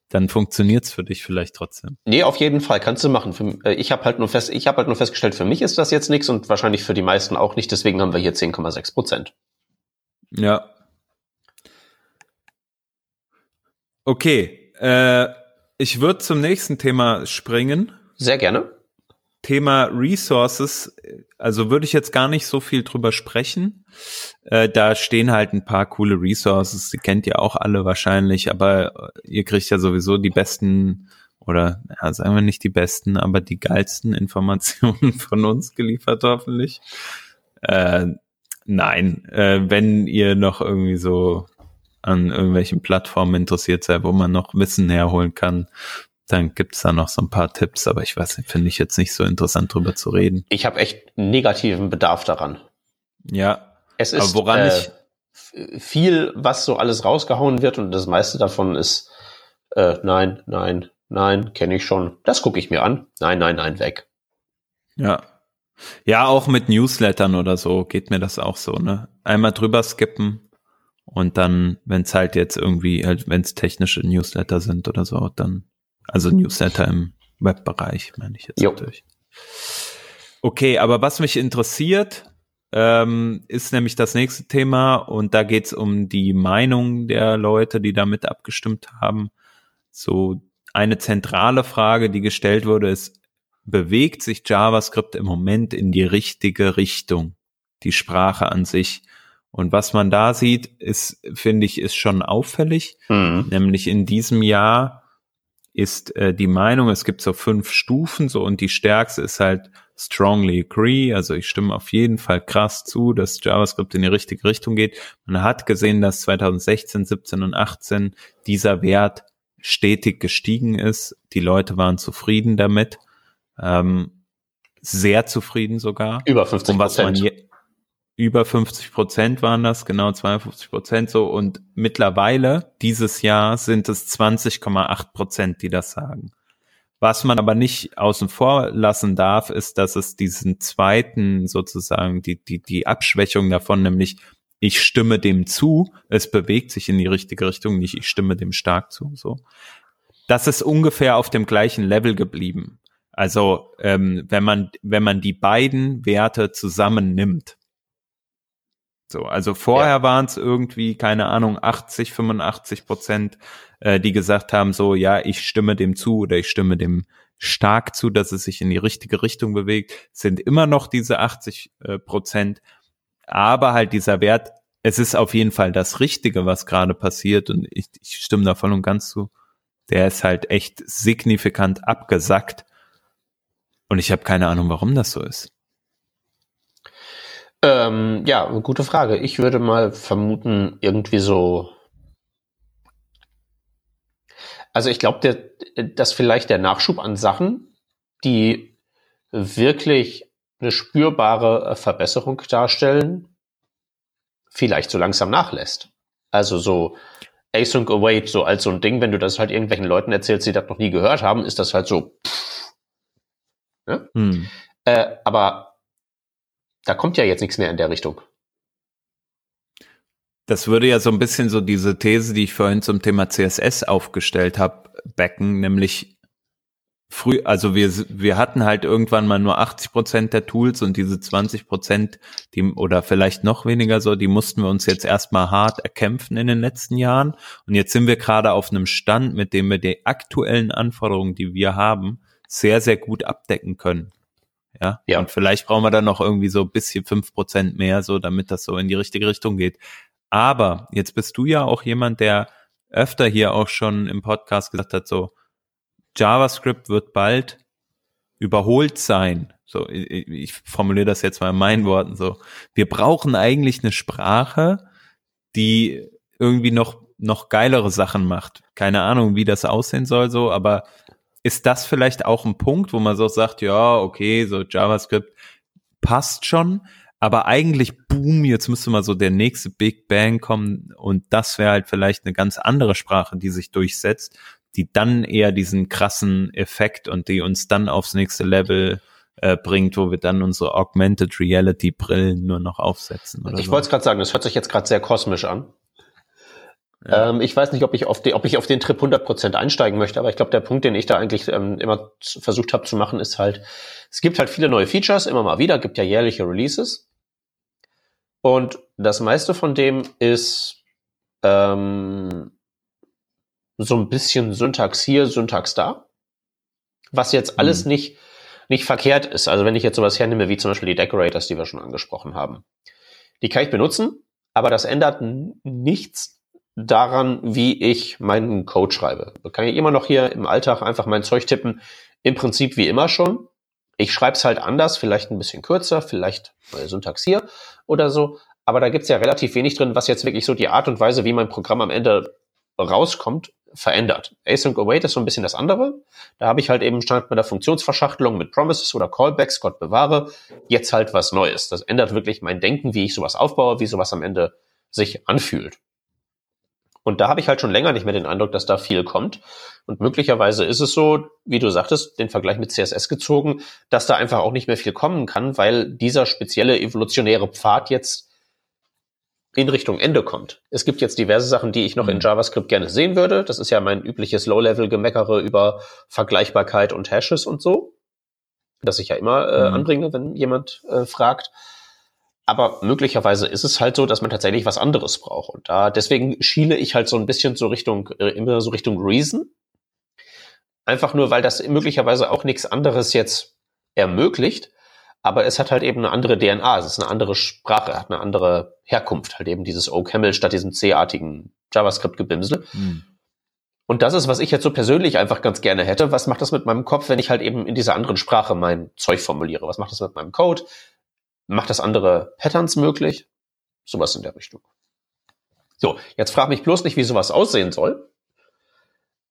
dann funktioniert's für dich vielleicht trotzdem. Nee, auf jeden Fall kannst du machen. Für, äh, ich habe halt nur fest, ich habe halt nur festgestellt, für mich ist das jetzt nichts und wahrscheinlich für die meisten auch nicht. Deswegen haben wir hier 10,6 Prozent. Ja. Okay, äh, ich würde zum nächsten Thema springen. Sehr gerne. Thema Resources, also würde ich jetzt gar nicht so viel drüber sprechen. Äh, da stehen halt ein paar coole Resources, die kennt ihr auch alle wahrscheinlich, aber ihr kriegt ja sowieso die besten oder ja, sagen wir nicht die besten, aber die geilsten Informationen von uns geliefert hoffentlich. Äh, nein, äh, wenn ihr noch irgendwie so an irgendwelchen Plattformen interessiert seid, wo man noch Wissen herholen kann, dann gibt's da noch so ein paar Tipps, aber ich weiß finde ich jetzt nicht so interessant drüber zu reden. Ich habe echt negativen Bedarf daran. Ja. Es ist aber woran äh, ich viel, was so alles rausgehauen wird und das meiste davon ist äh, nein, nein, nein, kenne ich schon. Das gucke ich mir an. Nein, nein, nein, weg. Ja. Ja, auch mit Newslettern oder so geht mir das auch so, ne? Einmal drüber skippen und dann, wenn es halt jetzt irgendwie, halt, wenn es technische Newsletter sind oder so, dann also Newsletter im Webbereich, meine ich jetzt jo. natürlich. Okay, aber was mich interessiert, ähm, ist nämlich das nächste Thema und da geht es um die Meinung der Leute, die damit abgestimmt haben. So eine zentrale Frage, die gestellt wurde, ist, bewegt sich JavaScript im Moment in die richtige Richtung? Die Sprache an sich. Und was man da sieht, ist, finde ich, ist schon auffällig. Mhm. Nämlich in diesem Jahr ist äh, die Meinung, es gibt so fünf Stufen so und die stärkste ist halt strongly agree, also ich stimme auf jeden Fall krass zu, dass JavaScript in die richtige Richtung geht. Man hat gesehen, dass 2016, 17 und 18 dieser Wert stetig gestiegen ist. Die Leute waren zufrieden damit, ähm, sehr zufrieden sogar. Über 50 Prozent über 50 Prozent waren das, genau 52 Prozent so. Und mittlerweile, dieses Jahr, sind es 20,8 Prozent, die das sagen. Was man aber nicht außen vor lassen darf, ist, dass es diesen zweiten sozusagen, die, die, die Abschwächung davon, nämlich ich stimme dem zu, es bewegt sich in die richtige Richtung, nicht ich stimme dem stark zu, so. Das ist ungefähr auf dem gleichen Level geblieben. Also ähm, wenn man wenn man die beiden Werte zusammennimmt. So, also vorher ja. waren es irgendwie keine Ahnung 80, 85 Prozent, äh, die gesagt haben so ja ich stimme dem zu oder ich stimme dem stark zu, dass es sich in die richtige Richtung bewegt. Sind immer noch diese 80 äh, Prozent, aber halt dieser Wert, es ist auf jeden Fall das Richtige, was gerade passiert und ich, ich stimme da voll und ganz zu. Der ist halt echt signifikant abgesackt und ich habe keine Ahnung, warum das so ist. Ähm, ja, gute Frage. Ich würde mal vermuten, irgendwie so. Also ich glaube, dass vielleicht der Nachschub an Sachen, die wirklich eine spürbare äh, Verbesserung darstellen, vielleicht so langsam nachlässt. Also so Async Await, so als so ein Ding, wenn du das halt irgendwelchen Leuten erzählst, die das noch nie gehört haben, ist das halt so. Pff, ne? hm. äh, aber da kommt ja jetzt nichts mehr in der Richtung. Das würde ja so ein bisschen so diese These, die ich vorhin zum Thema CSS aufgestellt habe, backen, nämlich früh, also wir, wir hatten halt irgendwann mal nur 80 Prozent der Tools und diese 20 Prozent, die, oder vielleicht noch weniger so, die mussten wir uns jetzt erstmal hart erkämpfen in den letzten Jahren. Und jetzt sind wir gerade auf einem Stand, mit dem wir die aktuellen Anforderungen, die wir haben, sehr, sehr gut abdecken können. Ja. ja. Und vielleicht brauchen wir dann noch irgendwie so ein bisschen fünf Prozent mehr, so, damit das so in die richtige Richtung geht. Aber jetzt bist du ja auch jemand, der öfter hier auch schon im Podcast gesagt hat, so, JavaScript wird bald überholt sein. So, ich, ich formuliere das jetzt mal in meinen Worten so. Wir brauchen eigentlich eine Sprache, die irgendwie noch, noch geilere Sachen macht. Keine Ahnung, wie das aussehen soll, so, aber ist das vielleicht auch ein Punkt, wo man so sagt, ja, okay, so JavaScript passt schon, aber eigentlich, boom, jetzt müsste mal so der nächste Big Bang kommen und das wäre halt vielleicht eine ganz andere Sprache, die sich durchsetzt die dann eher diesen krassen Effekt und die uns dann aufs nächste Level äh, bringt, wo wir dann unsere Augmented Reality Brillen nur noch aufsetzen. ich so. wollte es gerade sagen, das hört sich jetzt gerade sehr kosmisch an. Ja. Ähm, ich weiß nicht, ob ich auf, die, ob ich auf den Trip 100% einsteigen möchte, aber ich glaube, der Punkt, den ich da eigentlich ähm, immer versucht habe zu machen, ist halt, es gibt halt viele neue Features, immer mal wieder, gibt ja jährliche Releases. Und das meiste von dem ist ähm, so ein bisschen Syntax hier, Syntax da. Was jetzt alles mhm. nicht, nicht verkehrt ist. Also wenn ich jetzt sowas hernehme, wie zum Beispiel die Decorators, die wir schon angesprochen haben. Die kann ich benutzen, aber das ändert nichts daran, wie ich meinen Code schreibe. Da kann ich immer noch hier im Alltag einfach mein Zeug tippen. Im Prinzip wie immer schon. Ich schreibe es halt anders, vielleicht ein bisschen kürzer, vielleicht neue Syntax hier oder so. Aber da gibt's ja relativ wenig drin, was jetzt wirklich so die Art und Weise, wie mein Programm am Ende rauskommt, verändert. Async Await ist so ein bisschen das andere. Da habe ich halt eben stand mit der Funktionsverschachtelung mit Promises oder Callbacks, Gott bewahre, jetzt halt was Neues. Das ändert wirklich mein Denken, wie ich sowas aufbaue, wie sowas am Ende sich anfühlt. Und da habe ich halt schon länger nicht mehr den Eindruck, dass da viel kommt. Und möglicherweise ist es so, wie du sagtest, den Vergleich mit CSS gezogen, dass da einfach auch nicht mehr viel kommen kann, weil dieser spezielle evolutionäre Pfad jetzt in Richtung Ende kommt. Es gibt jetzt diverse Sachen, die ich noch in mhm. JavaScript gerne sehen würde. Das ist ja mein übliches Low-Level-Gemeckere über Vergleichbarkeit und Hashes und so, das ich ja immer äh, mhm. anbringe, wenn jemand äh, fragt. Aber möglicherweise ist es halt so, dass man tatsächlich was anderes braucht. Und da deswegen schiele ich halt so ein bisschen so Richtung, äh, immer so Richtung Reason. Einfach nur, weil das möglicherweise auch nichts anderes jetzt ermöglicht, aber es hat halt eben eine andere DNA, es ist eine andere Sprache, hat eine andere Herkunft, halt eben dieses OCaml statt diesem C-artigen JavaScript-Gebimsel. Mhm. Und das ist, was ich jetzt so persönlich einfach ganz gerne hätte. Was macht das mit meinem Kopf, wenn ich halt eben in dieser anderen Sprache mein Zeug formuliere? Was macht das mit meinem Code? Macht das andere Patterns möglich? Sowas in der Richtung. So, jetzt frag mich bloß nicht, wie sowas aussehen soll.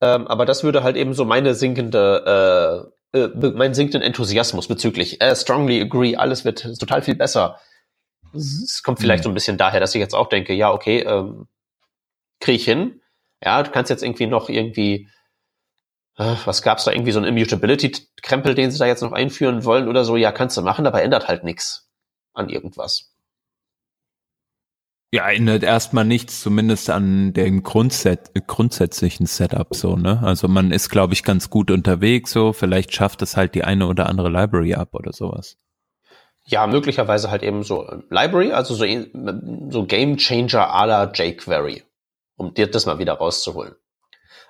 Ähm, aber das würde halt eben so meine sinkende äh, äh, mein sinkenden Enthusiasmus bezüglich äh, strongly agree, alles wird total viel besser. Es kommt vielleicht mhm. so ein bisschen daher, dass ich jetzt auch denke, ja, okay, ähm, kriege ich hin. Ja, du kannst jetzt irgendwie noch irgendwie, äh, was gab's da, irgendwie so einen Immutability-Krempel, den sie da jetzt noch einführen wollen oder so, ja, kannst du machen, aber ändert halt nichts an irgendwas. Ja, ändert erstmal nichts, zumindest an dem Grundset grundsätzlichen Setup so, ne? Also man ist, glaube ich, ganz gut unterwegs so. Vielleicht schafft es halt die eine oder andere Library ab oder sowas. Ja, möglicherweise halt eben so Library, also so, so Game Changer à la jQuery, um dir das mal wieder rauszuholen.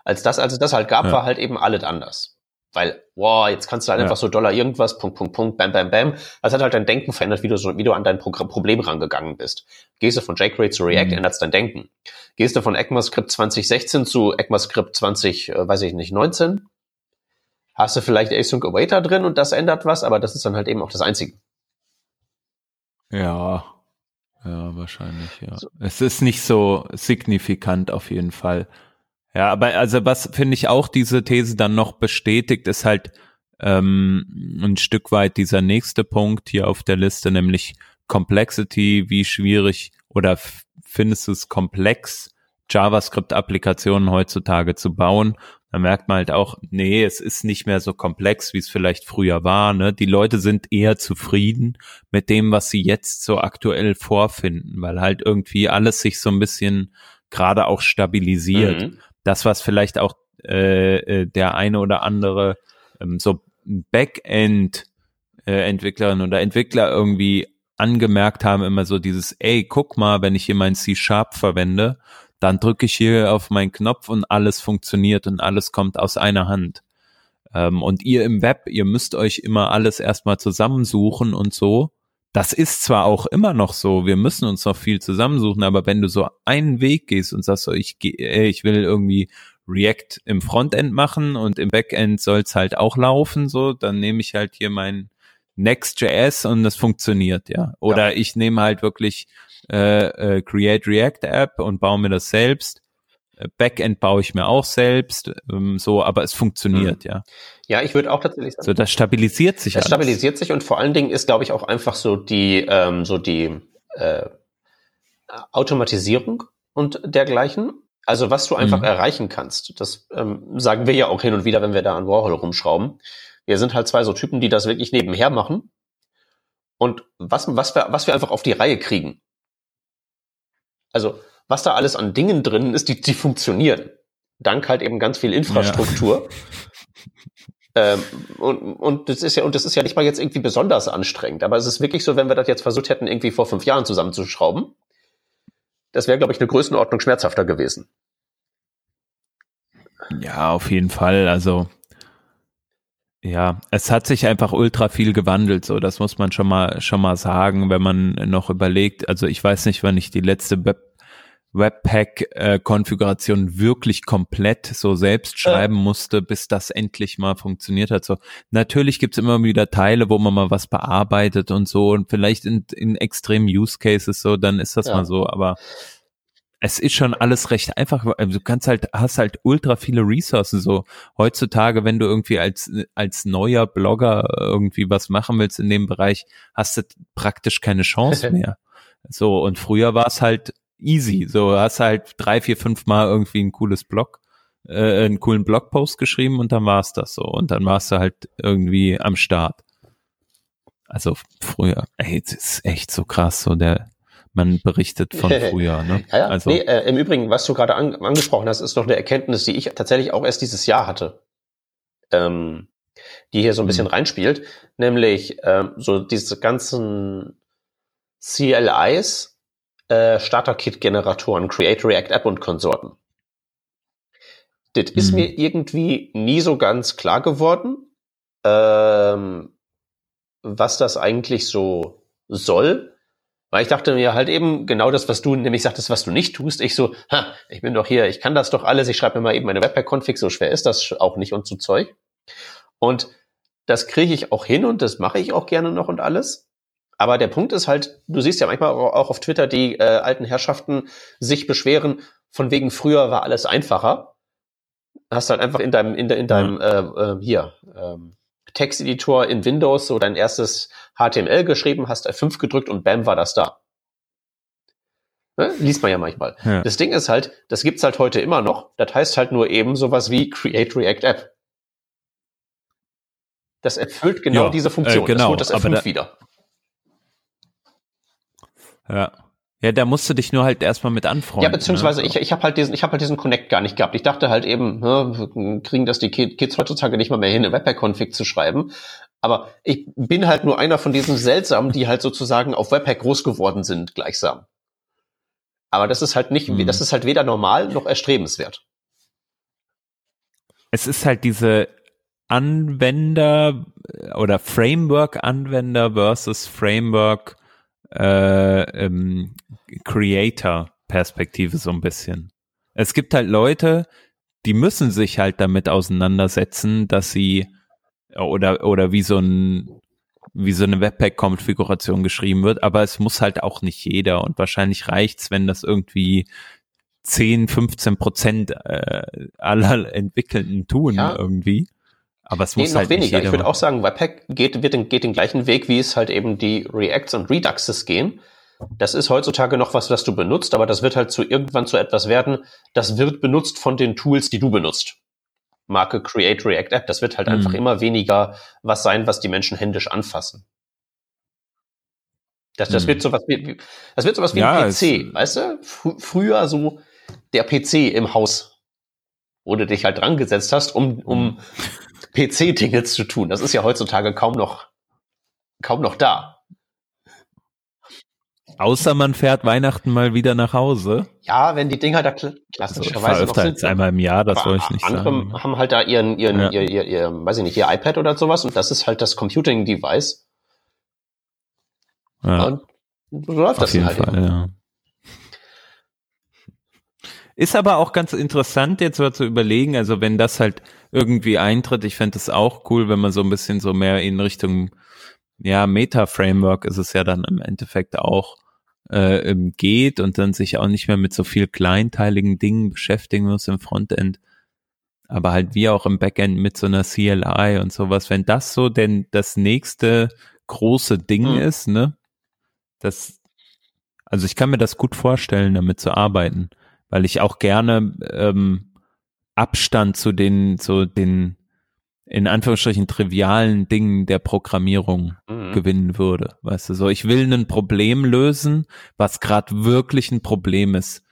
Als das, als es das halt gab, ja. war halt eben alles anders. Weil, wow, jetzt kannst du halt ja. einfach so Dollar irgendwas, Punkt, Punkt, Punkt, bam, bam, bam. Das hat halt dein Denken verändert, wie du, so, wie du an dein Programm, Problem rangegangen bist. Gehst du von jQuery zu React, mhm. änderst dein Denken. Gehst du von ECMAScript 2016 zu ECMAScript 20, äh, weiß ich nicht, 19? Hast du vielleicht Async Awaiter drin und das ändert was, aber das ist dann halt eben auch das Einzige. Ja, ja, wahrscheinlich, ja. So. Es ist nicht so signifikant auf jeden Fall. Ja, aber also was finde ich auch diese These dann noch bestätigt, ist halt ähm, ein Stück weit dieser nächste Punkt hier auf der Liste, nämlich Complexity, wie schwierig oder findest du es komplex, JavaScript-Applikationen heutzutage zu bauen? Da merkt man halt auch, nee, es ist nicht mehr so komplex, wie es vielleicht früher war. Ne? Die Leute sind eher zufrieden mit dem, was sie jetzt so aktuell vorfinden, weil halt irgendwie alles sich so ein bisschen gerade auch stabilisiert. Mhm das, was vielleicht auch äh, äh, der eine oder andere ähm, so Backend äh, oder Entwickler irgendwie angemerkt haben, immer so dieses, ey, guck mal, wenn ich hier mein C-Sharp verwende, dann drücke ich hier auf meinen Knopf und alles funktioniert und alles kommt aus einer Hand. Ähm, und ihr im Web, ihr müsst euch immer alles erstmal zusammensuchen und so. Das ist zwar auch immer noch so, wir müssen uns noch viel zusammensuchen, aber wenn du so einen Weg gehst und sagst so, ich, ich will irgendwie React im Frontend machen und im Backend soll es halt auch laufen, so, dann nehme ich halt hier mein Next.js und das funktioniert, ja. Oder ja. ich nehme halt wirklich äh, äh, Create React App und baue mir das selbst Backend baue ich mir auch selbst, ähm, so, aber es funktioniert, mhm. ja. Ja, ich würde auch tatsächlich sagen. So, das stabilisiert sich. Das alles. stabilisiert sich und vor allen Dingen ist, glaube ich, auch einfach so die, ähm, so die äh, Automatisierung und dergleichen. Also was du einfach mhm. erreichen kannst, das ähm, sagen wir ja auch hin und wieder, wenn wir da an Warhol rumschrauben. Wir sind halt zwei so Typen, die das wirklich nebenher machen. Und was, was, wir, was wir einfach auf die Reihe kriegen. Also was da alles an Dingen drin ist, die, die funktionieren. Dank halt eben ganz viel Infrastruktur. Ja. ähm, und, und das ist ja, und das ist ja nicht mal jetzt irgendwie besonders anstrengend. Aber es ist wirklich so, wenn wir das jetzt versucht hätten, irgendwie vor fünf Jahren zusammenzuschrauben, das wäre, glaube ich, eine Größenordnung schmerzhafter gewesen. Ja, auf jeden Fall. Also, ja, es hat sich einfach ultra viel gewandelt, so das muss man schon mal schon mal sagen, wenn man noch überlegt. Also ich weiß nicht, wann ich die letzte Web Webpack-Konfiguration wirklich komplett so selbst schreiben musste, bis das endlich mal funktioniert hat. So natürlich gibt's immer wieder Teile, wo man mal was bearbeitet und so und vielleicht in, in extremen Use Cases so, dann ist das ja. mal so. Aber es ist schon alles recht einfach. Du kannst halt, hast halt ultra viele Ressourcen. So heutzutage, wenn du irgendwie als als neuer Blogger irgendwie was machen willst in dem Bereich, hast du praktisch keine Chance mehr. So und früher war es halt easy. So hast halt drei, vier, fünf Mal irgendwie ein cooles Blog, äh, einen coolen Blogpost geschrieben und dann war's das so. Und dann warst du halt irgendwie am Start. Also früher, ey, das ist echt so krass, so der, man berichtet von früher, ne? ja, ja. Also, nee, äh, im Übrigen, was du gerade an, angesprochen hast, ist noch eine Erkenntnis, die ich tatsächlich auch erst dieses Jahr hatte. Ähm, die hier so ein bisschen hm. reinspielt, nämlich ähm, so diese ganzen CLIs, äh, Starter-Kit-Generatoren, Create React App und Konsorten. Das mhm. ist mir irgendwie nie so ganz klar geworden, ähm, was das eigentlich so soll. Weil ich dachte mir halt eben genau das, was du nämlich sagtest, was du nicht tust. Ich so, ha, ich bin doch hier, ich kann das doch alles, ich schreibe mir mal eben meine Webpack-Config, so schwer ist das auch nicht und so Zeug. Und das kriege ich auch hin und das mache ich auch gerne noch und alles. Aber der Punkt ist halt, du siehst ja manchmal auch auf Twitter die äh, alten Herrschaften sich beschweren, von wegen früher war alles einfacher. Hast halt einfach in deinem, in, de, in deinem, äh, äh, hier, ähm, Texteditor in Windows so dein erstes HTML geschrieben, hast F5 gedrückt und bam war das da. Ne? Liest man ja manchmal. Ja. Das Ding ist halt, das gibt's halt heute immer noch. Das heißt halt nur eben sowas wie Create React App. Das erfüllt genau ja, diese Funktion. Äh, genau, das holt das F5 wieder. Ja. Ja, da musst du dich nur halt erstmal mit anfreunden. Ja, beziehungsweise ne? ich, ich habe halt diesen, ich habe halt diesen Connect gar nicht gehabt. Ich dachte halt eben, ne, kriegen das die Kids heutzutage nicht mal mehr hin, eine Webpack-Config zu schreiben. Aber ich bin halt nur einer von diesen seltsamen, die halt sozusagen auf Webpack groß geworden sind, gleichsam. Aber das ist halt nicht, mhm. das ist halt weder normal noch erstrebenswert. Es ist halt diese Anwender oder Framework-Anwender versus Framework äh, ähm, Creator-Perspektive so ein bisschen. Es gibt halt Leute, die müssen sich halt damit auseinandersetzen, dass sie oder oder wie so ein wie so eine Webpack-Konfiguration geschrieben wird, aber es muss halt auch nicht jeder und wahrscheinlich reicht's, wenn das irgendwie 10, 15 Prozent äh, aller Entwickelnden tun ja. irgendwie. Aber es muss nee, noch halt weniger. ich würde auch sagen, Webpack geht, wird den, geht den gleichen Weg, wie es halt eben die Reacts und Reduxes gehen. Das ist heutzutage noch was, was du benutzt, aber das wird halt zu irgendwann zu etwas werden, das wird benutzt von den Tools, die du benutzt. Marke Create React App, das wird halt mhm. einfach immer weniger was sein, was die Menschen händisch anfassen. Das, das mhm. wird sowas wie, das wird sowas wie ja, ein PC, weißt du? Fr früher so der PC im Haus, wo du dich halt dran gesetzt hast, um, um mhm. PC-Dinge zu tun. Das ist ja heutzutage kaum noch, kaum noch da. Außer man fährt Weihnachten mal wieder nach Hause. Ja, wenn die Dinger da klassischerweise also, noch sind. einmal im Jahr, das soll ich nicht andere sagen. Andere haben halt da ihren, ihren, ja. ihr, ihr, ihr, weiß ich nicht, ihr iPad oder sowas und das ist halt das Computing-Device. Ja. Und so läuft Auf das jeden halt Fall, ja. Ist aber auch ganz interessant jetzt mal zu überlegen, also wenn das halt irgendwie eintritt, ich fände es auch cool, wenn man so ein bisschen so mehr in Richtung, ja, Meta-Framework ist es ja dann im Endeffekt auch, äh, geht und dann sich auch nicht mehr mit so viel kleinteiligen Dingen beschäftigen muss im Frontend. Aber halt wie auch im Backend mit so einer CLI und sowas, wenn das so denn das nächste große Ding hm. ist, ne? Das, also ich kann mir das gut vorstellen, damit zu arbeiten weil ich auch gerne ähm, Abstand zu den, so den in Anführungsstrichen trivialen Dingen der Programmierung mhm. gewinnen würde. Weißt du, so ich will ein Problem lösen, was gerade wirklich ein Problem ist.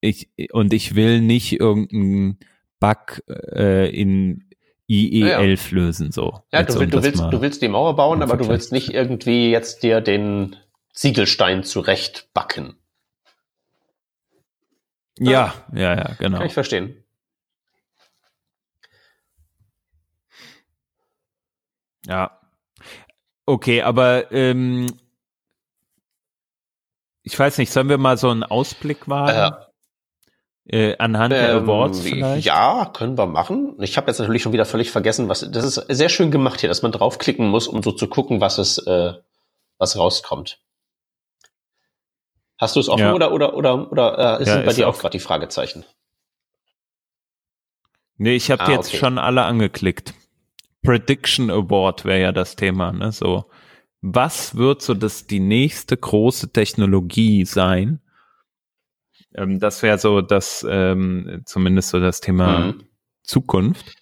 Ich, und ich will nicht irgendeinen Bug äh, in IE11 ja, ja. lösen, so. Ja, du, will, du, willst, du willst die Mauer bauen, aber du willst nicht irgendwie jetzt dir den Ziegelstein zurechtbacken. Ja, ja, ja, genau. Kann ich verstehen. Ja. Okay, aber ähm, ich weiß nicht, sollen wir mal so einen Ausblick wagen? Äh, äh, anhand ähm, der Awards vielleicht? Ja, können wir machen. Ich habe jetzt natürlich schon wieder völlig vergessen, was. Das ist sehr schön gemacht hier, dass man draufklicken muss, um so zu gucken, was es, äh, was rauskommt. Hast du es offen ja. oder oder oder oder äh, ja, sind bei dir auch gerade die Fragezeichen? Nee, ich habe ah, jetzt okay. schon alle angeklickt. Prediction Award wäre ja das Thema, ne? So, was wird so das die nächste große Technologie sein? Ähm, das wäre so das ähm, zumindest so das Thema mhm. Zukunft.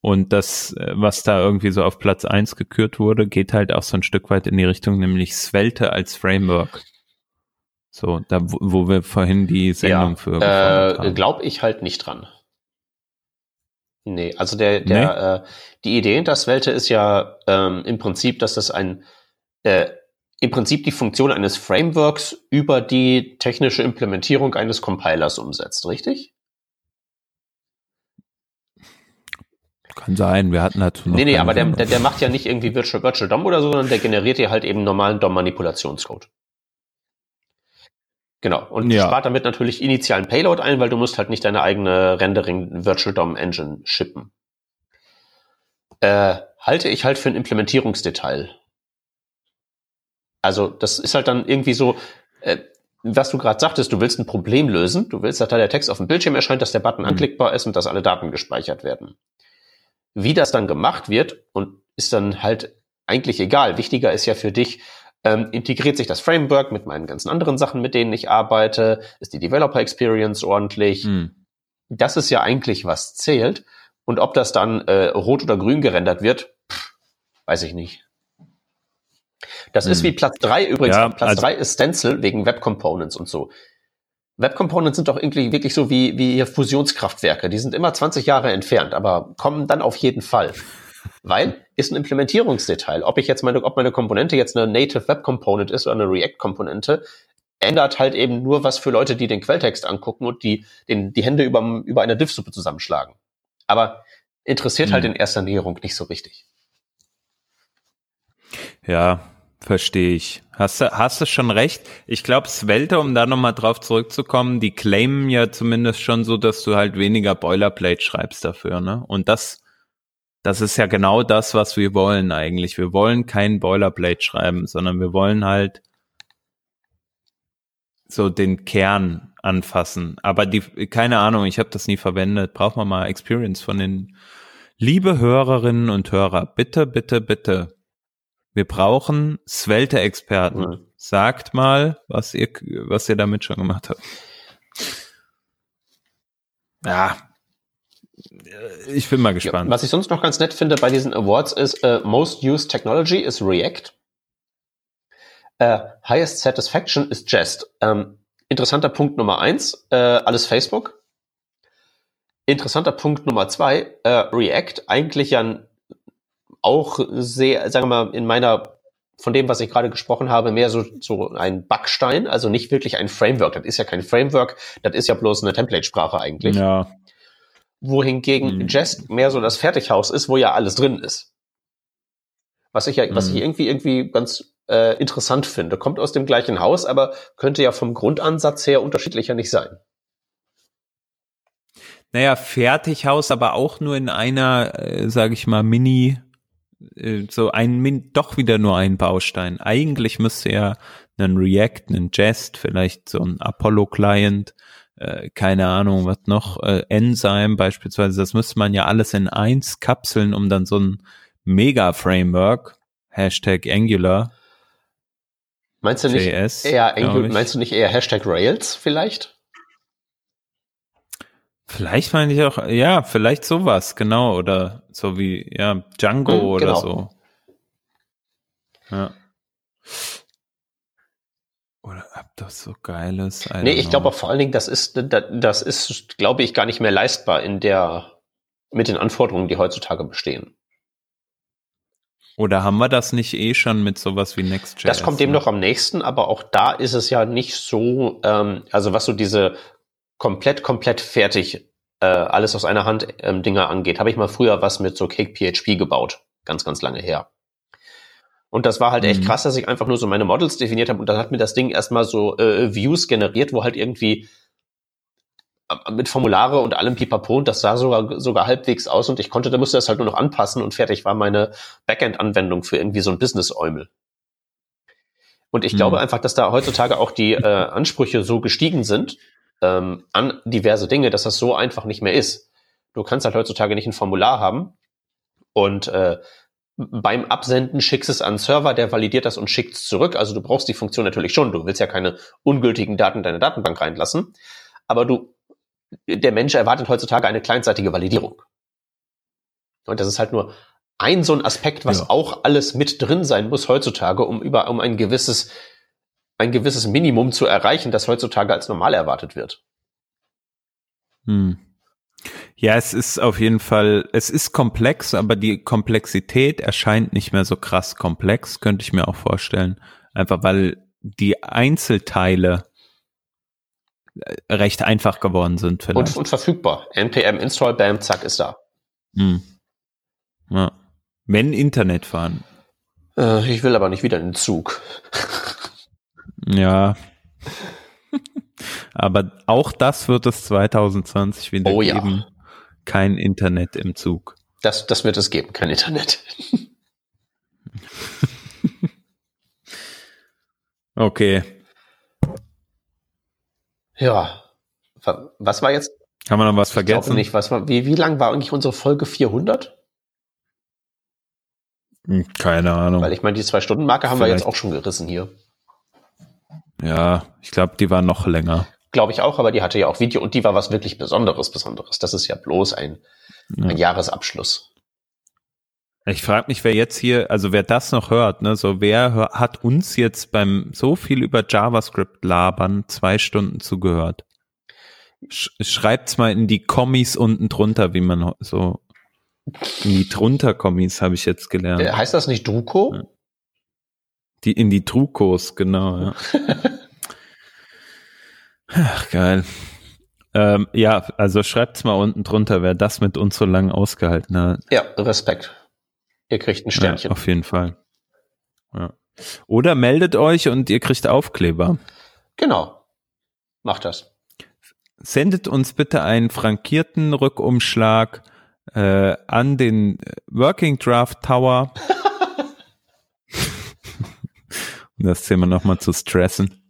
Und das, äh, was da irgendwie so auf Platz eins gekürt wurde, geht halt auch so ein Stück weit in die Richtung, nämlich Svelte als Framework. So, da wo wir vorhin die Sendung ja, für äh, Glaube ich halt nicht dran. Nee, also der, der, nee? äh, die Idee hinter Svelte ist ja ähm, im Prinzip, dass das ein äh, im Prinzip die Funktion eines Frameworks über die technische Implementierung eines Compilers umsetzt, richtig? Kann sein, wir hatten dazu noch. Nee, nee, aber der, der, der macht ja nicht irgendwie Virtual, Virtual DOM oder so, sondern der generiert ja halt eben normalen DOM-Manipulationscode. Genau. Und ja. spart damit natürlich initialen Payload ein, weil du musst halt nicht deine eigene Rendering Virtual DOM Engine shippen. Äh, halte ich halt für ein Implementierungsdetail. Also das ist halt dann irgendwie so, äh, was du gerade sagtest, du willst ein Problem lösen, du willst, dass da der Text auf dem Bildschirm erscheint, dass der Button mhm. anklickbar ist und dass alle Daten gespeichert werden. Wie das dann gemacht wird und ist dann halt eigentlich egal. Wichtiger ist ja für dich, ähm, integriert sich das Framework mit meinen ganzen anderen Sachen, mit denen ich arbeite? Ist die Developer Experience ordentlich? Mhm. Das ist ja eigentlich, was zählt. Und ob das dann äh, rot oder grün gerendert wird, pff, weiß ich nicht. Das hm. ist wie Platz drei übrigens. Ja, Platz also drei ist Stencil wegen Web Components und so. Web Components sind doch irgendwie wirklich so wie, wie Fusionskraftwerke. Die sind immer 20 Jahre entfernt, aber kommen dann auf jeden Fall. Weil ist ein Implementierungsdetail. Ob ich jetzt meine, ob meine Komponente jetzt eine Native Web Component ist oder eine React Komponente, ändert halt eben nur was für Leute, die den Quelltext angucken und die den, die Hände über, über eine Diff-Suppe zusammenschlagen. Aber interessiert halt hm. halt in erster Näherung nicht so richtig. Ja, verstehe ich. Hast du, hast du schon recht. Ich glaube, Svelte, um da nochmal drauf zurückzukommen, die claimen ja zumindest schon so, dass du halt weniger Boilerplate schreibst dafür, ne? Und das, das ist ja genau das, was wir wollen eigentlich. Wir wollen kein Boilerplate schreiben, sondern wir wollen halt so den Kern anfassen. Aber die, keine Ahnung, ich habe das nie verwendet. Braucht man mal Experience von den liebe Hörerinnen und Hörer. Bitte, bitte, bitte. Wir brauchen Svelte-Experten. Sagt mal, was ihr, was ihr damit schon gemacht habt. Ja, ich bin mal gespannt. Ja, was ich sonst noch ganz nett finde bei diesen Awards ist, uh, Most Used Technology ist React. Uh, highest Satisfaction ist Jest. Ähm, interessanter Punkt Nummer eins, äh, alles Facebook. Interessanter Punkt Nummer zwei, äh, React, eigentlich ja auch sehr, sagen wir mal, in meiner, von dem, was ich gerade gesprochen habe, mehr so, so ein Backstein, also nicht wirklich ein Framework. Das ist ja kein Framework, das ist ja bloß eine Template-Sprache eigentlich. Ja. Wohingegen mhm. Jest mehr so das Fertighaus ist, wo ja alles drin ist. Was ich ja, mhm. was ich irgendwie, irgendwie ganz äh, interessant finde. Kommt aus dem gleichen Haus, aber könnte ja vom Grundansatz her unterschiedlicher nicht sein. Naja, Fertighaus, aber auch nur in einer, äh, sage ich mal, Mini, äh, so ein, Min doch wieder nur ein Baustein. Eigentlich müsste ja ein React, ein Jest, vielleicht so ein Apollo-Client, äh, keine Ahnung, was noch, äh, Enzyme beispielsweise, das müsste man ja alles in eins kapseln, um dann so ein Mega-Framework, Hashtag Angular, Meinst du nicht JS, eher Angular, meinst du nicht eher Hashtag Rails vielleicht? Vielleicht meine ich auch, ja, vielleicht sowas, genau, oder so wie, ja, Django hm, oder genau. so. Ja. Oder ob das so geil ist. Nee, ich glaube vor allen Dingen, das ist, das ist, glaube ich, gar nicht mehr leistbar in der, mit den Anforderungen, die heutzutage bestehen. Oder haben wir das nicht eh schon mit sowas wie Next.js? Das kommt dem ne? noch am nächsten, aber auch da ist es ja nicht so, ähm, also was so diese komplett, komplett fertig äh, alles aus einer Hand ähm, Dinger angeht, habe ich mal früher was mit so Cake PHP gebaut. Ganz, ganz lange her. Und das war halt echt mhm. krass, dass ich einfach nur so meine Models definiert habe und dann hat mir das Ding erstmal so äh, Views generiert, wo halt irgendwie mit Formulare und allem Pipapo und das sah sogar, sogar halbwegs aus und ich konnte, da musste das halt nur noch anpassen und fertig war meine Backend-Anwendung für irgendwie so ein Business-Eumel. Und ich hm. glaube einfach, dass da heutzutage auch die äh, Ansprüche so gestiegen sind ähm, an diverse Dinge, dass das so einfach nicht mehr ist. Du kannst halt heutzutage nicht ein Formular haben und äh, beim Absenden schickst es an Server, der validiert das und schickt es zurück. Also du brauchst die Funktion natürlich schon. Du willst ja keine ungültigen Daten in deine Datenbank reinlassen. Aber du der Mensch erwartet heutzutage eine kleinseitige Validierung. Und das ist halt nur ein so ein Aspekt, was ja. auch alles mit drin sein muss heutzutage, um über um ein gewisses ein gewisses Minimum zu erreichen, das heutzutage als normal erwartet wird. Hm. Ja, es ist auf jeden Fall, es ist komplex, aber die Komplexität erscheint nicht mehr so krass komplex, könnte ich mir auch vorstellen. Einfach weil die Einzelteile recht einfach geworden sind. Vielleicht. Und, und verfügbar. npm install, bam, zack, ist da. Hm. Ja. Wenn Internet fahren. Äh, ich will aber nicht wieder in den Zug. ja. aber auch das wird es 2020 wieder oh, geben. Ja. Kein Internet im Zug. Das, das wird es geben, kein Internet. okay. Ja. Was war jetzt? Haben wir noch was vergessen? Ich glaube nicht. Was war, wie, wie lang war eigentlich unsere Folge 400? Hm, keine Ahnung. Weil ich meine, die Zwei-Stunden-Marke haben Vielleicht. wir jetzt auch schon gerissen hier. Ja, ich glaube, die war noch länger. Glaube ich auch, aber die hatte ja auch Video und die war was wirklich Besonderes, Besonderes. Das ist ja bloß ein, ja. ein Jahresabschluss. Ich frage mich, wer jetzt hier, also wer das noch hört, ne, so wer hör, hat uns jetzt beim so viel über JavaScript labern zwei Stunden zugehört? Sch schreibt's mal in die Kommis unten drunter, wie man so in die drunter Kommis habe ich jetzt gelernt. Äh, heißt das nicht Druko? Die in die Trukos, genau, ja. Ach, geil. Ähm, ja, also schreibt's mal unten drunter, wer das mit uns so lange ausgehalten hat. Ja, Respekt. Ihr kriegt ein Sternchen. Ja, auf jeden Fall. Ja. Oder meldet euch und ihr kriegt Aufkleber. Genau. Macht das. Sendet uns bitte einen frankierten Rückumschlag äh, an den Working Draft Tower. um das Thema nochmal zu stressen.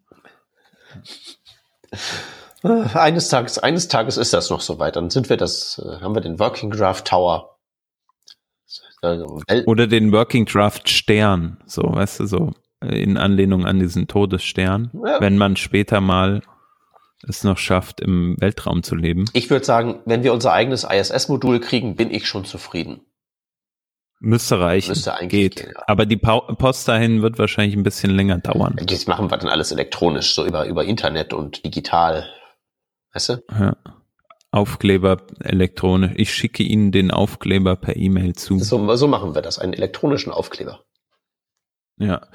Eines Tages, eines Tages ist das noch soweit. Dann sind wir das, äh, haben wir den Working Draft Tower. Oder den Working Draft Stern, so, weißt du, so in Anlehnung an diesen Todesstern, ja. wenn man später mal es noch schafft, im Weltraum zu leben. Ich würde sagen, wenn wir unser eigenes ISS-Modul kriegen, bin ich schon zufrieden. Müsste reichen. Müsste eigentlich Geht. Gehen, ja. Aber die Post dahin wird wahrscheinlich ein bisschen länger dauern. Das machen wir dann alles elektronisch, so über, über Internet und digital. Weißt du? Ja. Aufkleber elektronisch. Ich schicke Ihnen den Aufkleber per E-Mail zu. So, so machen wir das, einen elektronischen Aufkleber. Ja.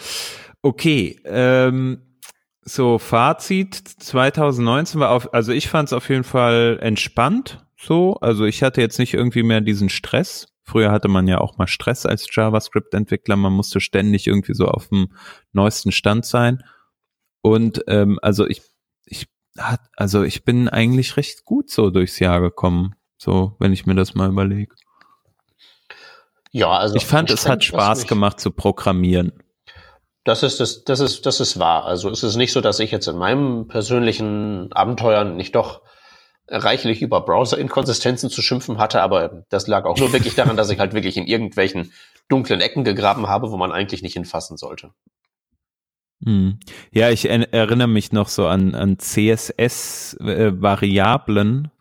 Okay. Ähm, so, Fazit 2019 war auf, also ich fand es auf jeden Fall entspannt. So, also ich hatte jetzt nicht irgendwie mehr diesen Stress. Früher hatte man ja auch mal Stress als JavaScript-Entwickler. Man musste ständig irgendwie so auf dem neuesten Stand sein. Und ähm, also ich, ich hat, also ich bin eigentlich recht gut so durchs Jahr gekommen. So, wenn ich mir das mal überlege. Ja, also ich fand, es hat Spaß gemacht zu programmieren. Das ist, das, das ist, das ist wahr. Also es ist nicht so, dass ich jetzt in meinem persönlichen Abenteuern nicht doch reichlich über Browser-Inkonsistenzen zu schimpfen hatte, aber das lag auch nur wirklich daran, dass ich halt wirklich in irgendwelchen dunklen Ecken gegraben habe, wo man eigentlich nicht hinfassen sollte. Hm. Ja, ich erinnere mich noch so an, an CSS-Variablen,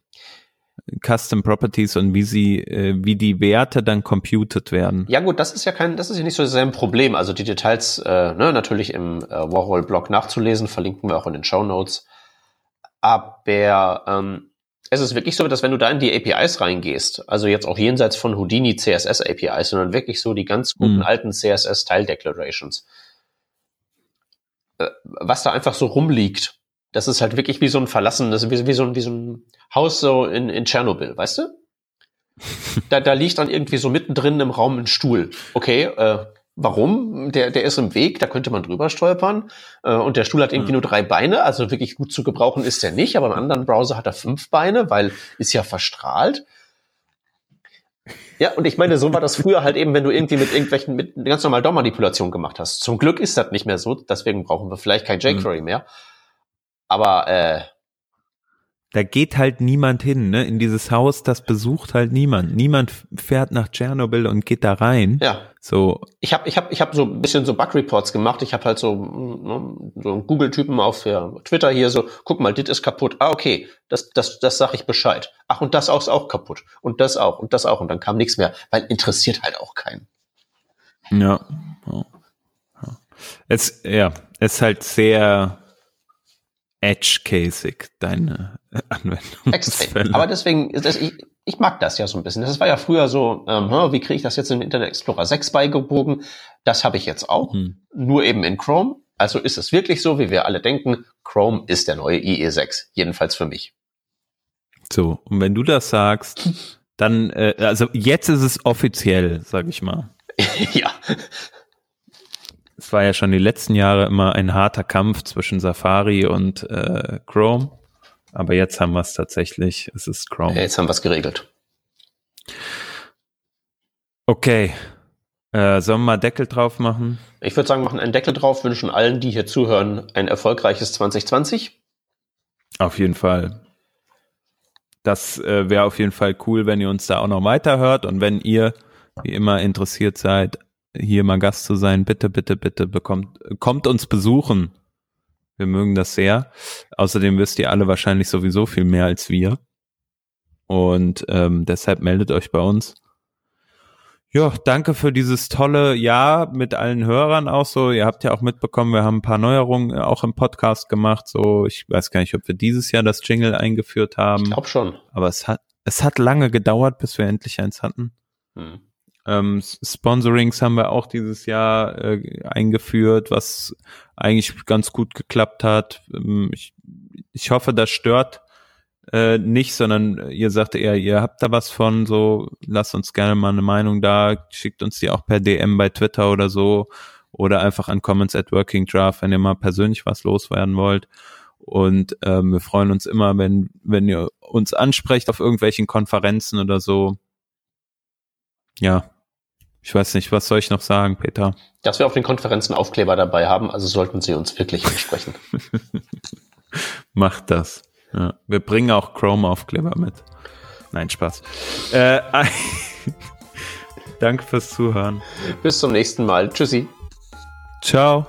äh, Custom Properties und wie sie, äh, wie die Werte dann computed werden. Ja gut, das ist ja kein, das ist ja nicht so sehr ein Problem. Also die Details äh, ne, natürlich im äh, Warhol-Blog nachzulesen, verlinken wir auch in den Show Notes. Aber ähm, es ist wirklich so, dass wenn du da in die APIs reingehst, also jetzt auch jenseits von Houdini CSS APIs, sondern wirklich so die ganz guten mhm. alten CSS Tile Declarations, äh, was da einfach so rumliegt. Das ist halt wirklich wie so ein verlassenes, wie, wie, so, ein, wie so ein Haus so in, in Tschernobyl, weißt du? da, da liegt dann irgendwie so mittendrin im Raum ein Stuhl. Okay, äh, warum? Der, der ist im Weg, da könnte man drüber stolpern. Äh, und der Stuhl hat irgendwie mhm. nur drei Beine, also wirklich gut zu gebrauchen ist der nicht, aber im anderen Browser hat er fünf Beine, weil ist ja verstrahlt. Ja, und ich meine, so war das früher halt eben, wenn du irgendwie mit irgendwelchen, mit ganz normal DOM-Manipulation gemacht hast. Zum Glück ist das nicht mehr so, deswegen brauchen wir vielleicht kein jQuery mhm. mehr. Aber äh, da geht halt niemand hin, ne? In dieses Haus, das besucht halt niemand. Niemand fährt nach Tschernobyl und geht da rein. Ja. So. Ich habe ich hab, ich hab so ein bisschen so Bug Reports gemacht. Ich habe halt so, ne, so einen Google-Typen auf Twitter hier so, guck mal, dit ist kaputt. Ah, okay, das, das, das sag ich Bescheid. Ach, und das auch ist auch kaputt. Und das auch und das auch. Und dann kam nichts mehr, weil interessiert halt auch keinen. Ja. ja. Es, ja, es ist halt sehr edge-casig, deine Anwendung. Extrem. Aber deswegen, das, ich, ich mag das ja so ein bisschen. Das war ja früher so, ähm, wie kriege ich das jetzt in Internet Explorer 6 beigebogen? Das habe ich jetzt auch, hm. nur eben in Chrome. Also ist es wirklich so, wie wir alle denken, Chrome ist der neue IE6, jedenfalls für mich. So, und wenn du das sagst, dann, äh, also jetzt ist es offiziell, sag ich mal. ja es war ja schon die letzten Jahre immer ein harter Kampf zwischen Safari und äh, Chrome. Aber jetzt haben wir es tatsächlich. Es ist Chrome. Ja, jetzt haben wir es geregelt. Okay. Äh, sollen wir mal Deckel drauf machen? Ich würde sagen, machen einen Deckel drauf, wünschen allen, die hier zuhören, ein erfolgreiches 2020. Auf jeden Fall. Das äh, wäre auf jeden Fall cool, wenn ihr uns da auch noch weiterhört und wenn ihr wie immer interessiert seid hier mal Gast zu sein. Bitte, bitte, bitte bekommt, kommt uns besuchen. Wir mögen das sehr. Außerdem wisst ihr alle wahrscheinlich sowieso viel mehr als wir. Und ähm, deshalb meldet euch bei uns. Ja, danke für dieses tolle Jahr mit allen Hörern auch so. Ihr habt ja auch mitbekommen, wir haben ein paar Neuerungen äh, auch im Podcast gemacht. So, ich weiß gar nicht, ob wir dieses Jahr das Jingle eingeführt haben. Ich glaube schon. Aber es hat, es hat lange gedauert, bis wir endlich eins hatten. Hm. Ähm, Sponsorings haben wir auch dieses Jahr äh, eingeführt, was eigentlich ganz gut geklappt hat. Ähm, ich, ich hoffe, das stört äh, nicht, sondern ihr sagt eher, ihr habt da was von, so lasst uns gerne mal eine Meinung da, schickt uns die auch per DM bei Twitter oder so oder einfach an Comments at Working Draft, wenn ihr mal persönlich was loswerden wollt. Und ähm, wir freuen uns immer, wenn, wenn ihr uns ansprecht auf irgendwelchen Konferenzen oder so. Ja, ich weiß nicht, was soll ich noch sagen, Peter? Dass wir auf den Konferenzen Aufkleber dabei haben, also sollten Sie uns wirklich ansprechen. Macht das. Ja, wir bringen auch Chrome-Aufkleber mit. Nein, Spaß. Äh, danke fürs Zuhören. Bis zum nächsten Mal. Tschüssi. Ciao.